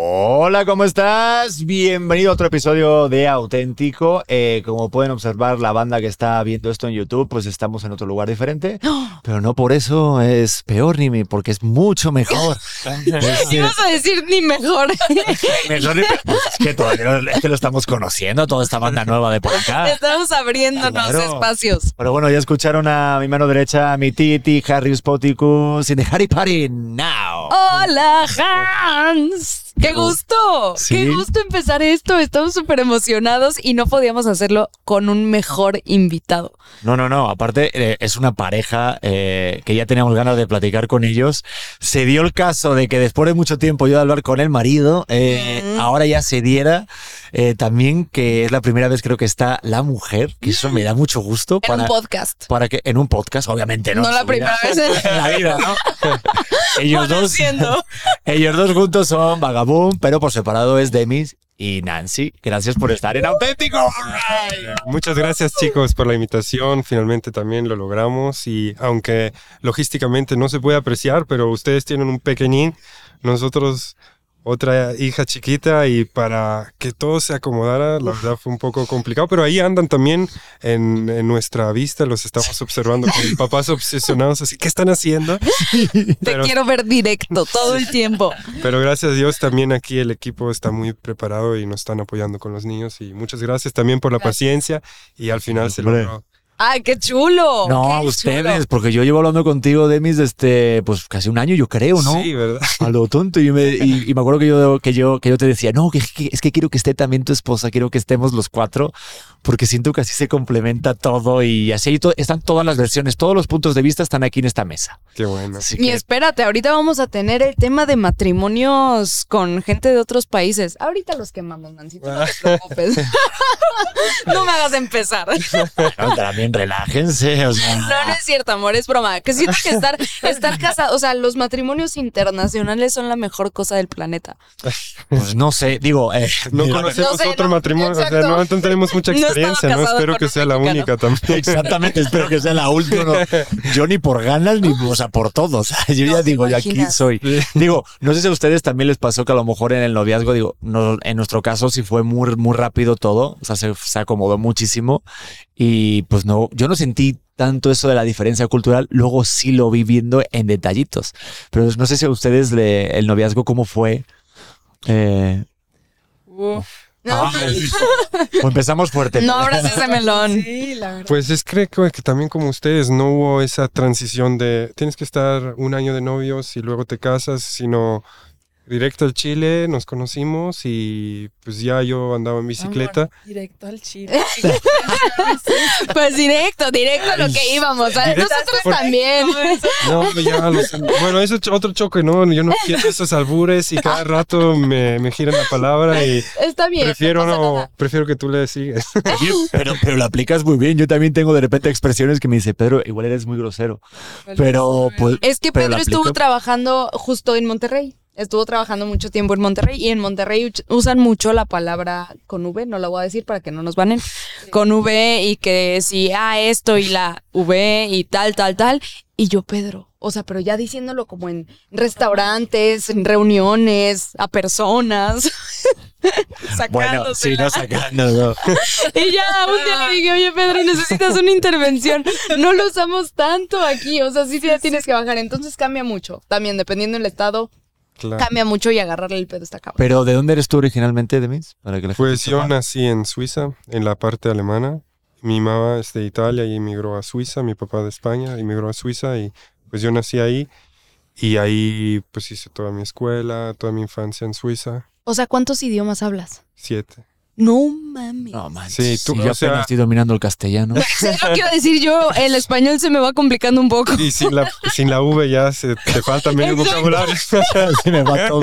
Hola, ¿cómo estás? Bienvenido a otro episodio de Auténtico. Eh, como pueden observar, la banda que está viendo esto en YouTube, pues estamos en otro lugar diferente. Pero no por eso es peor, ni porque es mucho mejor. Ibas a decir ni mejor. mejor ni pues es que todavía es que lo estamos conociendo, toda esta banda nueva de por acá. Estamos abriéndonos Claro. espacios. Pero bueno, ya escucharon a mi mano derecha, a mi Titi, Harry Spoticus, in the Harry Party now. Hola, Hans. ¡Qué gusto! Sí. ¡Qué gusto empezar esto! Estamos súper emocionados y no podíamos hacerlo con un mejor invitado. No, no, no. Aparte, eh, es una pareja eh, que ya teníamos ganas de platicar con ellos. Se dio el caso de que después de mucho tiempo yo de hablar con el marido, eh, ahora ya se diera eh, también que es la primera vez creo que está la mujer, que eso me da mucho gusto. En un podcast. Para que, en un podcast, obviamente, ¿no? No la primera vez en- la vida, ¿no? ellos dos. Conociendo. Ellos dos juntos son Vagabund, pero por separado es Demis y Nancy. Gracias por estar en Auténtico. Muchas gracias chicos por la invitación, finalmente también lo logramos y aunque logísticamente no se puede apreciar, pero ustedes tienen un pequeñín, nosotros otra hija chiquita y para que todo se acomodara, la verdad fue un poco complicado, pero ahí andan también en, en nuestra vista, los estamos observando con papás obsesionados, así, ¿qué están haciendo? Te Pero- quiero ver directo todo el tiempo. Pero gracias a Dios también aquí el equipo está muy preparado y nos están apoyando con los niños y muchas gracias también por la paciencia y al final se Hombre. logró. ¡Ay, qué chulo! No, qué a ustedes, chulo. porque yo llevo hablando contigo, Demis, desde pues casi un año, yo creo, ¿no? Sí, ¿verdad? A lo tonto. Y, me- y- y me acuerdo que yo, que, yo, que yo te decía, no, que, que- es que quiero que esté también tu esposa, quiero que estemos los cuatro, porque siento que así se complementa todo y así to- están todas las versiones, todos los puntos de vista están aquí en esta mesa. Qué bueno. Así Y que, espérate, ahorita vamos a tener el tema de matrimonios con gente de otros países. Ahorita los quemamos, Nancy, no te preocupes. no me hagas empezar. no, también relájense. O sea, No, no es cierto, amor, es broma. Que siento que estar, estar casado, o sea, los matrimonios internacionales son la mejor cosa del planeta. pues no sé, digo, eh, No mira, conocemos No sé, otro no, matrimonio, o sea, no, no tenemos mucha experiencia, ¿no? Espero que sea la mexicano. única también. Exactamente, espero que sea la última. no. Yo ni por ganas ni, o sea, por todos. Yo No ya digo, yo aquí soy. Digo, no sé si a ustedes también les pasó que a lo mejor en el noviazgo, digo, no, en nuestro caso sí fue muy, muy rápido todo, o sea, se, se acomodó muchísimo y pues no, yo no sentí tanto eso de la diferencia cultural, luego sí lo vi viendo en detallitos, pero no sé si a ustedes le- el noviazgo cómo fue. Eh, No, ah, o empezamos fuerte. no abras ese melón. Sí, la verdad. Pues es creo que que también como ustedes no hubo esa transición de tienes que estar un año de novios y luego te casas, sino directo al Chile, nos conocimos y pues ya yo andaba en bicicleta. Amor, directo al chile. Pues directo, directo a lo que íbamos. Nosotros por- también. No, ya los- bueno, eso es otro choque, ¿no? Yo no quiero esos albures y cada rato me, me giran la palabra y Está bien. prefiero no prefiero que tú le sigues. Pero, pero lo aplicas muy bien. Yo también tengo de repente expresiones que me dice, Pedro, igual eres muy grosero. Pero pues. Es que Pedro estuvo trabajando justo en Monterrey. Estuvo trabajando mucho tiempo en Monterrey y en Monterrey usan mucho la palabra con V, no la voy a decir para que no nos banen, con V y que si, ah, esto y la V y tal, tal, tal. Y yo, Pedro, o sea, pero ya diciéndolo como en restaurantes, en reuniones, a personas. Bueno, sí, no sacando. no. Y ya un día le dije, oye Pedro, necesitas una intervención. No lo usamos tanto aquí. O sea, sí, sí, ya tienes que bajar. Entonces cambia mucho. También, dependiendo del estado, Claro. cambia mucho y agarrarle el pedo está cabrón. Pero ¿de dónde eres tú originalmente, Demis? Para que la Pues gente yo sepa. nací en Suiza, en la parte alemana. Mi mamá es de Italia y emigró a Suiza, mi papá de España emigró a Suiza y pues yo nací ahí y ahí pues hice toda mi escuela, toda mi infancia en Suiza, O sea, ¿cuántos idiomas hablas? siete. No mames. No, manches. Sí, tú, Sí, yo o sea- apenas estoy dominando el castellano. Sí, lo quiero decir yo, el español se me va complicando un poco. Y sin la, sin la V ya se, te falta medio vocabulario. Se me va todo.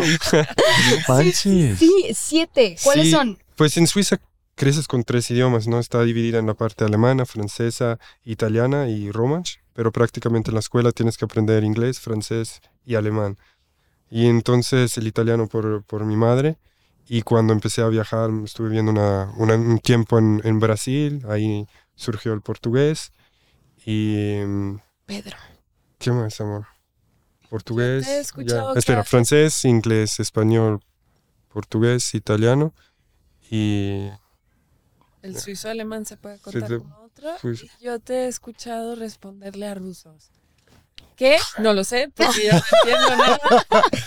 Manches. Sí, siete. ¿Cuáles Sí, son? Pues en Suiza creces con tres idiomas, ¿no? Está dividida en la parte alemana, francesa, italiana y romansh, pero prácticamente en la escuela tienes que aprender inglés, francés y alemán. Y entonces el italiano por, por mi madre. Y cuando empecé a viajar, estuve viviendo una, una- un tiempo en, en Brasil, ahí surgió el portugués. Y... Pedro. ¿Qué más, amor? Portugués. Te he ya. Espera, francés, inglés, español, portugués, italiano y El suizo alemán se puede contar de- como otro. y yo te he escuchado responderle a rusos. ¿Qué? No lo sé, porque yo no entiendo nada.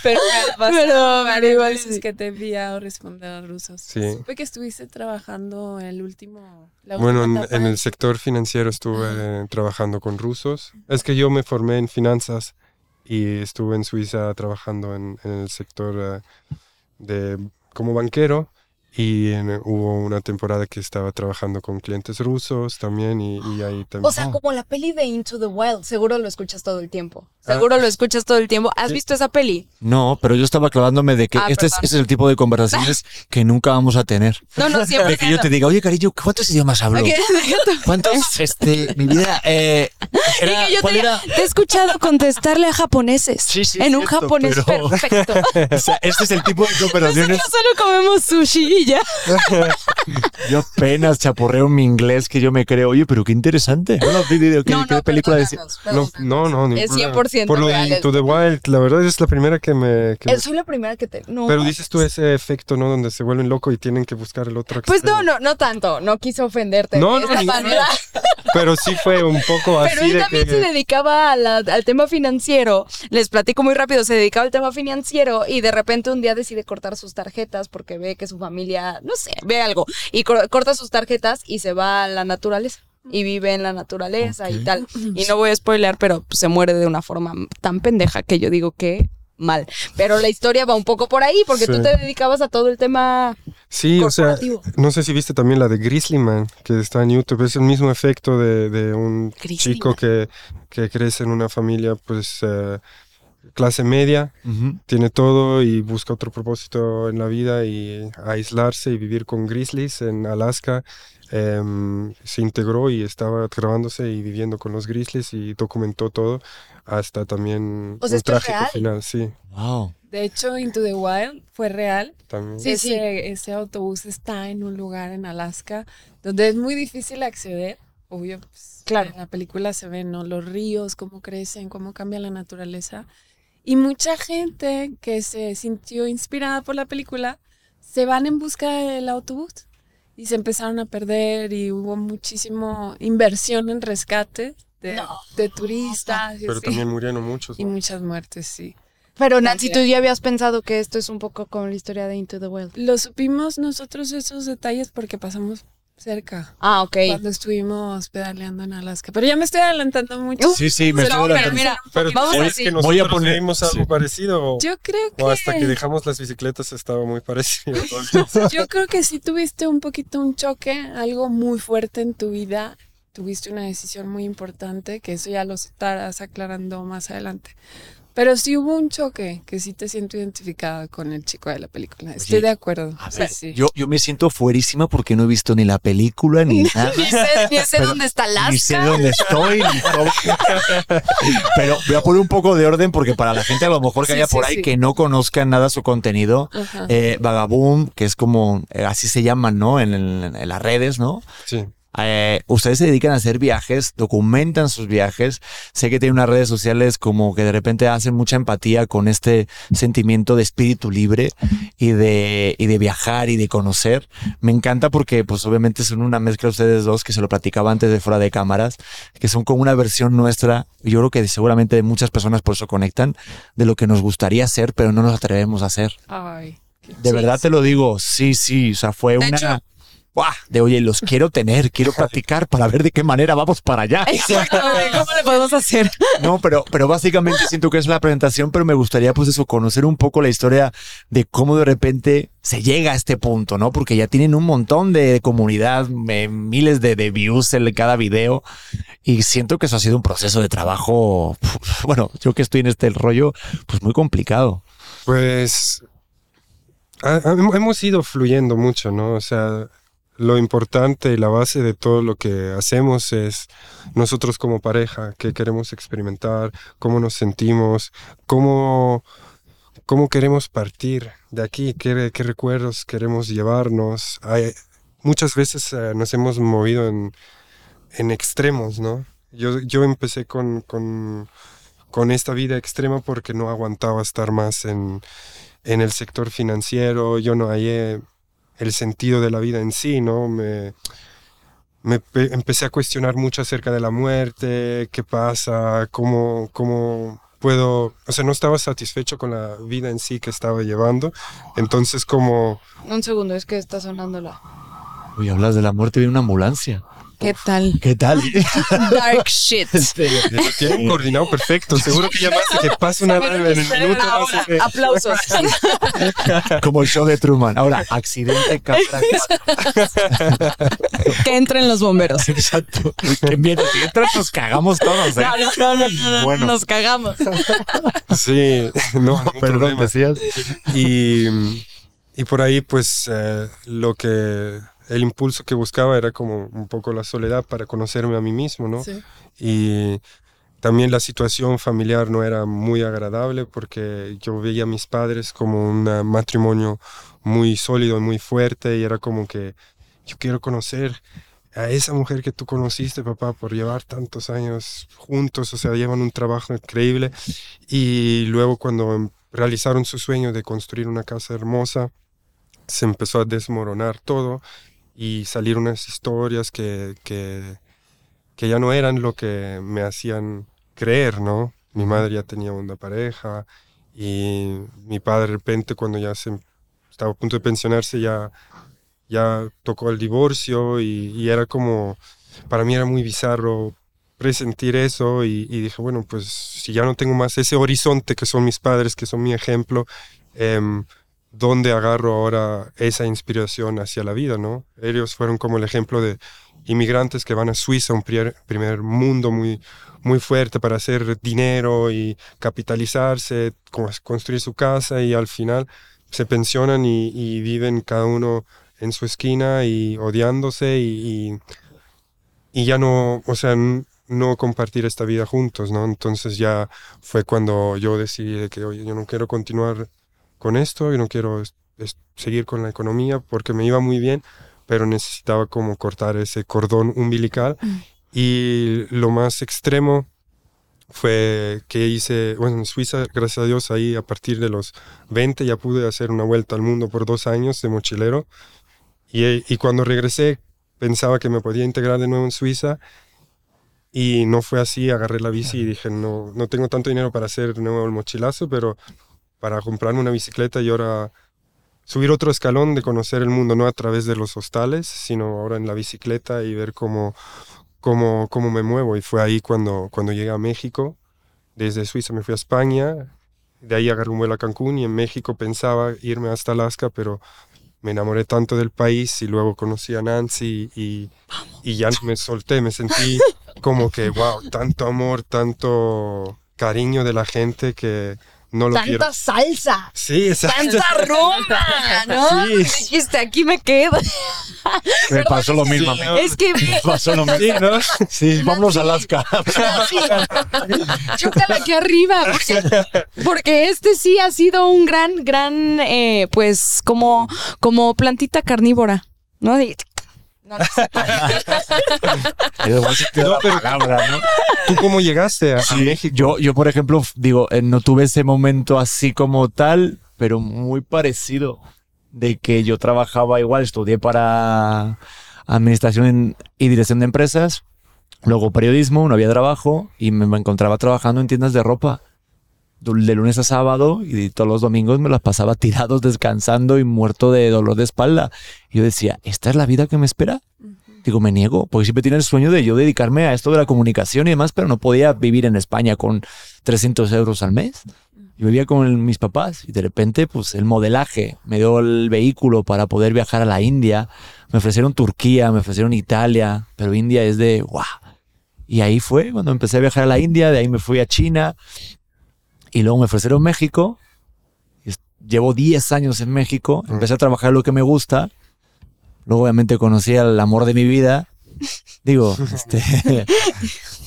Pero Pero- pero igual veces sí. que te he enviado responder a rusos. Sí. Supe que estuviste trabajando el último. La Bueno, en, el sector financiero estuve trabajando con rusos. Es que yo me formé en finanzas y estuve en Suiza trabajando en, en el sector eh, de como banquero y en- hubo una temporada que estaba trabajando con clientes rusos también y, y ahí también. O sea, como la peli de Into the Wild, seguro lo escuchas todo el tiempo. Seguro lo escuchas todo el tiempo. ¿Has Sí. visto esa peli? No, pero yo estaba clavándome de que Ah, este, es, este es el tipo de conversaciones que nunca vamos a tener. No, no, siempre. De que yo te diga, oye, cariño, ¿cuántos idiomas hablo? ¿Cuántos? Este, mi vida, eh, era- yo te, te he escuchado contestarle a japoneses. Sí, sí, en un cierto, japonés pero- perfecto. O sea, este es el tipo de conversaciones. Nosotros solo comemos sushi ya. Yo apenas chaporreo mi inglés que yo me creo, oye, pero qué interesante. No, ¿Qué, No, qué no, película perdónanos, no, no, no. Es problema. 100% Por lo de. Into the Wild, la verdad es la primera que me... que me- Soy la primera que te. No. pero dices tú ese efecto, ¿no? Donde se vuelven locos y tienen que buscar el otro Pues no, extremo. no, no tanto. No quise ofenderte. No, de no, esta manera. Pero sí fue un poco Pero así él de también que... se dedicaba a la- al tema financiero. Les platico muy rápido. Se dedicaba al tema financiero y de repente un día decide cortar sus tarjetas porque ve que su familia, no sé, ve algo. Y cor- corta sus tarjetas y se va a la naturaleza. Y vive en la naturaleza y tal. Y no voy a spoilear, pero se muere de una forma tan pendeja que yo digo que mal. Pero la historia va un poco por ahí porque Sí. tú te dedicabas a todo el tema Sí, o sea, corporativo. no sé si viste también la de Grizzly Man, que está en YouTube. Es el mismo efecto de, de un Grizzly chico que, que crece en una familia, pues, eh, clase media, tiene todo y busca otro propósito en la vida y aislarse y vivir con grizzlies en Alaska. Em, se integró y estaba grabándose y viviendo con los grizzlies y documentó todo hasta también O sea, un ¿esto es trágico real? final, sí, Wow. De hecho, Into the Wild fue real. también. Sí, sí. ese, ese autobús está en un lugar en Alaska donde es muy difícil acceder. Obvio, pues, Claro. en la película se ven ¿no? los ríos, cómo crecen, cómo cambia la naturaleza. Y mucha gente que se sintió inspirada por la película se van en busca del autobús y se empezaron a perder y hubo muchísimo inversión en rescate de, No. de turistas y, Pero también murieron muchos. y muchas muertes, sí. Pero Nancy, tú ya habías pensado que esto es un poco como la historia de Into the Wild. Lo supimos nosotros esos detalles porque pasamos cerca. Ah, ok. cuando estuvimos pedaleando en Alaska. Pero ya me estoy adelantando mucho. Sí, sí, me Pero, estoy pero adelantando. mira, Pero vamos es así. que Voy a poner- vimos algo sí. parecido. Yo creo que O hasta que dejamos las bicicletas estaba muy parecido. yo creo que si tuviste un poquito un choque, algo muy fuerte en tu vida, tuviste una decisión muy importante, que eso ya lo estarás aclarando más adelante. Pero sí hubo un choque que sí te siento identificada con el chico de la película. Estoy Oye, de acuerdo. A ver, sí. Yo, yo me siento fuerísima porque no he visto ni la película ni nada. Ni sé, ni sé Pero- dónde está Ni sé Alaska. dónde estoy. ni cómo- Pero voy a poner un poco de orden porque para la gente a lo mejor que Sí, haya sí, por ahí sí. que no conozca nada su contenido, eh, Vagaboom, que es como, eh, así se llaman, ¿no? En, en las redes, ¿no? Sí. Eh, ustedes se dedican a hacer viajes, documentan sus viajes. Sé que tienen unas redes sociales como que de repente hacen mucha empatía con este sentimiento de espíritu libre y de, y de viajar y de conocer. Me encanta porque pues obviamente son una mezcla ustedes dos que se lo platicaba antes de fuera de cámaras, que son como una versión nuestra, yo creo que seguramente muchas personas por eso conectan, de lo que nos gustaría hacer, pero no nos atrevemos a hacer. Ay. De verdad te lo digo, sí, sí, o sea, fue De una... hecho- ¡Buah! De oye, los quiero tener, quiero practicar para ver de qué manera vamos para allá. Exactamente. ¿Cómo le podemos hacer? No, pero, pero básicamente siento que es la presentación, pero me gustaría pues eso, conocer un poco la historia de cómo de repente se llega a este punto, ¿no? Porque ya tienen un montón de comunidad, eh, miles de, de views en cada video y siento que eso ha sido un proceso de trabajo, bueno, yo que estoy en este rollo, pues muy complicado. Pues ha- ha- hemos ido fluyendo mucho, ¿no? O sea, lo importante y la base de todo lo que hacemos es nosotros como pareja, qué queremos experimentar, cómo nos sentimos, cómo, cómo queremos partir de aquí, qué, qué recuerdos queremos llevarnos. Hay, muchas veces eh, nos hemos movido en, en extremos, ¿no? Yo, yo empecé con, con, con esta vida extrema porque no aguantaba estar más en, en el sector financiero, yo no hallé el sentido de la vida en sí, ¿no? Me, me pe- empecé a cuestionar mucho acerca de la muerte, qué pasa, cómo, cómo puedo, o sea, no estaba satisfecho con la vida en sí que estaba llevando, entonces como... Un segundo, es que está sonando la. Uy, hablas de la muerte de una ambulancia. ¿Qué tal? ¿Qué tal? Dark shit. Lo tienen coordinado perfecto. Seguro que llamaste que pasa una nave en el minuto. no Ahora, aplausos. Como el show de Truman. Ahora, accidente cámara. que entren los bomberos. Exacto. Que miedo, si entras nos cagamos todos. ¿eh? No, no, no, no, no, Bueno. nos cagamos. Sí, no, ningún Perdón, problema. decías. Y, y por ahí, pues, eh, lo que. El impulso que buscaba era como un poco la soledad para conocerme a mí mismo, ¿no? Sí. Y también la situación familiar no era muy agradable porque yo veía a mis padres como un matrimonio muy sólido, muy fuerte y era como que yo quiero conocer a esa mujer que tú conociste, papá, por llevar tantos años juntos, o sea, llevan un trabajo increíble y luego cuando realizaron su sueño de construir una casa hermosa, se empezó a desmoronar todo y salieron unas historias que, que, que ya no eran lo que me hacían creer, ¿no? Mi madre ya tenía una pareja y mi padre de repente cuando ya se estaba a punto de pensionarse ya, ya tocó el divorcio y, y era como, para mí era muy bizarro presentir eso y, y dije, bueno, pues si ya no tengo más ese horizonte que son mis padres, que son mi ejemplo, em, ¿dónde agarro ahora esa inspiración hacia la vida, no? Ellos fueron como el ejemplo de inmigrantes que van a Suiza, un primer, mundo muy, muy fuerte para hacer dinero y capitalizarse, co- construir su casa y al final se pensionan y, viven cada uno en su esquina y odiándose y, y, y ya no, o sea, no compartir esta vida juntos, ¿no? Entonces ya fue cuando yo decidí de que, oye, yo no quiero continuar con esto, yo no quiero es- es- seguir con la economía porque me iba muy bien, pero necesitaba como cortar ese cordón umbilical. Y lo más extremo fue que hice, bueno, en Suiza, gracias a Dios, ahí a partir de los 20 ya pude hacer una vuelta al mundo por dos años de mochilero. Y, y cuando regresé pensaba que me podía integrar de nuevo en Suiza y no fue así, agarré la bici y dije, no, no tengo tanto dinero para hacer de nuevo el mochilazo, pero para comprarme una bicicleta y ahora subir otro escalón de conocer el mundo, no a través de los hostales, sino ahora en la bicicleta y ver cómo, cómo, cómo me muevo. Y fue ahí cuando, cuando llegué a México. Desde Suiza me fui a España, de ahí agarré un vuelo a Cancún y en México pensaba irme hasta Alaska, pero me enamoré tanto del país y luego conocí a Nancy y, ya me solté, me sentí como que, wow, tanto amor, tanto cariño de la gente que no lo quiero. Tanta salsa. Sí, exacto. Tanta rumba, ¿no? Sí. Dijiste, aquí me quedo. Me pasó lo mismo. Sí, no. Es que Me pasó lo mismo. Sí, ¿no? Sí, vámonos a Alaska. Chócala aquí arriba. Porque, porque este sí ha sido un gran, gran, eh, pues, como, como plantita carnívora, ¿no? No, pero- palabra, ¿no? ¿Tú cómo llegaste a, a Sí, México? Yo, yo, por ejemplo, digo, eh, no tuve ese momento así como tal, pero muy parecido. De que yo trabajaba igual, estudié para administración en- y dirección de empresas, luego periodismo, no había trabajo y me, me encontraba trabajando en tiendas de ropa. De lunes a sábado y todos los domingos me las pasaba tirados, descansando y muerto de dolor de espalda. Y yo decía, ¿esta es la vida que me espera? Digo, me niego, porque siempre tiene el sueño de yo dedicarme a esto de la comunicación y demás, pero no podía vivir en España con 300 euros al mes. Yo vivía con mis papás y de repente, pues el modelaje me dio el vehículo para poder viajar a la India. Me ofrecieron Turquía, me ofrecieron Italia, pero India es de guau. Y ahí fue cuando empecé a viajar a la India, de ahí me fui a China y luego me ofrecieron México. Llevo 10 años en México, empecé a trabajar lo que me gusta. Luego obviamente conocí al amor de mi vida. Digo, este,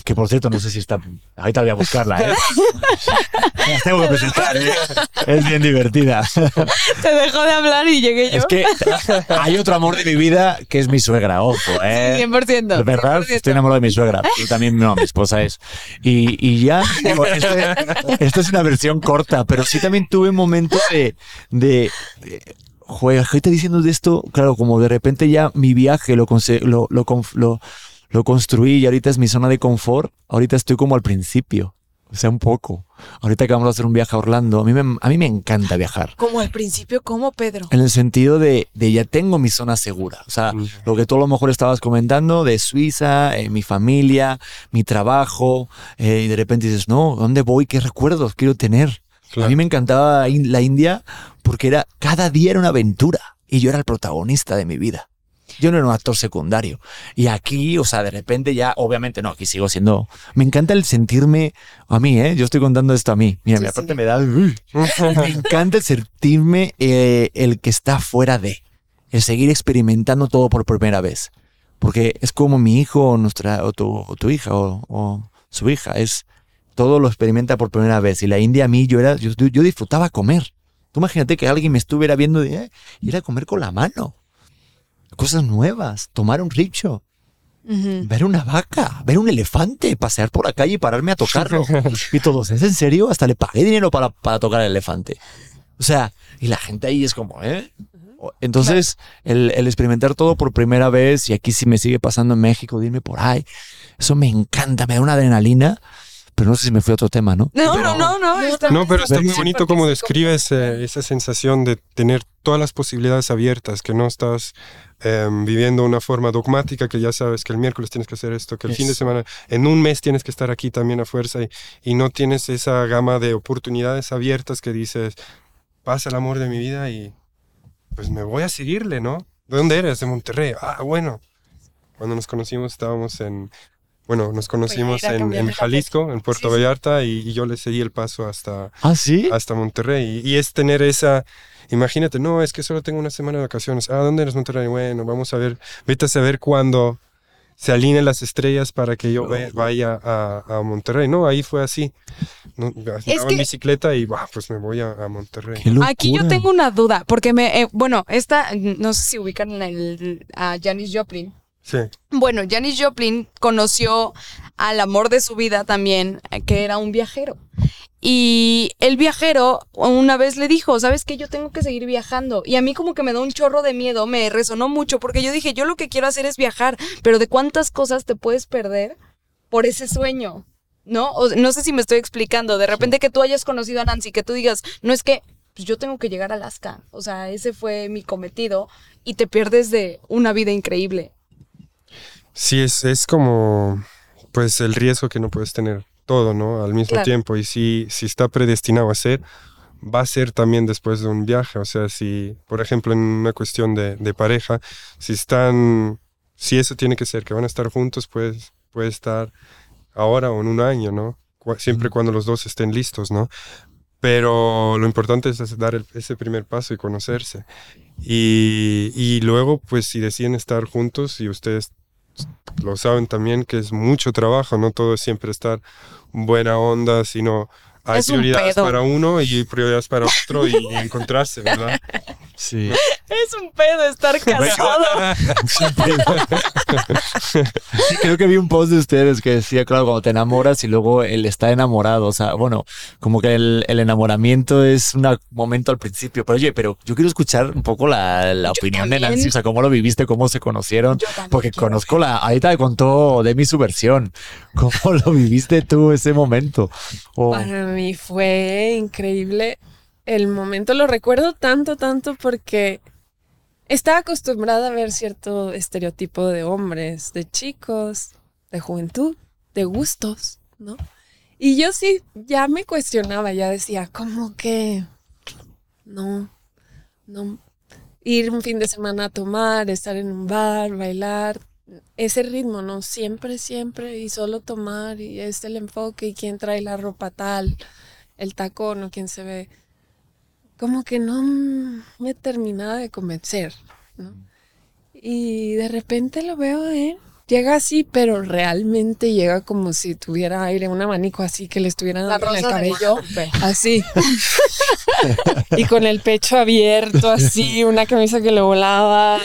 Que por cierto, no sé si está. Ahorita voy a buscarla, ¿eh? Las tengo que presentar, ¿eh? Es bien divertida. Te dejó de hablar y llegué yo. Es que hay otro amor de mi vida que es mi suegra, ojo, ¿eh? 100%. Es verdad, 100%. estoy enamorado de mi suegra. Yo también, no, mi esposa es. Y, y ya, digo, esto, esto es una versión corta, pero sí también tuve un momento de. de, de Joder, ahorita diciendo de esto, claro, como de repente ya mi viaje lo, lo, lo, lo, lo construí y ahorita es mi zona de confort. Ahorita estoy como al principio. O sea, un poco. Ahorita que vamos a hacer un viaje a Orlando, a mí me, a mí me encanta viajar. Como al principio, como Pedro. En el sentido de, de ya tengo mi zona segura. O sea, Mm. lo que tú a lo mejor estabas comentando de Suiza, eh, mi familia, mi trabajo, eh, y de repente dices, no, ¿dónde voy? ¿Qué recuerdos quiero tener? Claro. A mí me encantaba la India porque era, cada día era una aventura y yo era el protagonista de mi vida. Yo no era un actor secundario. Y aquí, o sea, de repente ya, obviamente no, aquí sigo siendo... Me encanta el sentirme, a mí, ¿eh? Yo estoy contando esto a mí. Mira, Sí, aparte sí. me da... uy. Me encanta el sentirme eh, el que está fuera de, el seguir experimentando todo por primera vez. Porque es como mi hijo o, nuestra, o, tu, o tu hija o, o su hija, es todo lo experimenta por primera vez. Y la India a mí, yo, era, yo, yo disfrutaba comer. Tú imagínate que alguien me estuviera viendo de, eh, ir a comer con la mano. Cosas nuevas, tomar un Ujú. ver una vaca, ver un elefante, pasear por la calle y pararme a tocarlo. y todos, ¿es en serio? Hasta le pagué dinero para, para tocar el elefante. O sea, y la gente ahí es como, ¿eh? Entonces, el, el experimentar todo por primera vez, y aquí sí me sigue pasando en México, de irme por ahí, eso me encanta, me da una adrenalina, pero no sé si me fui a otro tema, ¿no? No, no, no, no. está No, bien. pero está muy bonito como describes eh, esa sensación de tener todas las posibilidades abiertas, que no estás em, viviendo una forma dogmática, que ya sabes que el miércoles tienes que hacer esto, que el fin de semana, en un mes tienes que estar aquí también a fuerza y, y no tienes esa gama de oportunidades abiertas que dices, pasa el amor de mi vida y pues me voy a seguirle, ¿no? ¿De dónde eres? De Monterrey. Ah, bueno. Cuando nos conocimos estábamos en... Bueno, nos conocimos ir a en, Jalisco, en Puerto Sí, sí. Vallarta, y, y yo le seguí el paso hasta, Ah, sí. hasta Monterrey. Y, y es tener esa, imagínate, no, es que solo tengo una semana de vacaciones. Ah, ¿dónde eres Monterrey? Bueno, vamos a ver, vete a saber cuándo se alineen las estrellas para que yo ve- vaya a, a Monterrey. No, ahí fue así. No, en bicicleta y bah, pues me voy a, a Monterrey. Aquí yo tengo una duda, porque me, eh, bueno, esta, no sé si ubican en el, a Janis Joplin. Sí. Bueno, Janis Joplin conoció al amor de su vida también, eh, que era un viajero. Y el viajero una vez le dijo, ¿sabes qué? Yo tengo que seguir viajando. Y a mí como que me da un chorro de miedo, me resonó mucho, porque yo dije, yo lo que quiero hacer es viajar, pero ¿de cuántas cosas te puedes perder por ese sueño? ¿No? O- no sé si me estoy explicando. De repente que tú hayas conocido a Nancy, que tú digas, no es que pues yo tengo que llegar a Alaska. O sea, ese fue mi cometido y te pierdes de una vida increíble. Sí, es, es como pues el riesgo que no puedes tener todo, ¿no? Al mismo Claro. tiempo. Y si, si está predestinado a ser, va a ser también después de un viaje. O sea, si, por ejemplo, en una cuestión de, de pareja, si están, si eso tiene que ser, que van a estar juntos, pues puede estar ahora o en un año, ¿no? Siempre cuando los dos estén listos, ¿no? Pero lo importante es es dar el- ese primer paso y conocerse. Y, y luego, pues si deciden estar juntos y ustedes lo saben también que es mucho trabajo, no todo es siempre estar buena onda, sino hay Es un prioridades pedo. para uno y prioridades para otro y, y encontrarse, ¿verdad? Sí. Es un pedo estar casado. Sí, creo que vi un post de ustedes que decía, claro, cuando te enamoras y luego él está enamorado. O sea, bueno, como que el, el enamoramiento es un momento al principio. Pero oye, pero yo quiero escuchar un poco la, opinión de. Nancy. O sea, cómo lo viviste, cómo se conocieron. Porque quiero conozco la. Ahorita me contó de mi su versión. ¿Cómo lo viviste tú ese momento? O- Para mí fue increíble. El momento lo recuerdo tanto, tanto porque estaba acostumbrada a ver cierto estereotipo de hombres, de chicos, de juventud, de gustos, ¿no? Y yo sí, ya me cuestionaba, ya decía, ¿cómo que no, no, ir un fin de semana a tomar, estar en un bar, bailar, ese ritmo, ¿no? Siempre, siempre, y solo tomar, y es el enfoque, y quién trae la ropa tal, el tacón o quién se ve. Como que no me terminaba de convencer, ¿no? Y de repente lo veo, ¿eh? llega así, pero realmente llega como si tuviera aire, un abanico así que le estuviera La dando en el cabello. Así. y con el pecho abierto, así, una camisa que le volaba.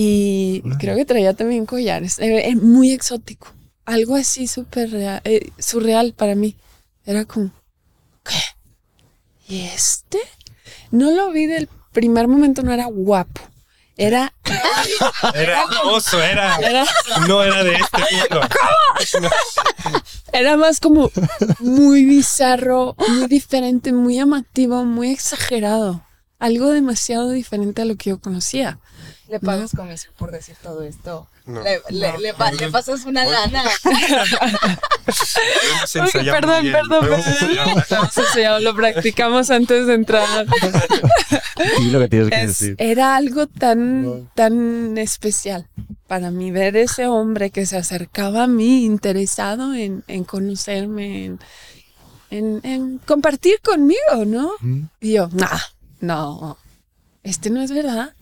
Y creo que traía también collares. Eh, eh, muy exótico. Algo así súper real- eh, surreal para mí. Era como, ¿qué? ¿Y este? No lo vi del primer momento, no era guapo. Era, Era hermoso, era. era, No era de este mundo. era más como muy bizarro, muy diferente, muy llamativo, muy exagerado. Algo demasiado diferente a lo que yo conocía. Le pagas comisión por decir todo esto. No. Le, le- le pa- le pasas una lana. Perdón, bien, perdón, perdón. lo practicamos antes de entrar. Sí, lo que tienes que Es- decir. era algo tan, tan especial para mí ver ese hombre que se acercaba a mí interesado en, en conocerme, en, en- en compartir conmigo, ¿no? Y yo, nah, no, este no es verdad.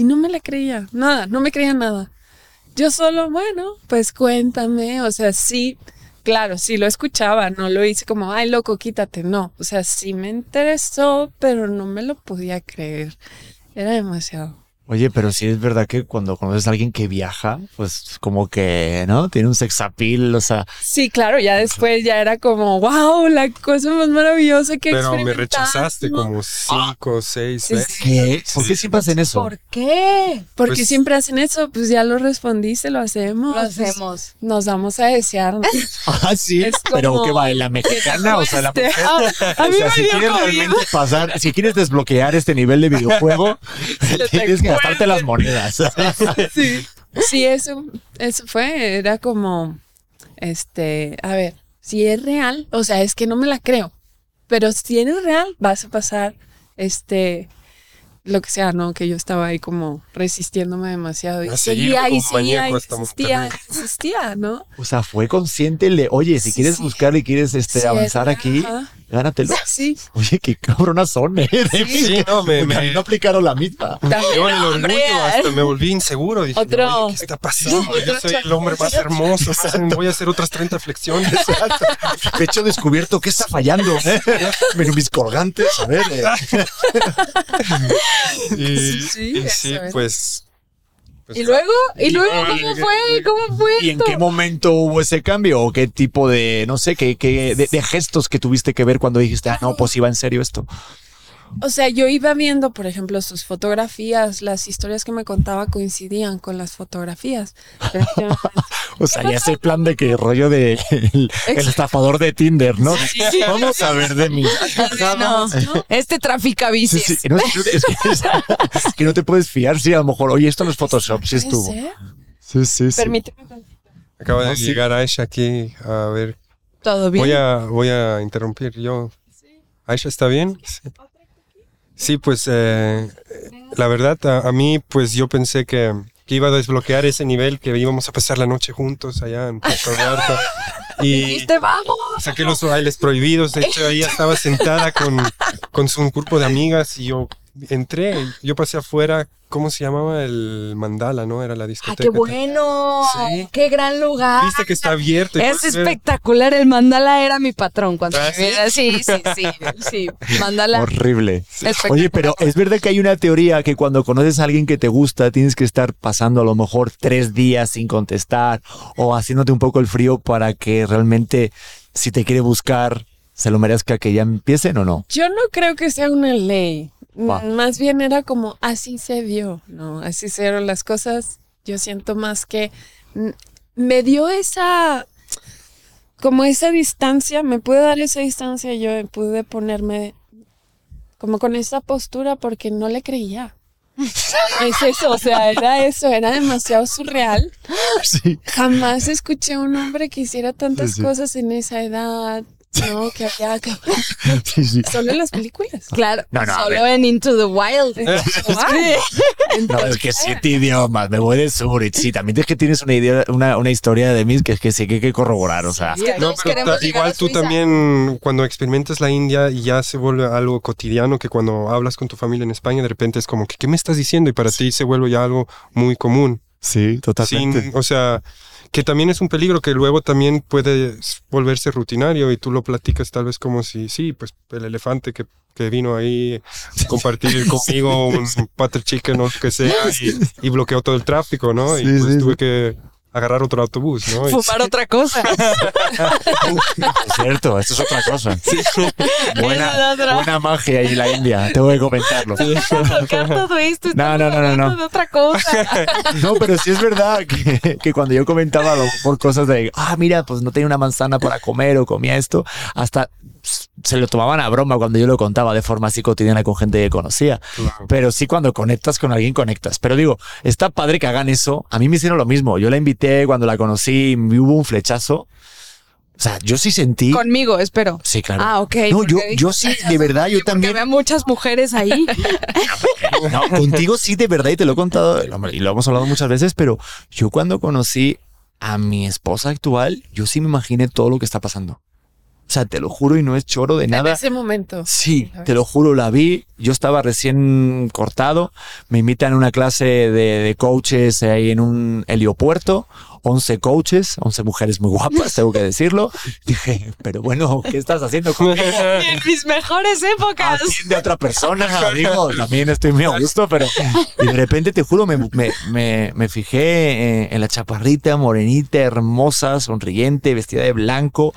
Y no me la creía, nada, no me creía nada. Yo solo, bueno, pues cuéntame, o sea, sí, claro, sí lo escuchaba, no lo hice como, ay, loco, quítate, no, o sea, sí me interesó, pero no me lo podía creer, era demasiado. Oye, pero sí es verdad que cuando conoces a alguien que viaja, pues como que, ¿no? Tiene un sex appeal, o sea, Sí, claro, ya después ya era como, wow, la cosa más maravillosa que Pero me experimentamos". rechazaste como cinco o seis Sí, veces. ¿qué? ¿Por qué siempre hacen eso? ¿Por qué? Porque Pues- siempre hacen eso, pues ya lo respondiste, lo hacemos. Lo pues, hacemos. nos vamos a desear. Ah, sí. Es Pero ¿qué va? ¿La mexicana? O sea, la mujer. a, a O sea, me si quieres realmente pasar, si quieres desbloquear este nivel de videojuego, tienes que gastarte las monedas. Sí, sí, eso, eso fue, era como, este, a ver, si es real, o sea, es que no me la creo, pero si eres real, vas a pasar, este, lo que sea, ¿no? Que yo estaba ahí como resistiéndome demasiado y seguir seguía y seguía y insistía, insistía, ¿no? O sea, fue consciente el de, oye, si Sí, quieres sí. buscar y quieres este, Sí, avanzar es- aquí, ajá. Gánatelo. Sí, Oye, qué cabronas son, ¿eh? Sí, no, me, me, No aplicaron la misma. Yo en el orgullo hasta me volví inseguro. Dije, Otro- "Oye, ¿qué está pasando? Yo soy el hombre más hermoso. Voy a hacer otras 30 flexiones. Pecho descubierto, ¿qué está fallando? ¿Eh? Pero mis colgantes, a ver. eh. Y, Sí, y sí, es. pues... pues, ¿Y luego? ¿Y luego cómo ¿qué- fue? ¿Cómo fue ¿Y en qué momento hubo ese cambio? ¿O qué tipo de, no sé, qué, qué de, de gestos que tuviste que ver cuando dijiste, ah, no, pues iba en serio esto? O sea, yo iba viendo, por ejemplo, sus fotografías, las historias que me contaba coincidían con las fotografías. O sea, ya ese plan de que rollo de el, el estafador de Tinder, ¿no? Vamos a ver de mí. No, este trafica Sí, bicis. sí, no, es, que, es es que no te puedes fiar si a lo mejor, oye, esto no es Photoshop, sí estuvo. Sí, sí, sí. Permíteme. Acaba de No, sí. llegar Aisha aquí. A ver, Todo bien. voy a, voy a interrumpir yo. ¿Aisha está bien? Sí, Sí, pues eh, la verdad, a, a mí, pues yo pensé que, que iba a desbloquear ese nivel, que íbamos a pasar la noche juntos allá en Puerto Vallarta. Y vamos. saqué los bailes prohibidos. De hecho, ella estaba sentada con, con su grupo de amigas y yo entré. Yo pasé afuera. ¿Cómo se llamaba el mandala, no? Era la Ah, discoteca. qué bueno. Sí. Qué gran lugar. Viste que está abierto. Es ver- espectacular. El mandala era mi patrón cuando ¿Ah, sí? vivía. Sí, sí, sí. Sí. Mandala. Horrible. Oye, pero es verdad que hay una teoría que cuando conoces a alguien que te gusta, tienes que estar pasando a lo mejor tres días sin contestar o haciéndote un poco el frío para que realmente, si te quiere buscar, se lo merezca que ya empiecen o no. Yo no creo que sea una ley. Va. Mm, Más bien era como así se dio, ¿no? Así se dieron las cosas. Yo siento más que me dio esa, como esa distancia, me pude dar esa distancia, yo pude ponerme como con esa postura porque no le creía. Es eso, o sea, era eso, era demasiado surreal. Sí. Jamás escuché a un hombre que hiciera tantas Sí, sí. cosas en esa edad, ¿no? Que había que- Sí, sí. solo en las películas. Claro. No, no, Solo en Into the Wild. No, es que siete idiomas, me voy de sur. Y sí, también es que tienes una idea, una, una historia de mí que es que sí que hay que corroborar. O sea, Sí, que No, pero igual tú también, cuando experimentas la India, ya se vuelve algo cotidiano que cuando hablas con tu familia en España, de repente es como que, ¿qué me estás diciendo? Y para ti se vuelve ya algo muy común. Sí, sin, totalmente. o sea, que también es un peligro que luego también puede volverse rutinario y tú lo platicas tal vez como si, sí, pues el elefante que, que vino ahí a compartir conmigo un butter chicken o lo que sea y, y bloqueó todo el tráfico, ¿no? y Sí, pues sí, tuve sí. que agarrar otro autobús, ¿no? Y- Fumar otra cosa. Es cierto, esto es otra cosa. Buena, Es otra. buena magia ahí en la India, tengo que comentarlo. Tocar todo esto. No, no, no, no, no. De otra cosa. No, pero sí es verdad que, que cuando yo comentaba mejor cosas de, ah, mira, pues no tenía una manzana para comer o comía esto, hasta se lo tomaban a broma cuando yo lo contaba de forma así cotidiana con gente que conocía. Claro. Pero sí cuando conectas con alguien, conectas. Pero digo, está padre que hagan eso. A mí me hicieron lo mismo. Yo la invité cuando la conocí, me hubo un flechazo. O sea, yo sí sentí... Conmigo, espero. Sí, claro. Ah, ok. No, yo, yo sí, de verdad, yo Porque también... veo muchas mujeres ahí. No, contigo sí, de verdad, y te lo he contado, y lo hemos hablado muchas veces, pero yo cuando conocí a mi esposa actual, yo sí me imaginé todo lo que está pasando. O sea, te lo juro y no es choro de En nada. ese momento. Sí, te lo juro, la vi. Yo estaba recién cortado. Me invitan a una clase de, de coaches ahí en un heliopuerto. 11 coaches, 11 mujeres muy guapas, tengo que decirlo. Dije, pero bueno, ¿qué estás haciendo conmigo? en mis mejores épocas. atiende a otra persona, digo, también estoy muy a gusto, pero y de repente te juro, me, me, me, me fijé en, en la chaparrita, morenita, hermosa, sonriente, vestida de blanco,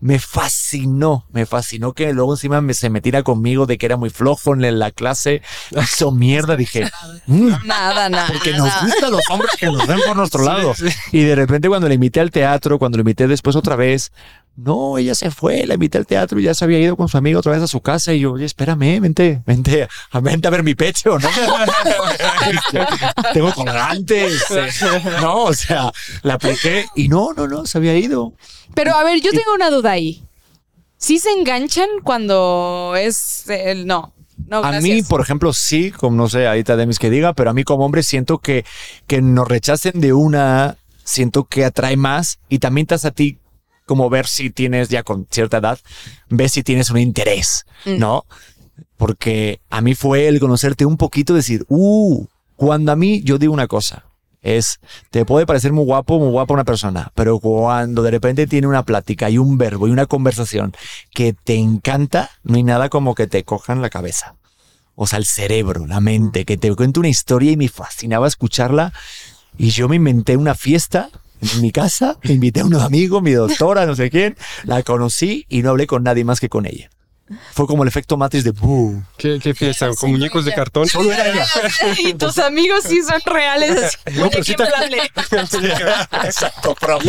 me fascinó, me fascinó que luego encima me, se metiera conmigo de que era muy flojo en la clase, hizo mierda, dije, "Mm, Nada, nada. porque nos gustan los hombres que nos ven por nuestro lado. Y de repente cuando le invité al teatro, cuando le invité después otra vez, no, ella se fue, la invité al teatro y ya se había ido con su amigo otra vez a su casa y yo, oye, espérame, vente, vente, vente a ver mi pecho, ¿no? Tengo colgantes. eh, No, o sea, la apliqué y no, no, no, se había ido. Pero a ver, yo tengo una duda ahí. ¿Sí se enganchan cuando es el no? No, A mí, por ejemplo, sí, como no sé, ahorita Demis que diga, pero a mí como hombre siento que, que nos rechacen de una, siento que atrae más y también te hace a ti como ver si tienes ya con cierta edad, ves si tienes un interés, Mm. ¿no? Porque a mí fue el conocerte un poquito, decir, uh, cuando a mí yo digo una cosa, es, te puede parecer muy guapo, muy guapa una persona, pero cuando de repente tiene una plática y un verbo y una conversación que te encanta, no hay nada como que te cojan la cabeza. O sea, el cerebro, la mente, que te cuente una historia y me fascinaba escucharla. Y yo me inventé una fiesta en mi casa, me invité a unos amigos, mi doctora, no sé quién, la conocí y no hablé con nadie más que con ella. Fue como el efecto Matrix de ¡boom! ¿Qué, qué fiesta? ¿Con muñecos de cartón? Solo era ella. Y tus amigos sí son reales. así, No, pero sí. Exacto, profe.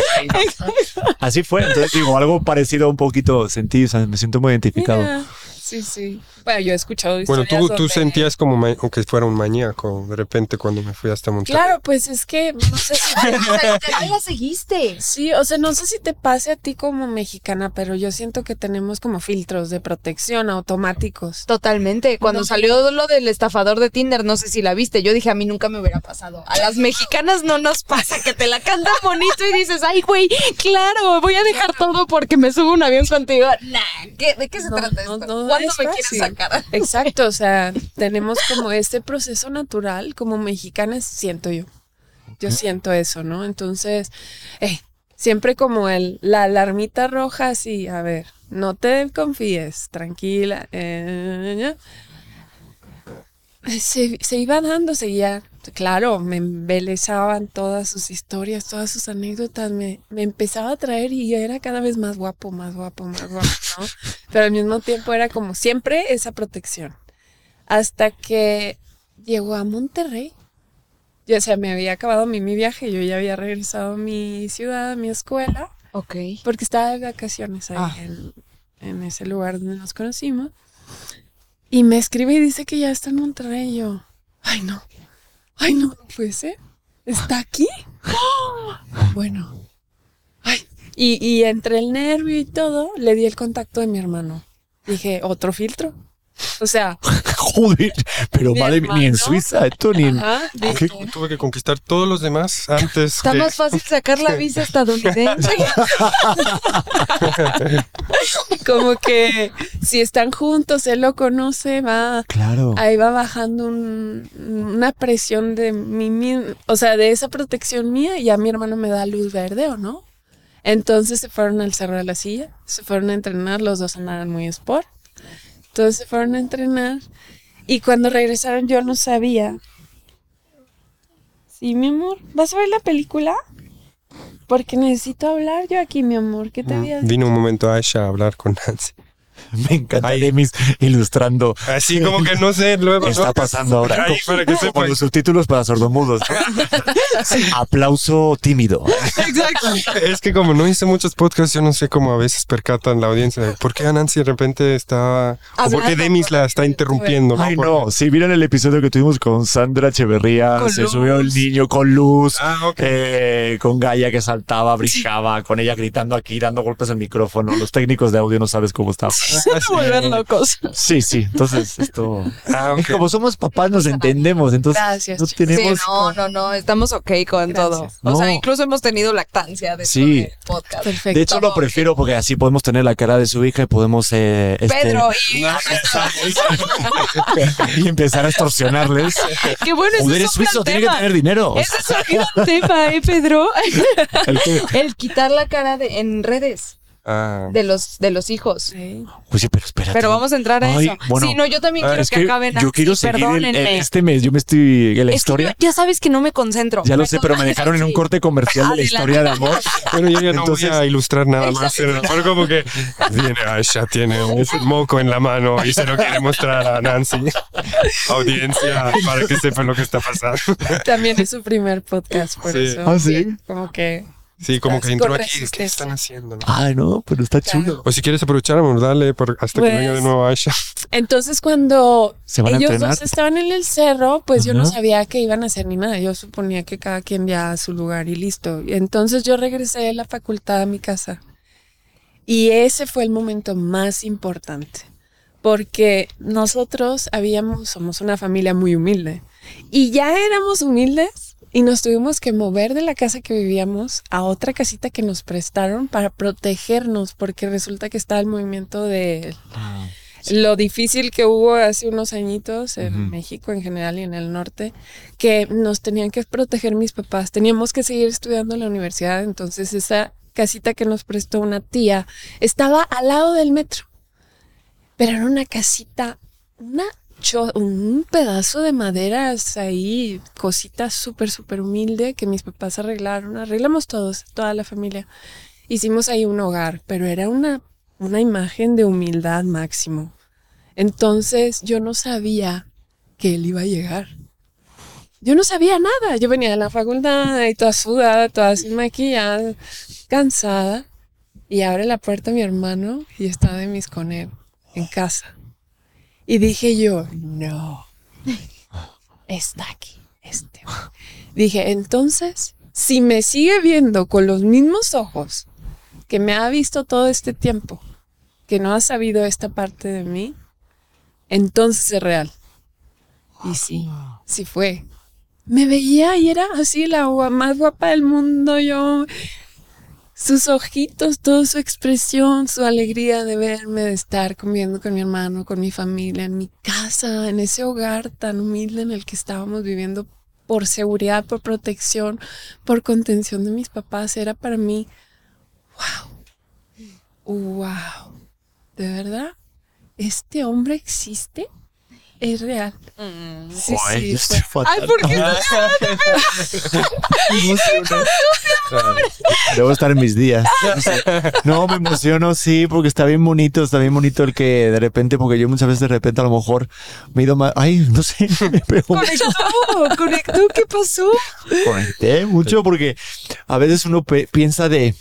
Así fue. Entonces digo, algo parecido un poquito sentí, o sea, me siento muy identificado. Mira, Sí, sí. Bueno, yo he escuchado Bueno, historias tú, tú donde- sentías como ma- que fuera un maníaco de repente cuando me fui hasta Monterrey. Claro, pues es que no sé si Ya la seguiste. Sí, o sea, no sé si te pase a ti como mexicana, pero yo siento que tenemos como filtros de protección automáticos. Totalmente. Cuando salió lo del estafador de Tinder, no sé si la viste. Yo dije, a mí nunca me hubiera pasado. A las mexicanas no nos pasa que te la cantan bonito y dices, ay, güey, claro, voy a dejar todo porque me subo un avión contigo. Nah, ¿qué- ¿de qué se No, trata no, esto? No ¿Cuándo es me fácil. sacar? Exacto, o sea, tenemos como este proceso natural como mexicanas, siento yo. Yo siento eso, ¿no? Entonces, eh, siempre como el, la alarmita roja, así, a ver, no te confíes, tranquila. eh, se, se iba dando, seguía, claro, me embelezaban todas sus historias, todas sus anécdotas, me, me empezaba a traer y yo era cada vez más guapo, más guapo, más guapo, ¿no? Pero al mismo tiempo era como siempre esa protección. Hasta que llegó a Monterrey. Yo, o sea, me había acabado mi, mi viaje, yo ya había regresado a mi ciudad, a mi escuela, Ok. porque estaba de vacaciones ahí Ah. en, en ese lugar donde nos conocimos. Y me escribe y dice que ya está en Monterrey. Y yo, ay no, ay no, no puede ser. ¿Está aquí? Bueno, ay. Y, y entre el nervio y todo, le di el contacto de mi hermano. Dije, otro filtro. O sea, Joder, pero Mi madre mía, ni en hermano. Suiza, esto ni en. Ajá, dije, Tuve que conquistar todos los demás antes Está que... más fácil sacar la visa estadounidense. como que si están juntos, él lo conoce, va, Claro. ahí va bajando un- una presión de mí, mismo, o sea, de esa protección mía, y ya mi hermano me da luz verde o no. Entonces se fueron al Cerro de la Silla, se fueron a entrenar, los dos andaban muy sport. Entonces se fueron a entrenar y cuando regresaron yo no sabía. Sí, mi amor, ¿vas a ver la película? Porque necesito hablar yo aquí, mi amor. ¿Qué te había dicho? Vino un momento Aisha a hablar con Nancy. Me encanta. Demis ilustrando. Así como que no sé, luego... ¿Qué está pasando ahora? Ahí, para que Como sepan. los subtítulos para sordomudos. Aplauso tímido. Es que como no hice muchos podcasts, yo no sé cómo a veces percatan la audiencia de por qué a Nancy de repente está... O por qué. Demis la está interrumpiendo. Ay, no. Si vieron el episodio que tuvimos con Sandra Echeverría, Con se luz. subió el niño con luz, Ah, eh, con Gaia que saltaba, brincaba, con ella gritando aquí, dando golpes al micrófono. Los técnicos de audio no sabes cómo Vuelven locos. Sí, sí. Entonces, esto. Ah. Como somos papás, nos entendemos. Entonces, Gracias, no tenemos. Sí, no, no, no, estamos ok con todo. O No. sea, incluso hemos tenido lactancia de Sí. este podcast. Perfecto. De hecho, lo prefiero porque así podemos tener la cara de su hija y podemos. eh, este, Pedro, y y empezar a extorsionarles. qué bueno, ese Joder, es suizo, tiene que tema. tener dinero. Ese es un gran tema, ¿eh, Pedro? El El quitar la cara de, en redes Ah. de los, de los hijos. Sí. Sí, pero espérate. Pero vamos a entrar a Ay, eso. bueno. sí, no, yo también Ah, quiero es que, que acaben Yo así, quiero seguir el- el- perdónenme. este mes. Yo me estoy en la Es historia. yo- ya sabes que no me concentro. Ya lo sé, pero me dejaron en un corte comercial de la historia de amor. Bueno, yo ya no Entonces- voy a ilustrar nada más. Pero pero como que viene Aisha, tiene un moco en la mano y se lo quiere mostrar a Nancy. Audiencia, para que sepan lo que está pasando. También es su primer podcast, por Sí. eso. Ah, ¿sí? Como que. Sí, como que entró aquí. ¿Qué están haciendo? no? Ay, no, pero está Claro. chulo. O si quieres aprovechar, amor, dale por- hasta Pues- que venga de nuevo Aisha. Entonces, cuando ¿Se van a ellos dos estaban en el cerro, pues yo no sabía que iban a hacer ni nada. Yo suponía que cada quien ya a su lugar y listo. Entonces yo regresé de la facultad a mi casa. Y ese fue el momento más importante. Porque nosotros habíamos, somos una familia muy humilde. Y ya éramos humildes y nos tuvimos que mover de la casa que vivíamos a otra casita que nos prestaron para protegernos, porque resulta que está el movimiento de lo difícil que hubo hace unos añitos en. México en general y en el norte, que nos tenían que proteger mis papás. Teníamos que seguir estudiando en la universidad, entonces esa casita que nos prestó una tía estaba al lado del metro. Pero era una casita, una un pedazo de maderas ahí, cositas súper, súper humilde que mis papás arreglaron. Arreglamos todos, toda la familia. Hicimos ahí un hogar, pero era una, una imagen de humildad máximo. Entonces yo no sabía que él iba a llegar. Yo no sabía nada. Yo venía de la facultad y toda sudada, toda sin maquillada, cansada. Y abre la puerta mi hermano y está de mis con él en casa. Y dije yo, no, está aquí, este. güey". Dije, entonces, si me sigue viendo con los mismos ojos que me ha visto todo este tiempo, que no ha sabido esta parte de mí, entonces es real. Y sí, sí fue. Me veía y era así la más guapa del mundo, yo. Sus ojitos, toda su expresión, su alegría de verme, de estar comiendo con mi hermano, con mi familia, en mi casa, en ese hogar tan humilde en el que estábamos viviendo por seguridad, por protección, por contención de mis papás, era para mí, wow, wow, ¿de verdad? ¿Este hombre existe? Es real. Sí, Joder, sí, yo fue- estoy fatal. Ay, ¿por qué? Debo estar en mis días. No, me emociono, sí, porque está bien bonito, está bien bonito el que de repente, porque yo muchas veces de repente a lo mejor me he ido más, ay, no sé, me pego Conectó, conectó, ¿qué pasó? conecté mucho porque a veces uno pe- piensa de,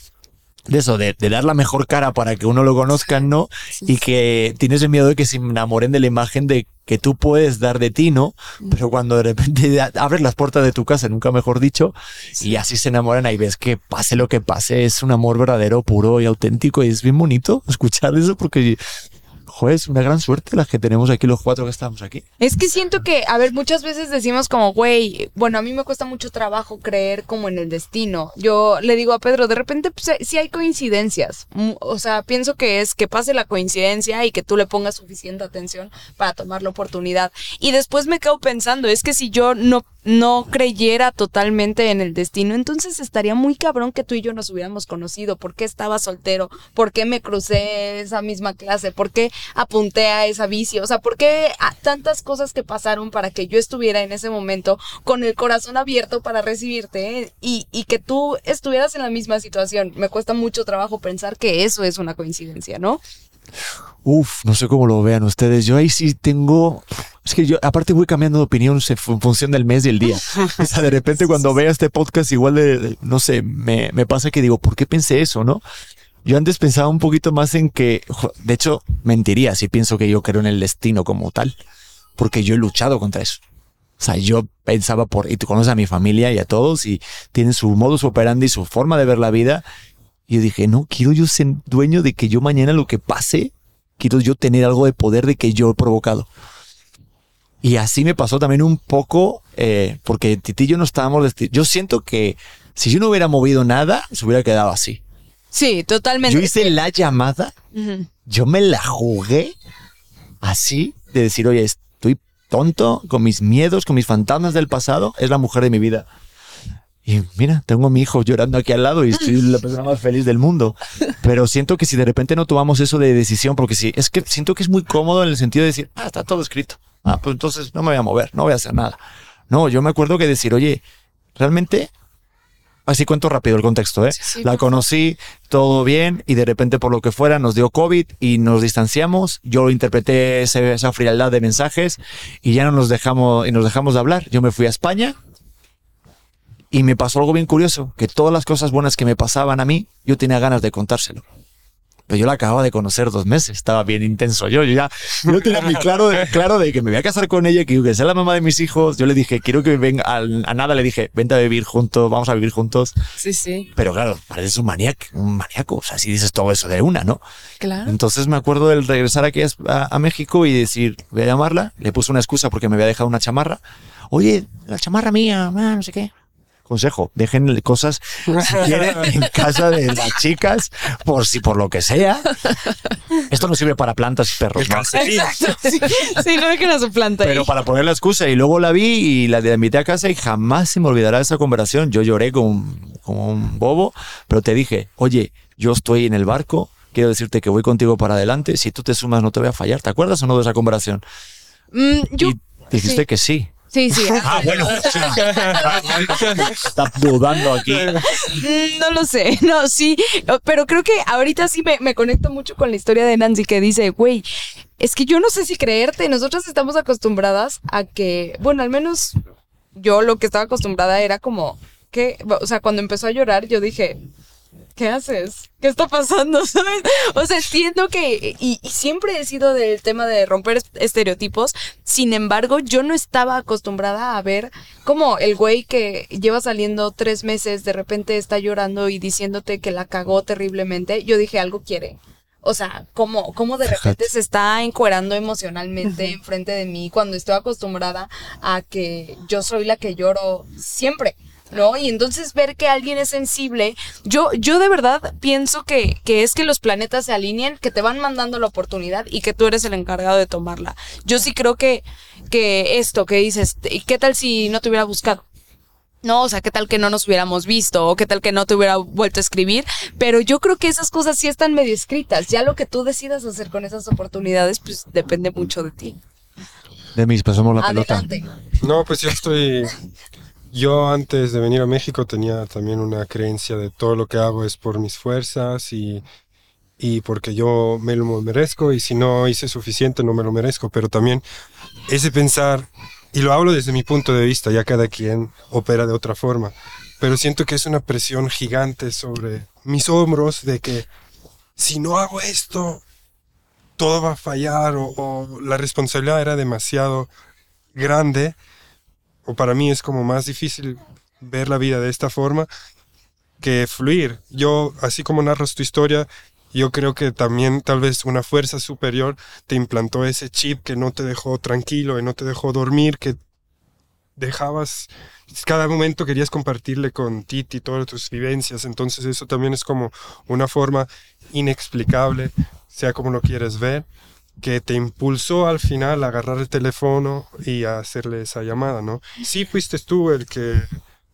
de eso, de, de dar la mejor cara para que uno lo conozcan, ¿no? Y que tienes el miedo de que se enamoren de la imagen de que tú puedes dar de ti, ¿no? Pero cuando de repente abres las puertas de tu casa, nunca mejor dicho, y así se enamoran, ahí ves que pase lo que pase, es un amor verdadero, puro y auténtico, y es bien bonito escuchar eso porque joder, es una gran suerte la que tenemos aquí, los cuatro que estamos aquí. Es que siento que, a ver, muchas veces decimos como, güey, bueno, a mí me cuesta mucho trabajo creer como en el destino. Yo le digo a Pedro, de repente pues, sí hay coincidencias. O sea, pienso que es que pase la coincidencia y que tú le pongas suficiente atención para tomar la oportunidad. Y después me quedo pensando, es que si yo no no creyera totalmente en el destino, entonces estaría muy cabrón que tú y yo nos hubiéramos conocido. ¿Por qué estaba soltero? ¿Por qué me crucé esa misma clase? ¿Por qué apunté a esa bici? O sea, ¿por qué tantas cosas que pasaron para que yo estuviera en ese momento con el corazón abierto para recibirte eh? y, y que tú estuvieras en la misma situación? Me cuesta mucho trabajo pensar que eso es una coincidencia, ¿no? Uf, no sé cómo lo vean ustedes. Yo ahí sí tengo. Es que yo, aparte, voy cambiando de opinión en función del mes y el día. O sea, de repente, cuando vea este podcast, igual de, de- no sé, me, me pasa que digo, ¿por qué pensé eso, no? Yo antes pensaba un poquito más en que, de hecho, mentiría si pienso que yo creo en el destino como tal, porque yo he luchado contra eso. O sea, yo pensaba por, y tú conoces a mi familia y a todos, y tienen su modus operandi, su forma de ver la vida. Y yo dije, no, quiero yo ser dueño de que yo mañana lo que pase, quiero yo tener algo de poder de que yo he provocado. Y así me pasó también un poco, eh, porque Titi y yo no estábamos, yo siento que si yo no hubiera movido nada, se hubiera quedado así. Sí, totalmente. Yo hice la llamada, yo me la jugué así, de decir, oye, estoy tonto con mis miedos, con mis fantasmas del pasado, es la mujer de mi vida. Y mira, tengo a mi hijo llorando aquí al lado y estoy la persona más feliz del mundo. Pero siento que si de repente no tomamos eso de decisión, porque sí, es que siento que es muy cómodo en el sentido de decir, ah, está todo escrito. Ah, pues entonces no me voy a mover, no voy a hacer nada. No, yo me acuerdo que decir, oye, realmente, así cuento rápido el contexto, ¿eh? sí, la conocí, todo bien, y de repente por lo que fuera nos dio COVID y nos distanciamos. Yo interpreté esa frialdad de mensajes y ya no nos dejamos, y nos dejamos de hablar. Yo me fui a España y me pasó algo bien curioso, que todas las cosas buenas que me pasaban a mí, yo tenía ganas de contárselo. Pero yo la acababa de conocer dos meses, estaba bien intenso yo, yo ya, yo tenía muy claro de, claro de que me voy a casar con ella, que que sea la mamá de mis hijos, yo le dije, quiero que venga, al- a, nada le dije, vente a vivir juntos, vamos a vivir juntos, Sí, sí, pero claro, pareces un maníaco, un maníaco, o sea, si dices todo eso de una, ¿no? claro. Entonces me acuerdo del regresar aquí a, a México y decir, voy a llamarla. Le puse una excusa porque me había dejado una chamarra. Oye, la chamarra mía, ah, no sé qué. Consejo, dejen cosas si quieren en casa de las chicas, por si por lo que sea. Esto no sirve para plantas y perros, ¿no? sí, sí, no dejen a su planta ahí. Pero para poner la excusa. Y luego la vi y la, la invité a casa y jamás se me olvidará esa conversación. Yo lloré como, como un bobo, pero te dije, oye, yo estoy en el barco, quiero decirte que voy contigo para adelante. Si tú te sumas, no te voy a fallar. ¿Te acuerdas o no de esa conversación? Mm, yo, y dijiste sí. que sí. Sí, sí. Ah, bueno. Está dudando aquí. Mm, No lo sé, no, sí, pero creo que ahorita sí me, me conecto mucho con la historia de Nancy que dice, güey, es que yo no sé si creerte, nosotras estamos acostumbradas a que, bueno, al menos yo lo que estaba acostumbrada era como que, o sea, cuando empezó a llorar yo dije, ¿qué haces? ¿Qué está pasando? ¿Sabes? O sea, entiendo que, y, y siempre he sido del tema de romper est- estereotipos, sin embargo, yo no estaba acostumbrada a ver como el güey que lleva saliendo tres meses, de repente está llorando y diciéndote que la cagó terriblemente. Yo dije, algo quiere. O sea, ¿cómo, cómo de repente se está encuerando emocionalmente enfrente de mí cuando estoy acostumbrada a que yo soy la que lloro siempre? ¿No? Y entonces ver que alguien es sensible, yo, yo de verdad pienso que, que es que los planetas se alineen, que te van mandando la oportunidad y que tú eres el encargado de tomarla. Yo sí creo que, que esto que dices, ¿y qué tal si no te hubiera buscado? No, o sea, qué tal que no nos hubiéramos visto o qué tal que no te hubiera vuelto a escribir, pero yo creo que esas cosas sí están medio escritas. Ya lo que tú decidas hacer con esas oportunidades, pues depende mucho de ti. De mis, pasamos la pelota. No, pues yo estoy. Yo antes de venir a México tenía también una creencia de todo lo que hago es por mis fuerzas y, y porque yo me lo merezco y si no hice suficiente no me lo merezco. Pero también ese pensar, y lo hablo desde mi punto de vista, ya cada quien opera de otra forma, pero siento que es una presión gigante sobre mis hombros de que si no hago esto, todo va a fallar o, o la responsabilidad era demasiado grande o para mí es como más difícil ver la vida de esta forma que fluir. Yo, así como narras tu historia, yo creo que también tal vez una fuerza superior te implantó ese chip que no te dejó tranquilo y no te dejó dormir, que dejabas, cada momento querías compartirle con Titi todas tus vivencias, entonces eso también es como una forma inexplicable, sea como lo quieres ver, que te impulsó al final a agarrar el teléfono y a hacerle esa llamada, ¿no? Sí fuiste tú el que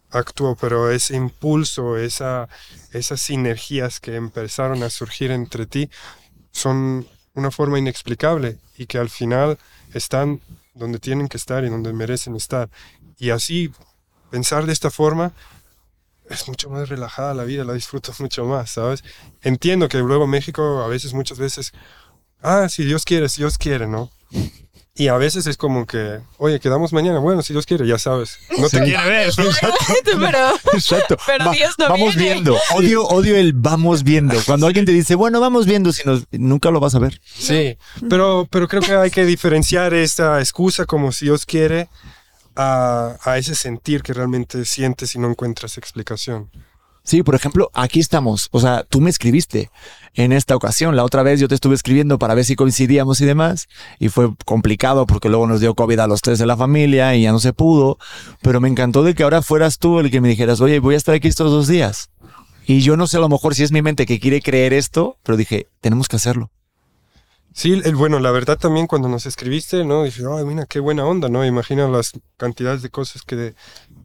actuó, pero ese impulso, esa, esas sinergias que empezaron a surgir entre ti son una forma inexplicable y que al final están donde tienen que estar y donde merecen estar. Y así, pensar de esta forma es mucho más relajada la vida, la disfruto mucho más, ¿sabes? Entiendo que luego México a veces, muchas veces, ah, si Dios quiere, si Dios quiere, ¿no? Y a veces es como que, oye, quedamos mañana. Bueno, si Dios quiere, ya sabes. No te quiere ver. pero, Exacto. pero Va- Dios no vamos viene. viendo. Odio, odio el vamos viendo. Cuando alguien te dice, bueno, vamos viendo, si nos, nunca lo vas a ver. Sí, pero, pero creo que hay que diferenciar esta excusa como si Dios quiere a, a ese sentir que realmente sientes y no encuentras explicación. Sí, por ejemplo, aquí estamos. O sea, tú me escribiste en esta ocasión. La otra vez yo te estuve escribiendo para ver si coincidíamos y demás. Y fue complicado porque luego nos dio COVID a los tres de la familia y ya no se pudo. Pero me encantó de que ahora fueras tú el que me dijeras, oye, voy a estar aquí estos dos días. Y yo no sé a lo mejor si es mi mente que quiere creer esto, pero dije, tenemos que hacerlo. Sí, el, bueno, la verdad también cuando nos escribiste, ¿no? Dije, ay, mira, qué buena onda, ¿no? Imagina las cantidades de cosas que,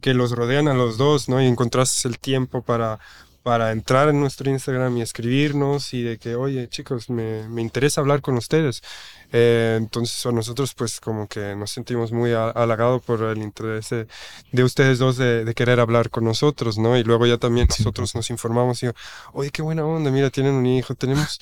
que los rodean a los dos, ¿no? Y encontraste el tiempo para, para entrar en nuestro Instagram y escribirnos y de que, oye, chicos, me, me interesa hablar con ustedes. Eh, entonces, a nosotros, pues, como que nos sentimos muy halagados por el interés de, de ustedes dos de, de querer hablar con nosotros, ¿no? Y luego ya también nosotros nos informamos y, oye, qué buena onda, mira, tienen un hijo, tenemos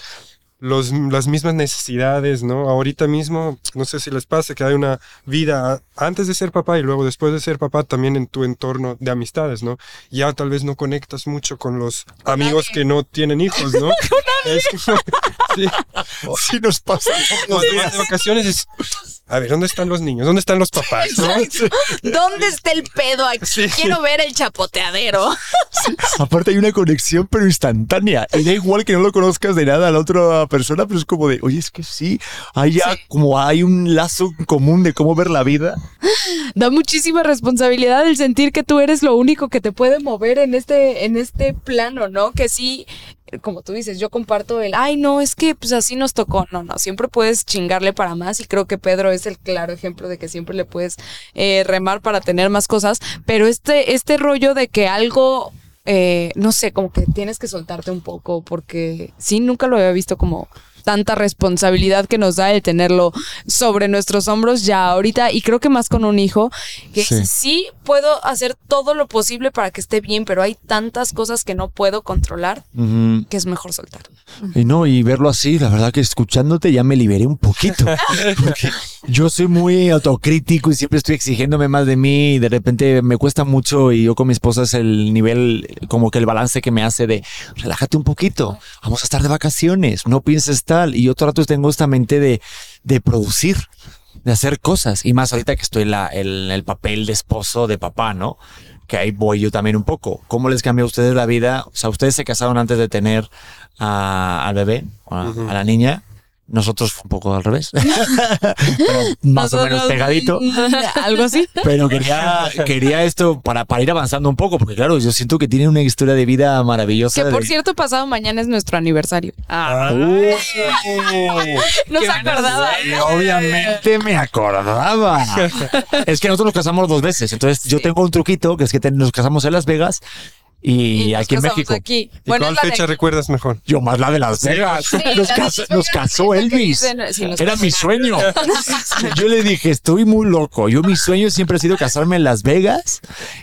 los, las mismas necesidades, ¿no? Ahorita mismo, no sé si les pasa que hay una vida antes de ser papá y luego después de ser papá también en tu entorno de amistades, ¿no? Ya tal vez no conectas mucho con los amigos que no tienen hijos, ¿no? Es como- sí. Sí nos pasa. Vas de vacaciones es, a ver, ¿dónde están los niños? ¿Dónde están los papás? ¿no? ¿Dónde está el pedo aquí? Quiero ver el chapoteadero. Aparte hay una conexión pero instantánea. Y da igual que no lo conozcas de nada a la otra persona, pero es como de, oye, es que sí, hay ya como hay un lazo común de cómo ver la vida. Da muchísima responsabilidad el sentir que tú eres lo único que te puede mover en este, en este plano, ¿no? Que sí, como tú dices, yo comparto el, ay, no, es que pues así nos tocó. No, no, siempre puedes chingarle para más y creo que Pedro es el claro ejemplo de que siempre le puedes eh, remar para tener más cosas, pero este, este rollo de que algo... eh, no sé, como que tienes que soltarte un poco porque sí, nunca lo había visto como tanta responsabilidad que nos da el tenerlo sobre nuestros hombros ya ahorita y creo que más con un hijo que Sí. sí. puedo hacer todo lo posible para que esté bien, pero hay tantas cosas que no puedo controlar que es mejor soltar. Y no, y verlo así, la verdad que escuchándote ya me liberé un poquito. Porque yo soy muy autocrítico y siempre estoy exigiéndome más de mí y de repente me cuesta mucho y yo con mi esposa es el nivel, como que el balance que me hace de relájate un poquito, vamos a estar de vacaciones, no pienses tal. Y yo todo el rato tengo esta mente de, de producir, de hacer cosas. Y más ahorita que estoy en la- en el papel de esposo, de papá, ¿no? Que ahí voy yo también un poco. ¿Cómo les cambió a ustedes la vida? O sea, ustedes se casaron antes de tener a- al bebé, a, a la niña. Nosotros un poco al revés. Pero más o menos pegadito. Algo así. Pero quería, quería esto para, para ir avanzando un poco, porque claro, yo siento que tiene una historia de vida maravillosa. Que por de- cierto, pasado mañana es nuestro aniversario. Ah, no se acordaba. Obviamente me acordaba. es que nosotros nos casamos dos veces. Entonces, yo tengo un truquito que es que te- nos casamos en Las Vegas y, aquí en México. aquí. ¿Y Bueno, cuál de fecha recuerdas mejor? Yo más la de Las Vegas. Sí, nos, la casó, de- nos casó que Elvis. dicen- sí, nos Era casó. mi sueño. Yo le dije, estoy muy loco. Yo mi sueño siempre ha sido casarme en Las Vegas,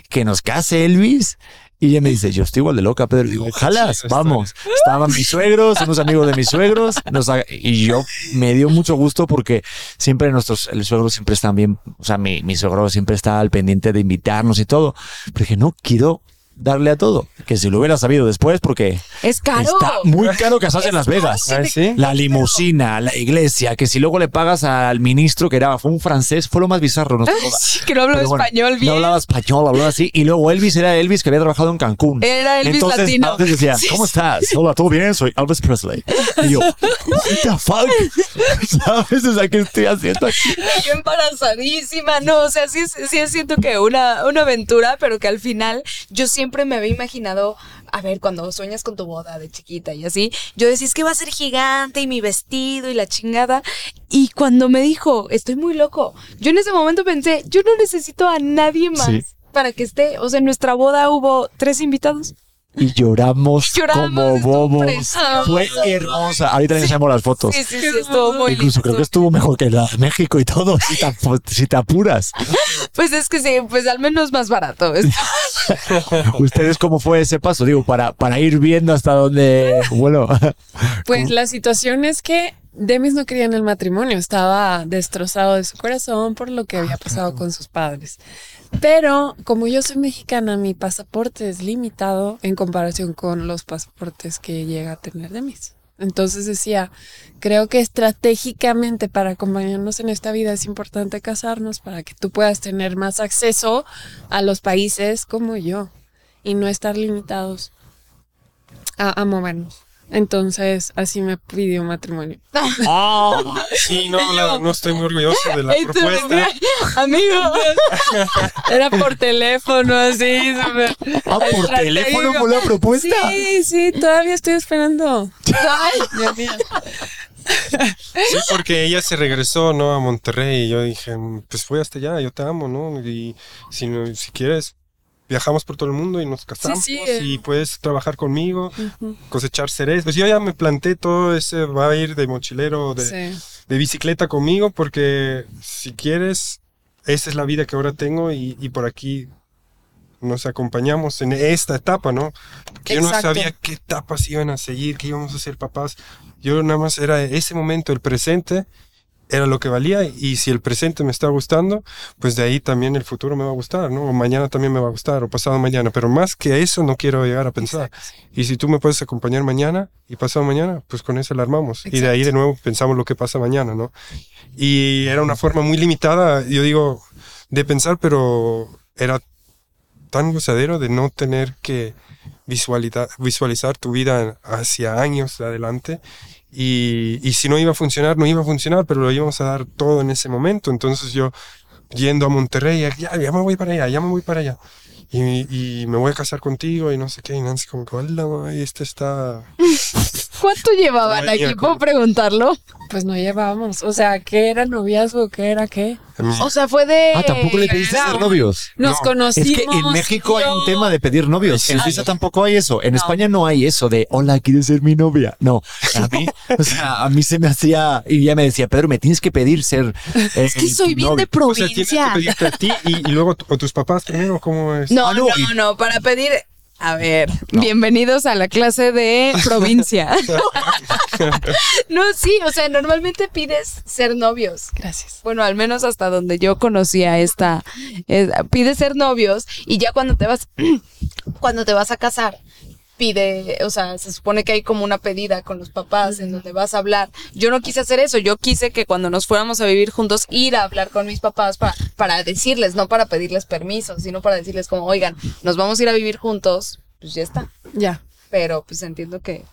que nos case Elvis. Y ella me dice, yo estoy igual de loca, Pedro. Digo, ojalá, vamos. Estaban mis suegros, unos amigos de mis suegros. nos ha- y yo me dio mucho gusto porque siempre nuestros el suegros siempre están bien. O sea, mi, mi suegro siempre está al pendiente de invitarnos y todo. Pero dije, no, quiero darle a todo. Que si lo hubiera sabido después, porque Es caro. está muy caro casarse en Las Vegas. ¿sí? La limusina, la iglesia, que si luego le pagas al ministro que era fue un francés, fue lo más bizarro. Sí, que no Pero bueno, español bien. No hablaba español, hablaba así. Y luego Elvis era Elvis que había trabajado en Cancún. Era Elvis Entonces, latino. Entonces decía, Sí, ¿cómo estás? Hola, ¿todo bien? Soy Elvis Presley. Y yo, what the fuck? ¿Sabes? O sea, ¿qué estoy haciendo aquí? Yo embarazadísima, no, o sea, sí, es- sí siento que una, una aventura, pero que al final yo siempre me había imaginado, a ver, cuando sueñas con tu boda de chiquita y así, yo decía, es que va a ser gigante y mi vestido y la chingada. Y cuando me dijo, estoy muy loco, yo en ese momento pensé, yo no necesito a nadie más. Sí. Para que esté, o sea, en nuestra boda hubo tres invitados. Y lloramos, Lloramos, como bobos. Fue hermosa. Ahorita les enseñamos las fotos. Sí, sí, sí, estuvo muy Incluso lindo. creo que estuvo mejor que la de México y todo, si te, si te apuras. Pues es que sí, pues al menos más barato. ¿Ustedes cómo fue ese paso? Digo, para, para ir viendo hasta dónde vuelo. Pues la situación es que Demis no quería en el matrimonio, estaba destrozado de su corazón por lo que había pasado con sus padres. Pero como yo soy mexicana, mi pasaporte es limitado en comparación con los pasaportes que llega a tener Demis. Entonces decía, creo que estratégicamente para acompañarnos en esta vida es importante casarnos para que tú puedas tener más acceso a los países como yo y no estar limitados a, a movernos. Entonces, así me pidió matrimonio. Sí, no, la- no estoy muy orgulloso de la propuesta. Amigo. Era por teléfono, así, súper. Ah, por teléfono fue la propuesta. Sí, sí, todavía estoy esperando. Ay, Dios mío. Sí, porque ella se regresó, ¿no? A Monterrey y yo dije, pues voy hasta allá, yo te amo, ¿no? Y si, no- si quieres, viajamos por todo el mundo y nos casamos sí, eh. y puedes trabajar conmigo, Ujú, cosechar cerezas. Pues yo ya me planté todo ese, va a ir de mochilero, de, Sí. de bicicleta conmigo, porque si quieres, esa es la vida que ahora tengo y, y por aquí nos acompañamos en esta etapa, ¿no? Que yo no sabía qué etapas iban a seguir, que íbamos a ser papás. Yo nada más era ese momento, el presente, era lo que valía y si el presente me está gustando, pues de ahí también el futuro me va a gustar, ¿no? O mañana también me va a gustar, o pasado mañana, pero más que eso no quiero llegar a pensar. Y si tú me puedes acompañar mañana y pasado mañana, pues con eso la armamos. Y de ahí de nuevo pensamos lo que pasa mañana, ¿no? Y era una forma muy limitada, yo digo, de pensar, pero era tan gozadero de no tener que visualizar, visualizar tu vida hacia años adelante. Y, y si no iba a funcionar, no iba a funcionar, pero lo íbamos a dar todo en ese momento. Entonces yo yendo a Monterrey, ya, ya me voy para allá, ya me voy para allá. Y, y me voy a casar contigo y no sé qué. Y Nancy como que, hola, este está... ¿Cuánto llevaban Ay, aquí? ¿Puedo como- preguntarlo? Pues no llevábamos. O sea, ¿qué era noviazgo? ¿Qué era qué? O sea, fue de. Ah, tampoco le pediste ser novios. Nos No, Es conocimos. que en México hay un tema de pedir novios. En Suiza tampoco hay eso. En España no hay eso de hola, ¿quieres ser mi novia? No. A mí, o sea, a mí se me hacía y ya me decía, Pedro, me tienes que pedir ser. eh, Es que soy bien de novio". O sea, tienes que provincia. pedirte a ti y, y luego o tus papás primero, ¿cómo es? No, Ah, no, no, y- no, para pedir. A ver, bienvenidos a la clase de provincia. no, sí, o sea, normalmente pides ser novios. Gracias. Bueno, al menos hasta donde yo conocía esta, es- pides ser novios y ya cuando te vas, cuando te vas a casar, pide, o sea, se supone que hay como una pedida con los papás en donde vas a hablar. Yo no quise hacer eso, yo quise que cuando nos fuéramos a vivir juntos, ir a hablar con mis papás para, para decirles, no para pedirles permiso, sino para decirles como, oigan, nos vamos a ir a vivir juntos, pues ya está. Ya. Pero pues entiendo que...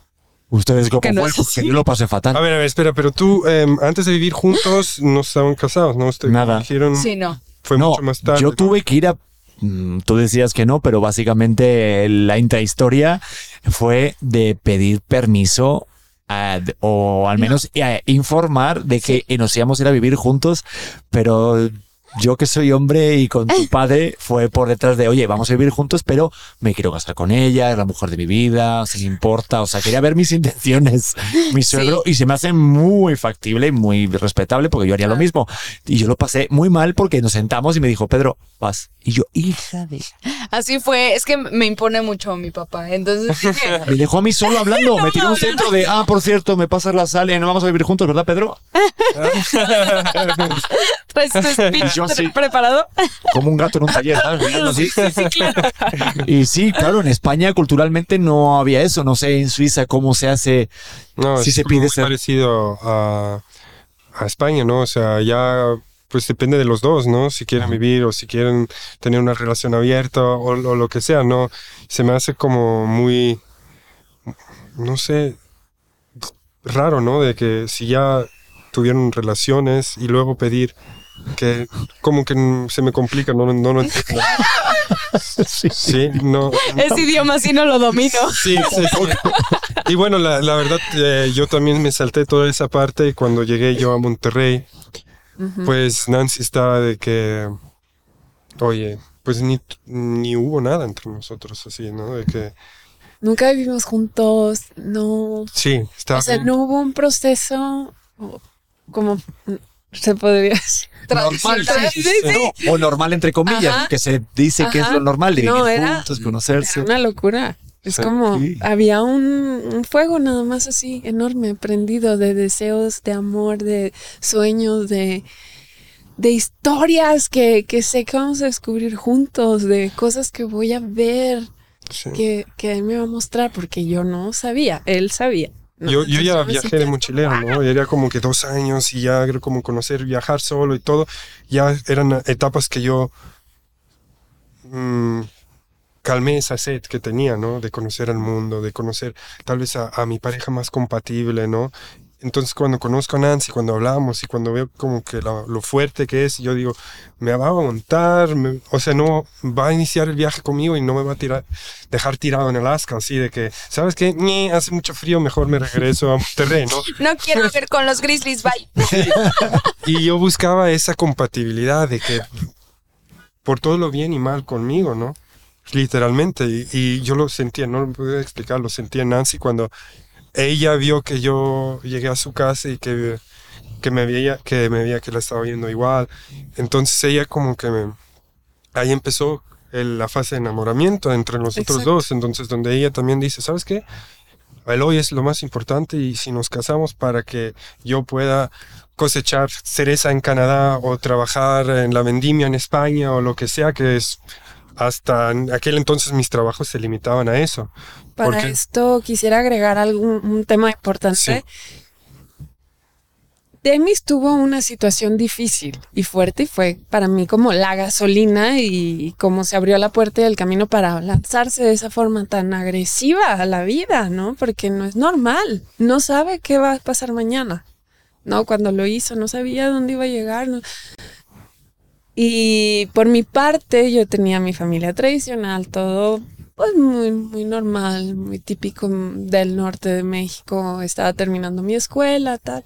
Ustedes cómo Que no fue, es porque así. yo lo pasé fatal. A ver, a ver, espera, pero tú, em, antes de vivir juntos, no estaban casados, ¿no? Ustedes Nada. dijeron- Sí, no. Fue no, mucho más tarde. yo tuve que ir a. mm, Tú decías que no, pero básicamente la intrahistoria fue de pedir permiso a- o al menos eh, informar de que nos íbamos a ir a vivir juntos, pero yo que soy hombre y con tu padre fue por detrás de, oye, vamos a vivir juntos, pero me quiero casar con ella, es la mujer de mi vida, se me importa, o sea, quería ver mis intenciones, mi suegro, y se me hace muy factible y muy respetable porque yo haría lo mismo. Y yo lo pasé muy mal porque nos sentamos y me dijo, Pedro, vas. Y yo, hija de... Así fue, es que me impone mucho mi papá. Entonces dije, Me dejó a mí solo hablando. me tiró un centro de, ah, por cierto, me pasas la sal y no vamos a vivir juntos, ¿verdad, Pedro? ¿traes tu speech Yo preparado? Como un gato en un taller, ¿sabes? Mirando así. Sí, sí, claro. Y sí, claro, en España culturalmente no había eso. No sé en Suiza cómo se hace. No, Sí es se pide muy ser- parecido a, a España, ¿no? O sea, ya pues depende de los dos, ¿no? Si quieren vivir o si quieren tener una relación abierta o, o lo que sea, ¿no? Se me hace como muy, no sé, raro, ¿no? De que si ya tuvieron relaciones y luego pedir que como que se me complica, no, no lo entiendo. Sí. Sí, no, Ese idioma sí no lo domino. Sí, sí, sí. Y bueno, la, la verdad, eh, yo también me salté toda esa parte y cuando llegué yo a Monterrey, pues Nancy estaba de que, oye, pues ni, ni hubo nada entre nosotros así, ¿no? De que, Nunca vivimos juntos, no. sí, estaba... O sea, no hubo un proceso como se podría. Normal, Tra- sí, sí, sí. No, o normal entre comillas, Ajá. que se dice que es lo normal de vivir era- juntos, conocerse. Era una locura. Es como había un, un fuego nada más así enorme, prendido de deseos, de amor, de sueños, de, de historias que, que sé que vamos a descubrir juntos, de cosas que voy a ver, que, que él me va a mostrar, porque yo no sabía, él sabía. ¿No? Yo, yo ya viajé de mochilero, ¿no? Era como que dos años y ya como conocer, viajar solo y todo. Ya eran etapas que yo mm, calmé esa sed que tenía, ¿no? De conocer al mundo, de conocer tal vez a, a mi pareja más compatible, ¿no? Entonces cuando conozco a Nancy, cuando hablamos y cuando veo como que lo fuerte que es, yo digo, me va a aguantar, me- o sea, no va a iniciar el viaje conmigo y no me va a tirar, dejar tirado en Alaska, así de que, ¿sabes qué? Ñe, hace mucho frío, mejor me regreso a Monterrey, ¿no? No quiero ver con los Grizzlies, bye. Y yo buscaba esa compatibilidad de que por todo lo bien y mal conmigo, ¿no? Literalmente. Y, y yo lo sentía, no lo puedo explicar, lo sentía en Nancy cuando ella vio que yo llegué a su casa y que, que me veía que me veía que la estaba viendo igual. Entonces ella como que me, ahí empezó el- la fase de enamoramiento entre nosotros Exacto. dos. Entonces donde ella también dice, ¿sabes qué? El hoy es lo más importante y si nos casamos para que yo pueda cosechar cereza en Canadá o trabajar en la vendimia en España o lo que sea, que es hasta aquel entonces mis trabajos se limitaban a eso. Para Porque- esto quisiera agregar algún un tema importante. Sí. Demis tuvo una situación difícil y fuerte y fue para mí como la gasolina y como se abrió la puerta y el camino para lanzarse de esa forma tan agresiva a la vida, ¿no? Porque no es normal, no sabe qué va a pasar mañana, ¿no? Cuando lo hizo no sabía dónde iba a llegar. no- Y por mi parte yo tenía mi familia tradicional, todo pues muy, muy normal, muy típico del norte de México, estaba terminando mi escuela, tal.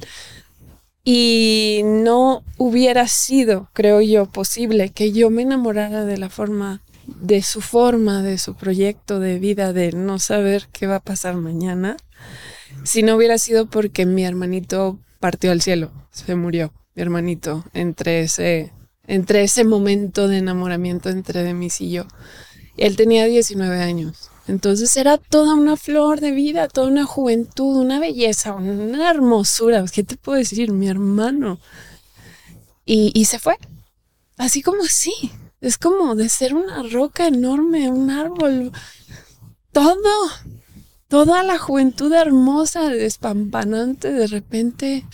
Y no hubiera sido, creo yo, posible que yo me enamorara de la forma, de su forma, de su proyecto de vida, de no saber qué va a pasar mañana, si no hubiera sido porque mi hermanito partió al cielo, se murió, mi hermanito, entre ese, entre ese momento de enamoramiento entre Demis y yo. Él tenía 19 años. Entonces era toda una flor de vida, toda una juventud, una belleza, una hermosura. ¿Qué te puedo decir? Mi hermano. Y, se fue. Así como así. Es como de ser una roca enorme, un árbol. Todo. Toda la juventud hermosa, despampanante, de repente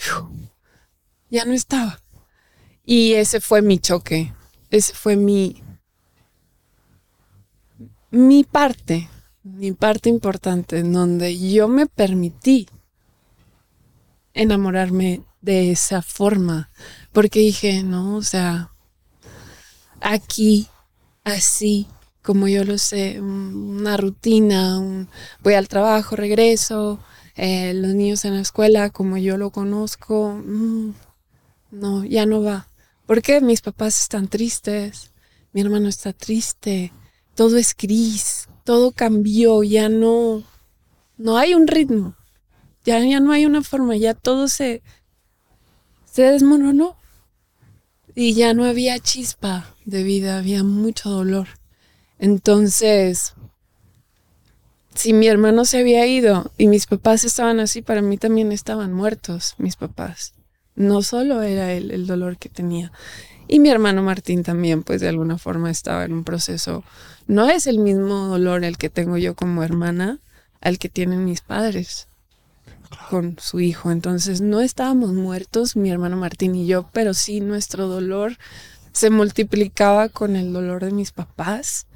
ya no estaba. Y ese fue mi choque. Ese fue mi, mi parte, mi parte importante, en donde yo me permití enamorarme de esa forma, porque dije, no, o sea, aquí, así, como yo lo sé, un- una rutina, un- voy al trabajo, regreso, eh, los niños en la escuela, como yo lo conozco, mm, no, ya no va. Porque mis papás están tristes, mi hermano está triste, todo es gris, todo cambió, ya no, no hay un ritmo, ya, ya no hay una forma, ya todo se, se desmoronó. Y ya no había chispa de vida, había mucho dolor. Entonces, si mi hermano se había ido y mis papás estaban así, para mí también estaban muertos mis papás. No solo era él el dolor que tenía. Y mi hermano Martín también, pues de alguna forma estaba en un proceso. No es el mismo dolor el que tengo yo como hermana al que tienen mis padres con su hijo. Entonces no estábamos muertos, mi hermano Martín y yo, pero sí nuestro dolor se multiplicaba con el dolor de mis papás,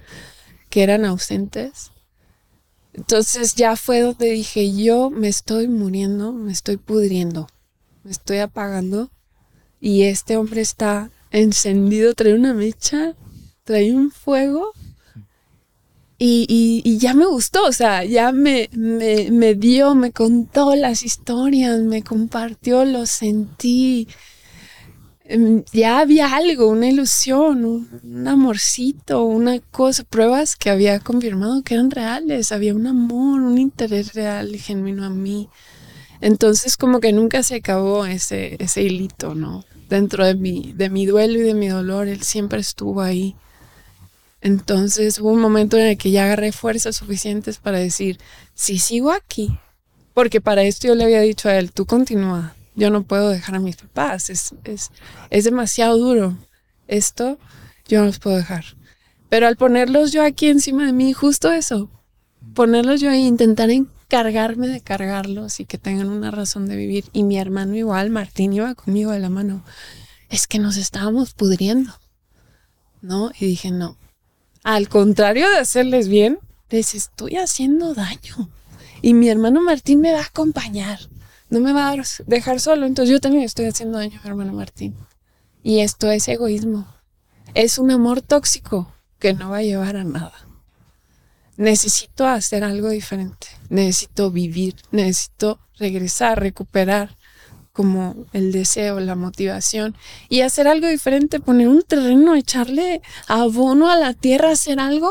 que eran ausentes. Entonces ya fue donde dije, yo me estoy muriendo, me estoy pudriendo, me estoy apagando y este hombre está encendido, trae una mecha, trae un fuego y, ya me gustó, o sea, ya me, me, me, dio, me contó las historias, me compartió, lo sentí. Em, ya había algo, una ilusión, un, amorcito, una cosa, pruebas que había confirmado que eran reales, había un amor, un interés real y genuino a mí. Entonces como que nunca se acabó ese, ese hilito, ¿no? Dentro de mi, de mi duelo y de mi dolor, él siempre estuvo ahí. Entonces hubo un momento en el que ya agarré fuerzas suficientes para decir, sí sigo aquí. Porque para esto yo le había dicho a él, tú continúa, yo no puedo dejar a mis papás, es, es, es demasiado duro. Esto yo no los puedo dejar. Pero al ponerlos yo aquí encima de mí, justo eso, ponerlos yo ahí, intentar encargarme de cargarlos y que tengan una razón de vivir. Y mi hermano igual, Martín iba conmigo de la mano. Es que nos estábamos pudriendo. ¿No? Y dije, no, al contrario de hacerles bien, les estoy haciendo daño. Y mi hermano Martín me va a acompañar. No me va a dejar solo. Entonces yo también estoy haciendo daño a mi hermano Martín. Y esto es egoísmo. Es un amor tóxico que no va a llevar a nada. Necesito hacer algo diferente. Necesito vivir. Necesito regresar, recuperar como el deseo, la motivación y hacer algo diferente, poner un terreno, echarle abono a la tierra, hacer algo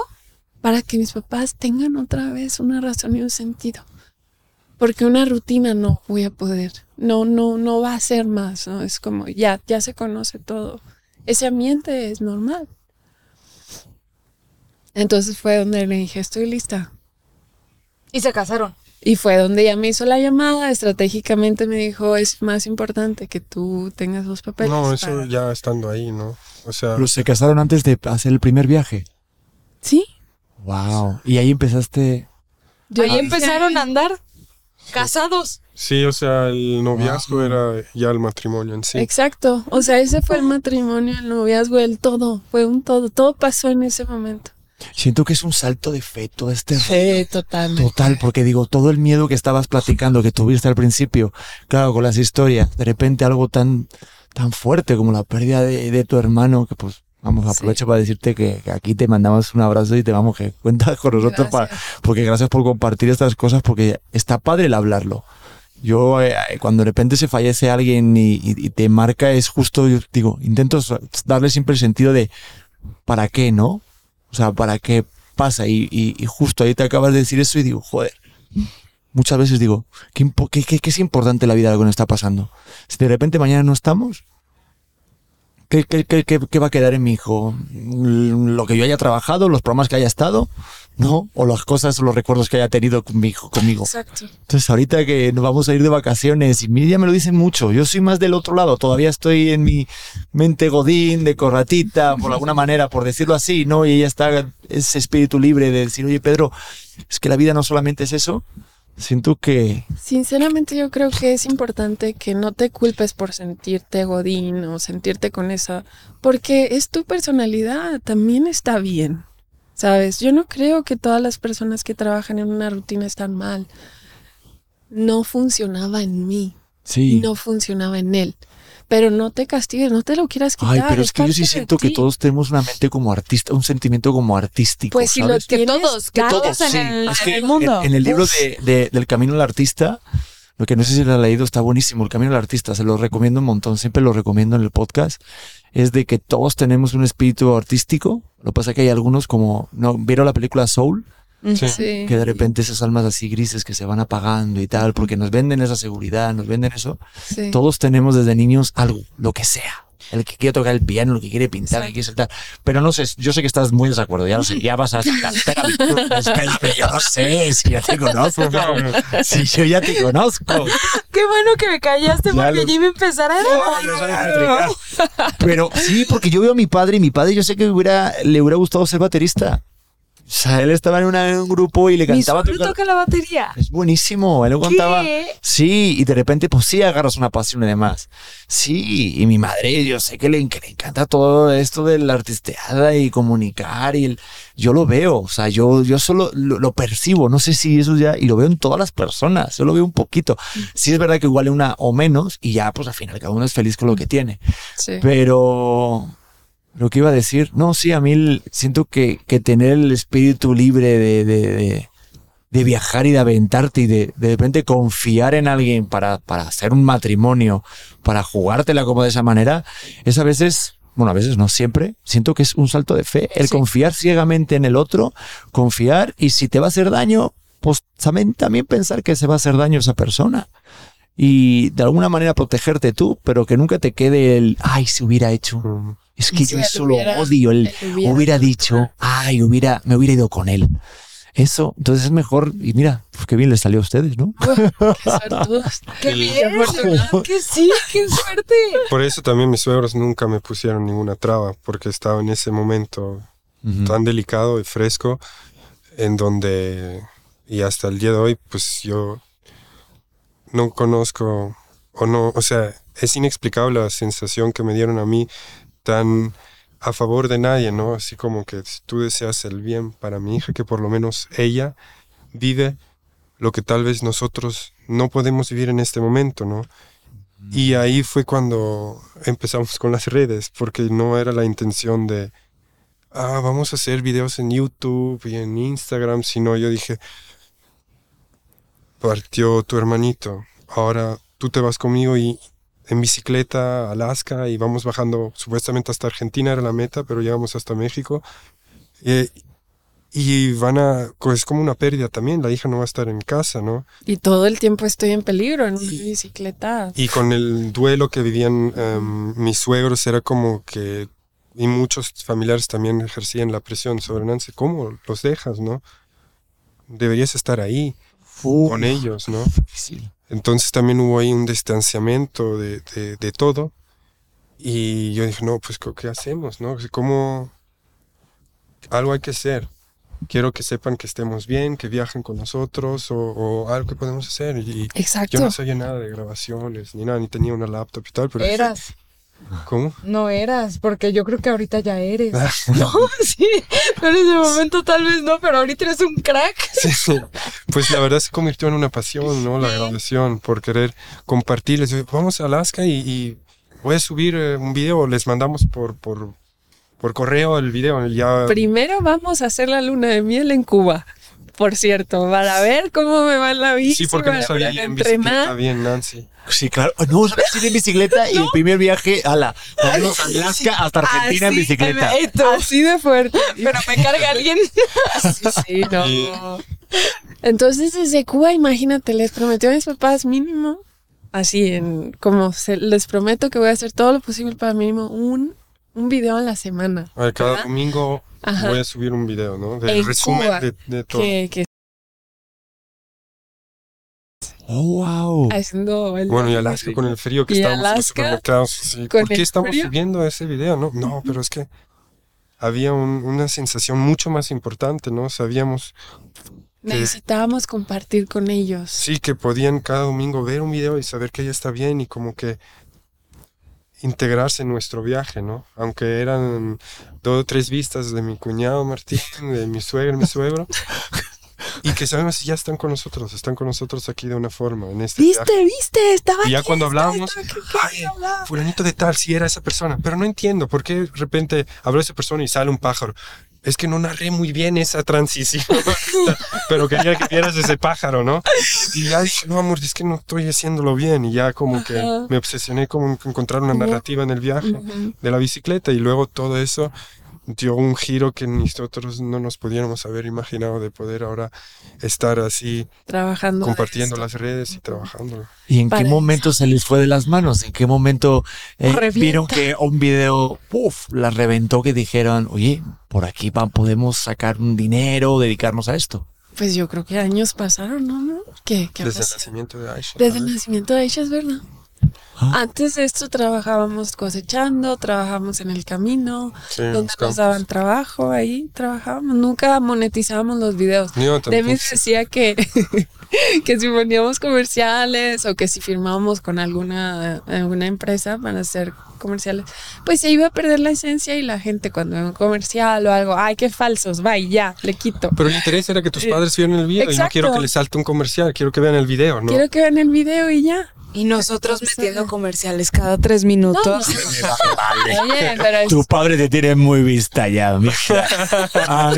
para que mis papás tengan otra vez una razón y un sentido. Porque una rutina no voy a poder, no, no, no va a ser más, ¿no? Es como ya, ya se conoce todo. Ese ambiente es normal. Entonces fue donde le dije, estoy lista. Y se casaron. Y fue donde ella me hizo la llamada, estratégicamente me dijo, es más importante que tú tengas los papeles. No, eso ya estando ahí, ¿no? O sea... Pero se casaron antes de hacer el primer viaje. Sí. Wow. Y ahí empezaste... ahí empezaron a andar casados. Sí, o sea, el noviazgo era ya el matrimonio en sí. Exacto. O sea, ese fue el matrimonio, el noviazgo, el todo. Fue un todo. Todo pasó en ese momento. Siento que es un salto de fe todo este. Sí, total. Total, porque digo, todo el miedo que estabas platicando, que tuviste al principio, claro, con las historias, de repente algo tan, tan fuerte como la pérdida de, tu hermano, que pues, vamos, aprovecho para decirte que, aquí te mandamos un abrazo y te vamos, que cuentas con nosotros, para, porque gracias por compartir estas cosas, porque está padre el hablarlo. Yo, eh, cuando de repente se fallece alguien y, y, te marca, es justo, yo digo, intento darle siempre el sentido de, ¿para qué, no? O sea, ¿para qué pasa? Y, justo ahí te acabas de decir eso y digo, joder. Muchas veces digo, ¿qué, qué, qué, es importante la vida lo que nos está pasando? Si de repente mañana no estamos, ¿qué, qué, va a quedar en mi hijo? ¿Lo que yo haya trabajado? ¿Los programas que haya estado? ¿no? O las cosas, los recuerdos que haya tenido conmigo. conmigo. Exacto. Entonces, ahorita que nos vamos a ir de vacaciones, y Miriam me lo dice mucho, yo soy más del otro lado, todavía estoy en mi mente godín, de corratita, por alguna manera, por decirlo así, ¿no? Y ella está, ese espíritu libre de decir, oye, Pedro, es que la vida no solamente es eso. Siento que... Sinceramente yo creo que es importante que no te culpes por sentirte godín o sentirte con esa, porque es tu personalidad, también está bien. ¿Sabes? Yo no creo que todas las personas que trabajan en una rutina están mal. No funcionaba en mí. Sí. No funcionaba en él. Pero no te castigues, no te lo quieras quitar. Ay, pero es, que yo sí siento que todos tenemos una mente como artista, un sentimiento como artístico. Pues si lo que todos, que todos en, el, mundo. En, el libro de, del Camino al Artista, lo que no sé si lo ha leído, está buenísimo. El Camino al Artista, se lo recomiendo un montón, siempre lo recomiendo en el podcast es de que todos tenemos un espíritu artístico. Lo que pasa es que hay algunos como, ¿no? ¿Vieron la película Soul? Sí. Que de repente esas almas así grises que se van apagando y tal, porque nos venden esa seguridad, nos venden eso. Todos tenemos desde niños algo, lo que sea. el que quiere tocar el piano, el que quiere pintar, el que quiere saltar. Pero no sé, yo sé que estás muy desacuerdo, ya lo sé, ya vas a espera, yo lo sé, si ya te conozco. Si yo ya te conozco. Qué bueno que me callaste Ya porque ya iba a empezar a... Pero sí, porque yo veo a mi padre y mi padre yo sé que hubiera, le hubiera gustado ser baterista. O sea, él estaba en, una- en un grupo y le Mi cantaba. suegro toca la batería. Es buenísimo, él lo contaba. Sí, y de repente, pues sí, agarras una pasión y demás. Sí, y mi madre, yo sé que le, que le encanta todo esto de la artisteada y comunicar. Y el- yo lo veo, o sea, yo, yo solo lo, lo percibo, no sé si eso ya, y lo veo en todas las personas, yo lo veo un poquito. Sí, es verdad que igual una o menos, y ya, pues al final, cada uno es feliz con lo que tiene. Sí. Pero lo que iba a decir, no, sí, a mí siento que, que tener el espíritu libre de, de, de- de viajar y de aventarte y de de repente confiar en alguien para, para hacer un matrimonio, para jugártela como de esa manera, es a veces, bueno, a veces no siempre, siento que es un salto de fe, el Sí. confiar ciegamente en el otro, confiar y si te va a hacer daño, pues también, también pensar que se va a hacer daño esa persona y de alguna manera protegerte tú, pero que nunca te quede el, ay, si hubiera hecho. Mm. Es que si yo eso lo odio, el hubiera- hubiera dicho, ay, hubiera, me hubiera ido con él. Eso, entonces es mejor, y mira, pues qué bien les salió a ustedes, ¿no? Qué suertudos. ¡Qué bien! que sí, qué suerte. Por eso también mis suegros nunca me pusieron ninguna traba, porque estaba en ese momento tan delicado y fresco, en donde, y hasta el día de hoy, pues yo no conozco, o no, o sea, es inexplicable la sensación que me dieron a mí tan a favor de nadie, ¿no? Así como que si tú deseas el bien para mi hija, que por lo menos ella vive lo que tal vez nosotros no podemos vivir en este momento, ¿no? Y ahí fue cuando empezamos con las redes, porque no era la intención de, ah, vamos a hacer videos en YouTube y en Instagram, sino yo dije, partió tu hermanito, ahora tú te vas conmigo y en bicicleta a Alaska y vamos bajando supuestamente hasta Argentina era la meta, pero llegamos hasta México. Eh, y van a, es como una pérdida también, la hija no va a estar en casa, ¿no? Y todo el tiempo estoy en peligro en una bicicleta. Y con el duelo que vivían em, mis suegros era como que, y muchos familiares también ejercían la presión sobre Nancy, ¿cómo los dejas, no? Deberías estar ahí Con ellos, ¿no? Entonces también hubo ahí un distanciamiento de, de- de todo. Y yo dije, no, pues ¿qué- ¿qué hacemos? ¿No? ¿Cómo? Algo hay que hacer. Quiero que sepan que estemos bien, que viajen con nosotros o, o algo que podemos hacer. Y Exacto. yo no sabía nada de grabaciones ni nada, ni tenía una laptop y tal, pero... Eras, ¿Cómo? no eras, porque yo creo que ahorita ya eres. Ah, No, sí, pero en ese momento tal vez no, pero ahorita eres un crack. Sí, pues la verdad se convirtió en una pasión, ¿no? La grabación, por querer compartirles. Yo, Vamos a Alaska y, y voy a subir eh, un video, les mandamos por, por, por correo el video. Ya, Primero vamos a hacer la luna de miel en Cuba. Por cierto, para ver cómo me va en la bici. sí, porque no sabía ir en bicicleta bien, Nancy. Sí, claro. No, sabes ir en bicicleta y el primer viaje, ala, vamos a Alaska hasta Argentina en bicicleta. Así de fuerte. Pero me carga alguien. Sí, sí, no. Entonces desde Cuba, imagínate, les prometió a mis papás mínimo, así en como se, les prometo que voy a hacer todo lo posible para mínimo un, un video a la semana. A ver, cada ¿verdad? domingo Ajá. voy a subir un video, ¿no? De En resumen Cuba, de, de todo. Que, que Oh, wow. haciendo el Bueno, y Alaska con el frío que estábamos supermercados. sí, ¿Por qué estamos frío. subiendo ese video? No, no, pero es que había un- una sensación mucho más importante, ¿no? Sabíamos necesitábamos compartir con ellos. Sí, que podían cada domingo ver un video y saber que ella está bien y como que integrarse en nuestro viaje, ¿no? Aunque eran dos o tres vistas de mi cuñado Martín, de mi suegra, mi suegro. Y que sabemos si ya están con nosotros, están con nosotros aquí de una forma, en este viaje. ¿Viste? ¿Viste? Estaba Y ya aquí, cuando hablábamos, fulanito de tal, si era esa persona, pero no entiendo por qué de repente habló esa persona y sale un pájaro. Es que no narré muy bien esa transición, pero quería que vieras ese pájaro, ¿no? Y ya dije, no, amor, es que no estoy haciéndolo bien. Y ya como que Ajá. me obsesioné con encontrar una narrativa en el viaje Ujú. de la bicicleta y luego todo eso dio un giro que nosotros no nos pudiéramos haber imaginado de poder ahora estar así Trabajando. compartiendo las redes y trabajando. ¿Y en Para qué momento se les fue de las manos? ¿En qué momento eh, vieron que un video, uf, la reventó que dijeron, oye, por aquí va- podemos sacar un dinero, dedicarnos a esto? Pues yo creo que años pasaron, ¿no? ¿Qué, qué Desde el nacimiento de Aisha. Desde el nacimiento de Aisha, es verdad. Ah. Antes de esto trabajábamos cosechando, trabajábamos en el camino, Sí, donde nos daban trabajo, ahí trabajábamos. Nunca monetizábamos los videos. Demis decía que, que si poníamos comerciales o que si firmábamos con alguna, alguna empresa para hacer comerciales, pues se iba a perder la esencia y la gente cuando ve un comercial o algo, ay, qué falsos, vaya, ya, le quito. Pero el interés era que tus padres vieran el video y no Exacto. quiero que les salte un comercial, quiero que vean el video, ¿no? Quiero que vean el video y ya. Y nosotros Entonces- comerciales cada tres minutos. Oye, pero es- Tu padre te tiene muy vista ya. Ah,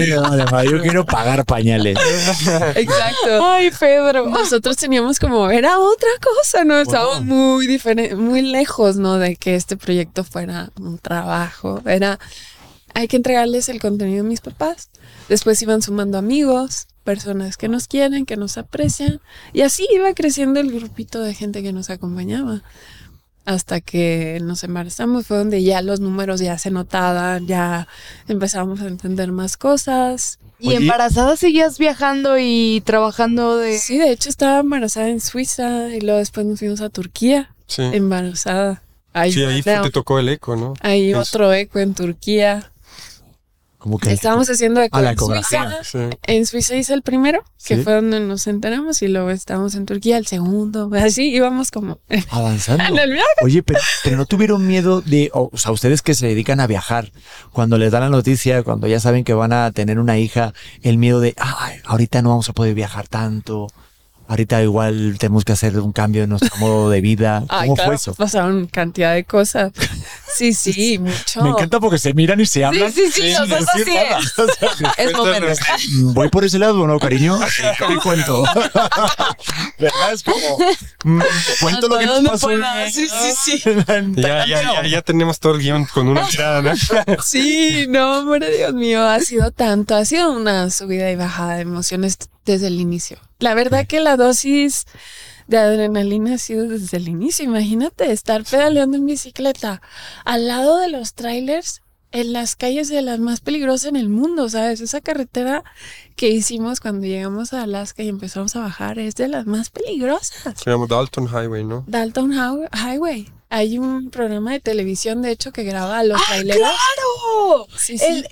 yo quiero pagar pañales. exacto. Ay, Pedro. Nosotros teníamos como, era otra cosa, ¿no? Estábamos muy diferente, muy lejos, ¿no? De que este proyecto fuera un trabajo. Era, hay que entregarles el contenido a mis papás. Después iban sumando amigos, personas que nos quieren, que nos aprecian. Y así iba creciendo el grupito de gente que nos acompañaba. Hasta que nos embarazamos fue donde ya los números ya se notaban, ya empezábamos a entender más cosas. ¿Y Oye. embarazada seguías viajando y trabajando de...? Sí, de hecho estaba embarazada en Suiza y luego después nos fuimos a Turquía, Sí, embarazada. Ahí, sí ahí no, te tocó el eco, ¿no? ahí Eso. otro eco en Turquía. Como que Estábamos haciendo eco Ah, la en. Suiza. Sí. En Suiza hice el primero, que Sí. fue donde nos enteramos, y luego estábamos en Turquía el segundo. Así íbamos como avanzando. en el viaje. Oye, pero, pero no tuvieron miedo de, o, o sea, ustedes que se dedican a viajar, cuando les dan la noticia, cuando ya saben que van a tener una hija, el miedo de, ay, ahorita no vamos a poder viajar tanto, ahorita igual tenemos que hacer un cambio en nuestro modo de vida. ¿Cómo Ay, fue claro, eso? pasaron cantidad de cosas. Sí, sí, mucho. Me encanta porque se miran y se hablan. sí, sí, sin los dos decir así nada. es. O sea, Es momento. Mm, Voy por ese lado, ¿no, cariño? Sí, te cuento. ¿Verdad? Es como, mm, cuento lo que ¿Dónde pasó. pueda? Sí, sí, sí. Ya, ya, ya, ya tenemos todo el guion con una mirada, ¿no? Sí, no, hombre, Dios mío, ha sido tanto, ha sido una subida y bajada de emociones desde el inicio. La verdad que la dosis de adrenalina ha sido desde el inicio. Imagínate estar pedaleando en bicicleta al lado de los trailers en las calles de las más peligrosas en el mundo, ¿sabes? Esa carretera que hicimos cuando llegamos a Alaska y empezamos a bajar es de las más peligrosas. Se llama Dalton Highway, ¿no? Dalton Highway- Highway. Hay un programa de televisión, de hecho, que graba a los traileros. ¡Claro! Sí, sí. El-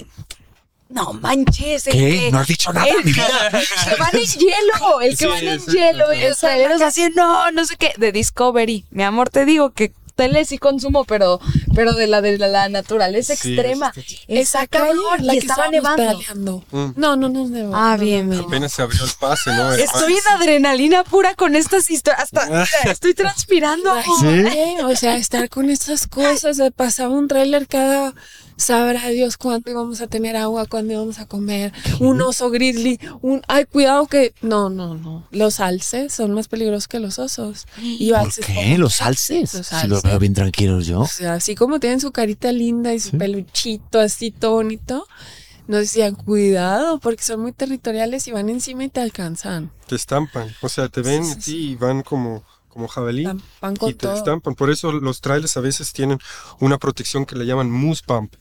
No manches. el ¿Qué? que- No has dicho nada, el mi que, vida. que van en hielo, el que Sí, van en sí, hielo sí, y sí. los traileros así, no, no sé qué, de Discovery. Mi amor, te digo que tele sí consumo, pero, pero de la de la, la naturaleza Sí, extrema. Esa cabrón, la que estaba nevando. Mm. No, no, no nevó. Ah, No, bien, no, bien. Apenas se abrió el pase, ¿no? El Estoy pase. en adrenalina pura con estas historias. Hasta sea, estoy transpirando. Imagínate, O sea, estar con estas cosas. de Pasaba un tráiler cada. Sabrá Dios cuándo íbamos a tener agua, cuándo íbamos a comer. Un oso grizzly. Un. Ay, cuidado que. No, no, no. Los alces son más peligrosos que los osos. Y ¿Por alces qué? ¿Los alces? Los Si los veo bien tranquilos yo. O sea, así como tienen su carita linda y su Sí. peluchito así todo bonito, nos decían cuidado porque son muy territoriales y van encima y te alcanzan. Te estampan. O sea, te ven Sí, sí, y van como, como jabalí. Con y te todo. estampan. Por eso los trailers a veces tienen una protección que le llaman moose pump.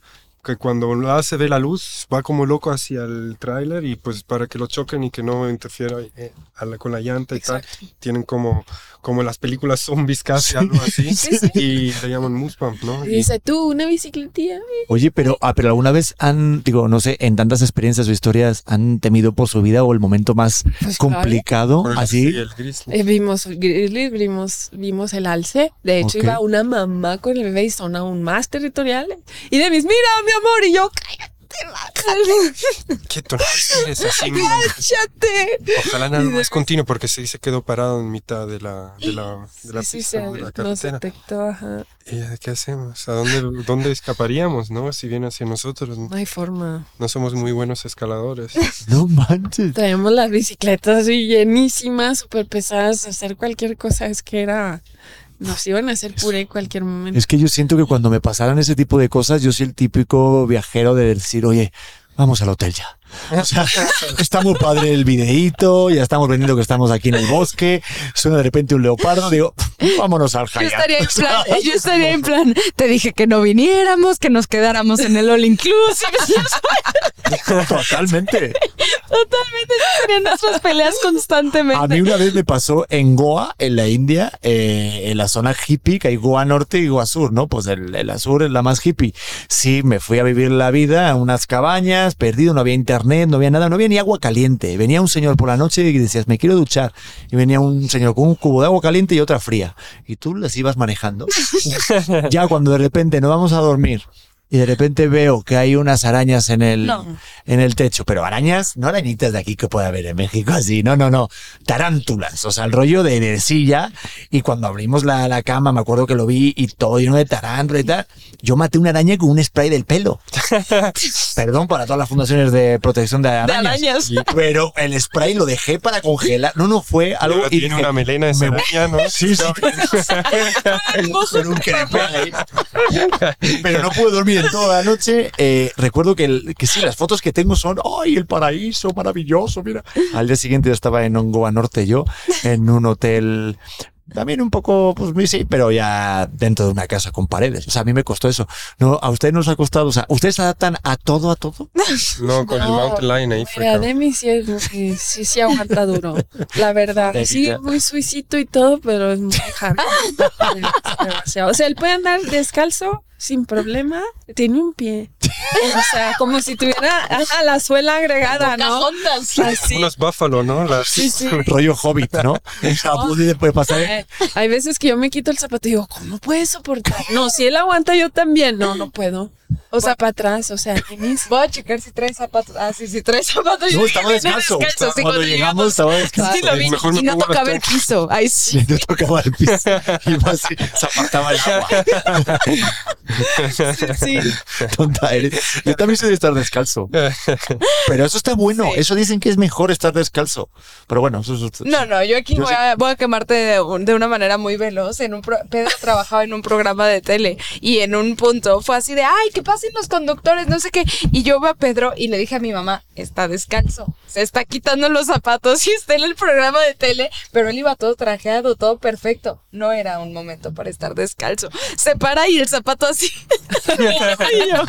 Que cuando la se ve la luz, va como loco hacia el trailer y pues para que lo choquen y que no interfiera eh, la- con la llanta y Exacto. tal. Tienen como, como las películas zombies casi, algo así. Sí, sí. Y le llaman moose pump, ¿no? Y dice, tú, una bicicletilla. Oye, pero, ah, pero alguna vez han, digo, no sé, en tantas experiencias o historias, han temido por su vida o el momento más Pues complicado, así. sí, el grizzly. Eh, vimos grizzlies, vimos, vimos el alce. De hecho, iba una mamá con el bebé y son aún más territoriales. Y de mis, mira, mi amor, y yo, cállate, Quieto, no respires así, cállate. Ojalá nada más continuo porque sí se quedó parado en mitad de la, de la, de la Sí, sí, pista, se- ¿no? de la carretera. detectó, ajá. ¿Y qué hacemos? ¿A dónde, dónde escaparíamos, no? Si viene hacia nosotros. No hay forma. No somos muy buenos escaladores. No manches. Traemos las bicicletas así llenísimas, súper pesadas. Hacer cualquier cosa es que era nos iban a hacer puré en cualquier momento. Es que yo siento que cuando me pasaran ese tipo de cosas, yo soy el típico viajero de decir, oye, vamos al hotel ya. O sea, está muy padre el videíto, ya estamos vendiendo que estamos aquí en el bosque, suena de repente un leopardo, digo, vámonos al Yo Hyatt. estaría, en plan, yo estaría en plan, te dije que no viniéramos, que nos quedáramos en el all inclusive. Totalmente. Totalmente, serían nuestras peleas constantemente. A mí una vez me pasó en Goa, en la India, eh, en la zona hippie, que hay Goa Norte y Goa Sur, ¿no? Pues el, el sur es la más hippie. Sí, me fui a vivir la vida a unas cabañas, perdido, no había internet, no había nada, no había ni agua caliente. Venía un señor por la noche y decías, me quiero duchar. Y venía un señor con un cubo de agua caliente y otra fría. Y tú las ibas manejando. ya cuando de repente no vamos a dormir. Y de repente veo que hay unas arañas en el, No. en el techo, pero arañas, no arañitas de aquí que puede haber en México así, no, no, no, tarántulas, o sea, el rollo de, de silla. Y cuando abrimos la, la cama, me acuerdo que lo vi y todo lleno de tarántula y tal. Yo maté una araña con un spray del pelo. Perdón para todas las fundaciones de protección de arañas. arañas. Pero el spray lo dejé para congelar. No, no, fue algo. Luego y tiene dije, una melena de me- araña, ¿no? Sí, sí. Con un crepe ahí. Pero no pude dormir toda la noche. Eh, recuerdo que, que sí, las fotos que tengo son, ¡ay, el paraíso maravilloso! Mira. Al día siguiente yo estaba en Ongoa Norte, yo, en un hotel. También un poco, pues muy sí, pero ya dentro de una casa con paredes. O sea, a mí me costó eso. No, a ustedes nos ha costado. O sea, ¿ustedes se adaptan a todo, a todo? No, con el No, mountain lion ahí fue. Demi sí, muy- sí, sí aguanta duro. La verdad. Sí, muy suicito y todo, pero es muy demasiado. O sea, él puede andar descalzo sin problema. Tiene un pie. O sea, como si tuviera ajá, la suela agregada, ¿no? Así. Unos buffalo, ¿no? Las- Sí, sí. Rollo hobbit, ¿no? Puede pasar. Eh, Hay veces que yo me quito el zapato y digo, ¿cómo puedes soportar? No, si él aguanta, yo también. No, no puedo. O sea, para atrás, o sea, Denis. Voy a checar si trae zapatos. Ah, sí, sí, trae zapatos. No, estaba descalzo. descalzo, sí, Cuando llegamos estaba descalzo. Sí, lo vi. Mejor me y no tocaba el tenis. piso. Ay, sí. Y no tocaba el piso. Iba así, se apartaba el agua. Sí. Tonta eres. Yo también soy de estar descalzo. Pero eso está bueno. Sí. Eso dicen que es mejor estar descalzo. Pero bueno, eso es. No, no, yo aquí Yo voy, a, voy a quemarte de, un- de una manera muy veloz. En un pro- Pedro trabajaba en un programa de tele y en un punto fue así de, ay, que pasen los conductores, no sé qué. Y yo veo a Pedro y le dije a mi mamá, está descalzo, se está quitando los zapatos y está en el programa de tele, pero él iba todo trajeado, todo perfecto. No era un momento para estar descalzo. Se para y el zapato así. Y yo.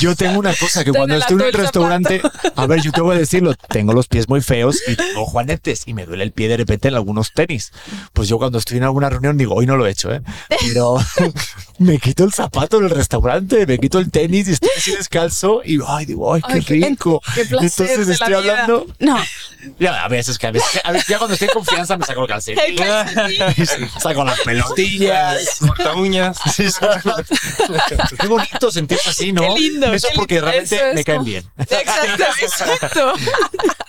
Yo tengo una cosa que cuando estoy en un restaurante, a ver, yo te voy a decirlo, tengo los pies muy feos y tengo juanetes y me duele el pie de repente en algunos tenis. Pues yo cuando estoy en alguna reunión digo, hoy no lo he hecho, ¿eh? Pero me quito el zapato en el restaurante, me quito el tenis y estoy así descalzo y ay, digo, ay, qué Ay, rico. qué placer Entonces de estoy la vida. hablando. No, Ya, a veces que a veces, a veces- ya cuando estoy en confianza me saco el calcetín. saco las pelotillas. Corta uñas. Sí, Qué bonito sentirse así, ¿no? Qué lindo, Eso qué porque lindo. realmente Eso es me caen como- bien. Exacto, exacto.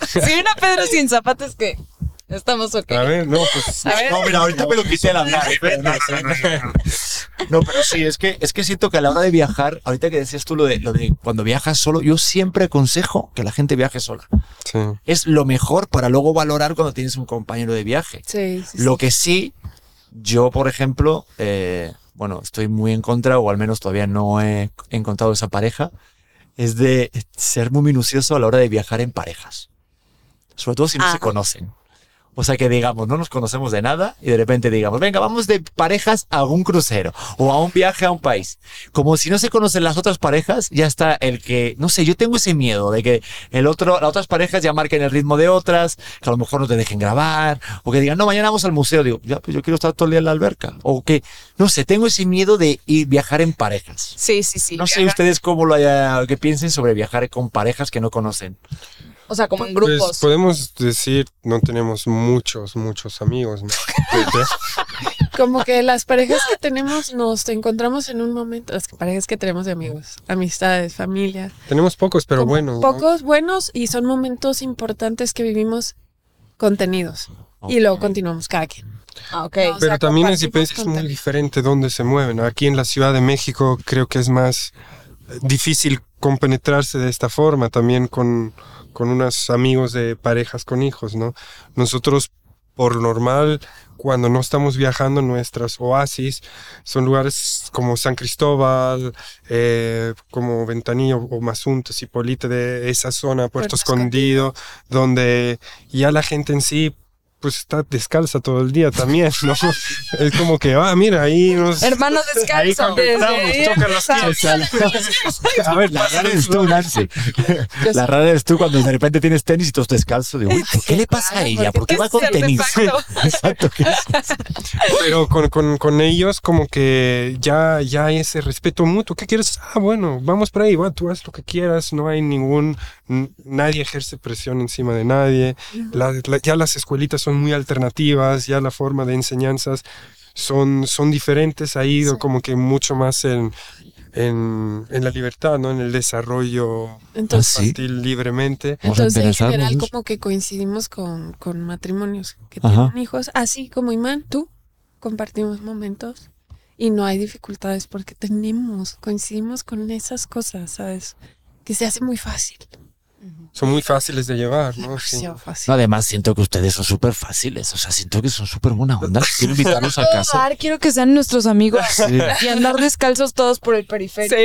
Si viene a Pedro sin zapatos, que estamos ok. A ver, no, pues. A ver. No, mira, ahorita me lo quité al hablar. Pero no, pero sí, es que, es que siento que a la hora de viajar, ahorita que decías tú lo de, lo de cuando viajas solo, yo siempre aconsejo que la gente viaje sola. Sí. Es lo mejor para luego valorar cuando tienes un compañero de viaje. Sí, sí, sí. Lo que sí, yo, por ejemplo, eh, bueno, estoy muy en contra, o al menos todavía no he encontrado esa pareja, es de ser muy minucioso a la hora de viajar en parejas. Sobre todo si no Ah. se conocen. O sea, que digamos, no nos conocemos de nada y de repente digamos, venga, vamos de parejas a un crucero o a un viaje a un país. Como si no se conocen las otras parejas, ya está el que, no sé, yo tengo ese miedo de que el otro, las otras parejas ya marquen el ritmo de otras, que a lo mejor no te dejen grabar, o que digan, no, mañana vamos al museo. Digo, ya, pues yo quiero estar todo el día en la alberca. O que, no sé, tengo ese miedo de ir viajar en parejas. Sí, sí, sí. No sé ustedes cómo lo haya, que piensen sobre viajar con parejas que no conocen. O sea, como en Pues grupos. podemos decir, no tenemos muchos, muchos amigos, ¿no? Como que las parejas que tenemos nos encontramos en un momento, las parejas que tenemos de amigos, amistades, familia. tenemos pocos, pero como buenos. ¿no? Pocos buenos y son momentos importantes que vivimos contenidos. Y luego continuamos cada quien. Ah. No, Pero sea, también es, es muy diferente dónde se mueven. Aquí en la Ciudad de México creo que es más eh, difícil compenetrarse de esta forma, también con, con unos amigos de parejas con hijos, ¿no? Nosotros, por normal, cuando no estamos viajando, nuestras oasis son lugares como San Cristóbal, eh, como Ventanillo o Mazunte, Cipolite, de esa zona, Puerto, Puerto Escondido, donde ya la gente en sí pues está descalza todo el día también, ¿no? es como que, ah, mira, ahí nos... Hermano Ahí descalzo. conversamos, Desde- tocan los pies. A ver, la rara eres tú, Nancy. La rara eres tú cuando de repente tienes tenis y todos descalzos. Digo, uy, ¿por qué le pasa a ella? ¿Por qué va con tenis? Exacto. Pero con, con, con ellos como que ya, ya hay ese respeto mutuo. ¿Qué quieres? Ah, bueno, vamos por ahí, va, tú haz lo que quieras, no hay ningún, nadie ejerce presión encima de nadie. La- la- ya las escuelitas son muy alternativas, ya la forma de enseñanzas son, son diferentes, ha ido Sí. como que mucho más en, en, en la libertad, ¿no? En el desarrollo Entonces, ¿Ah, sí? infantil libremente. Entonces, en general, como que coincidimos con, con matrimonios que Ajá. tienen hijos, así como Imán, tú, compartimos momentos y no hay dificultades porque tenemos, coincidimos con esas cosas, ¿sabes? Que se hace muy fácil. Son muy fáciles de llevar, ¿no? Sí. Fácil. No, además siento que ustedes son súper fáciles. O sea, siento que son súper buena onda. Quiero invitarlos a casa. Dar, quiero que sean nuestros amigos Sí. y andar descalzos todos por el periferio.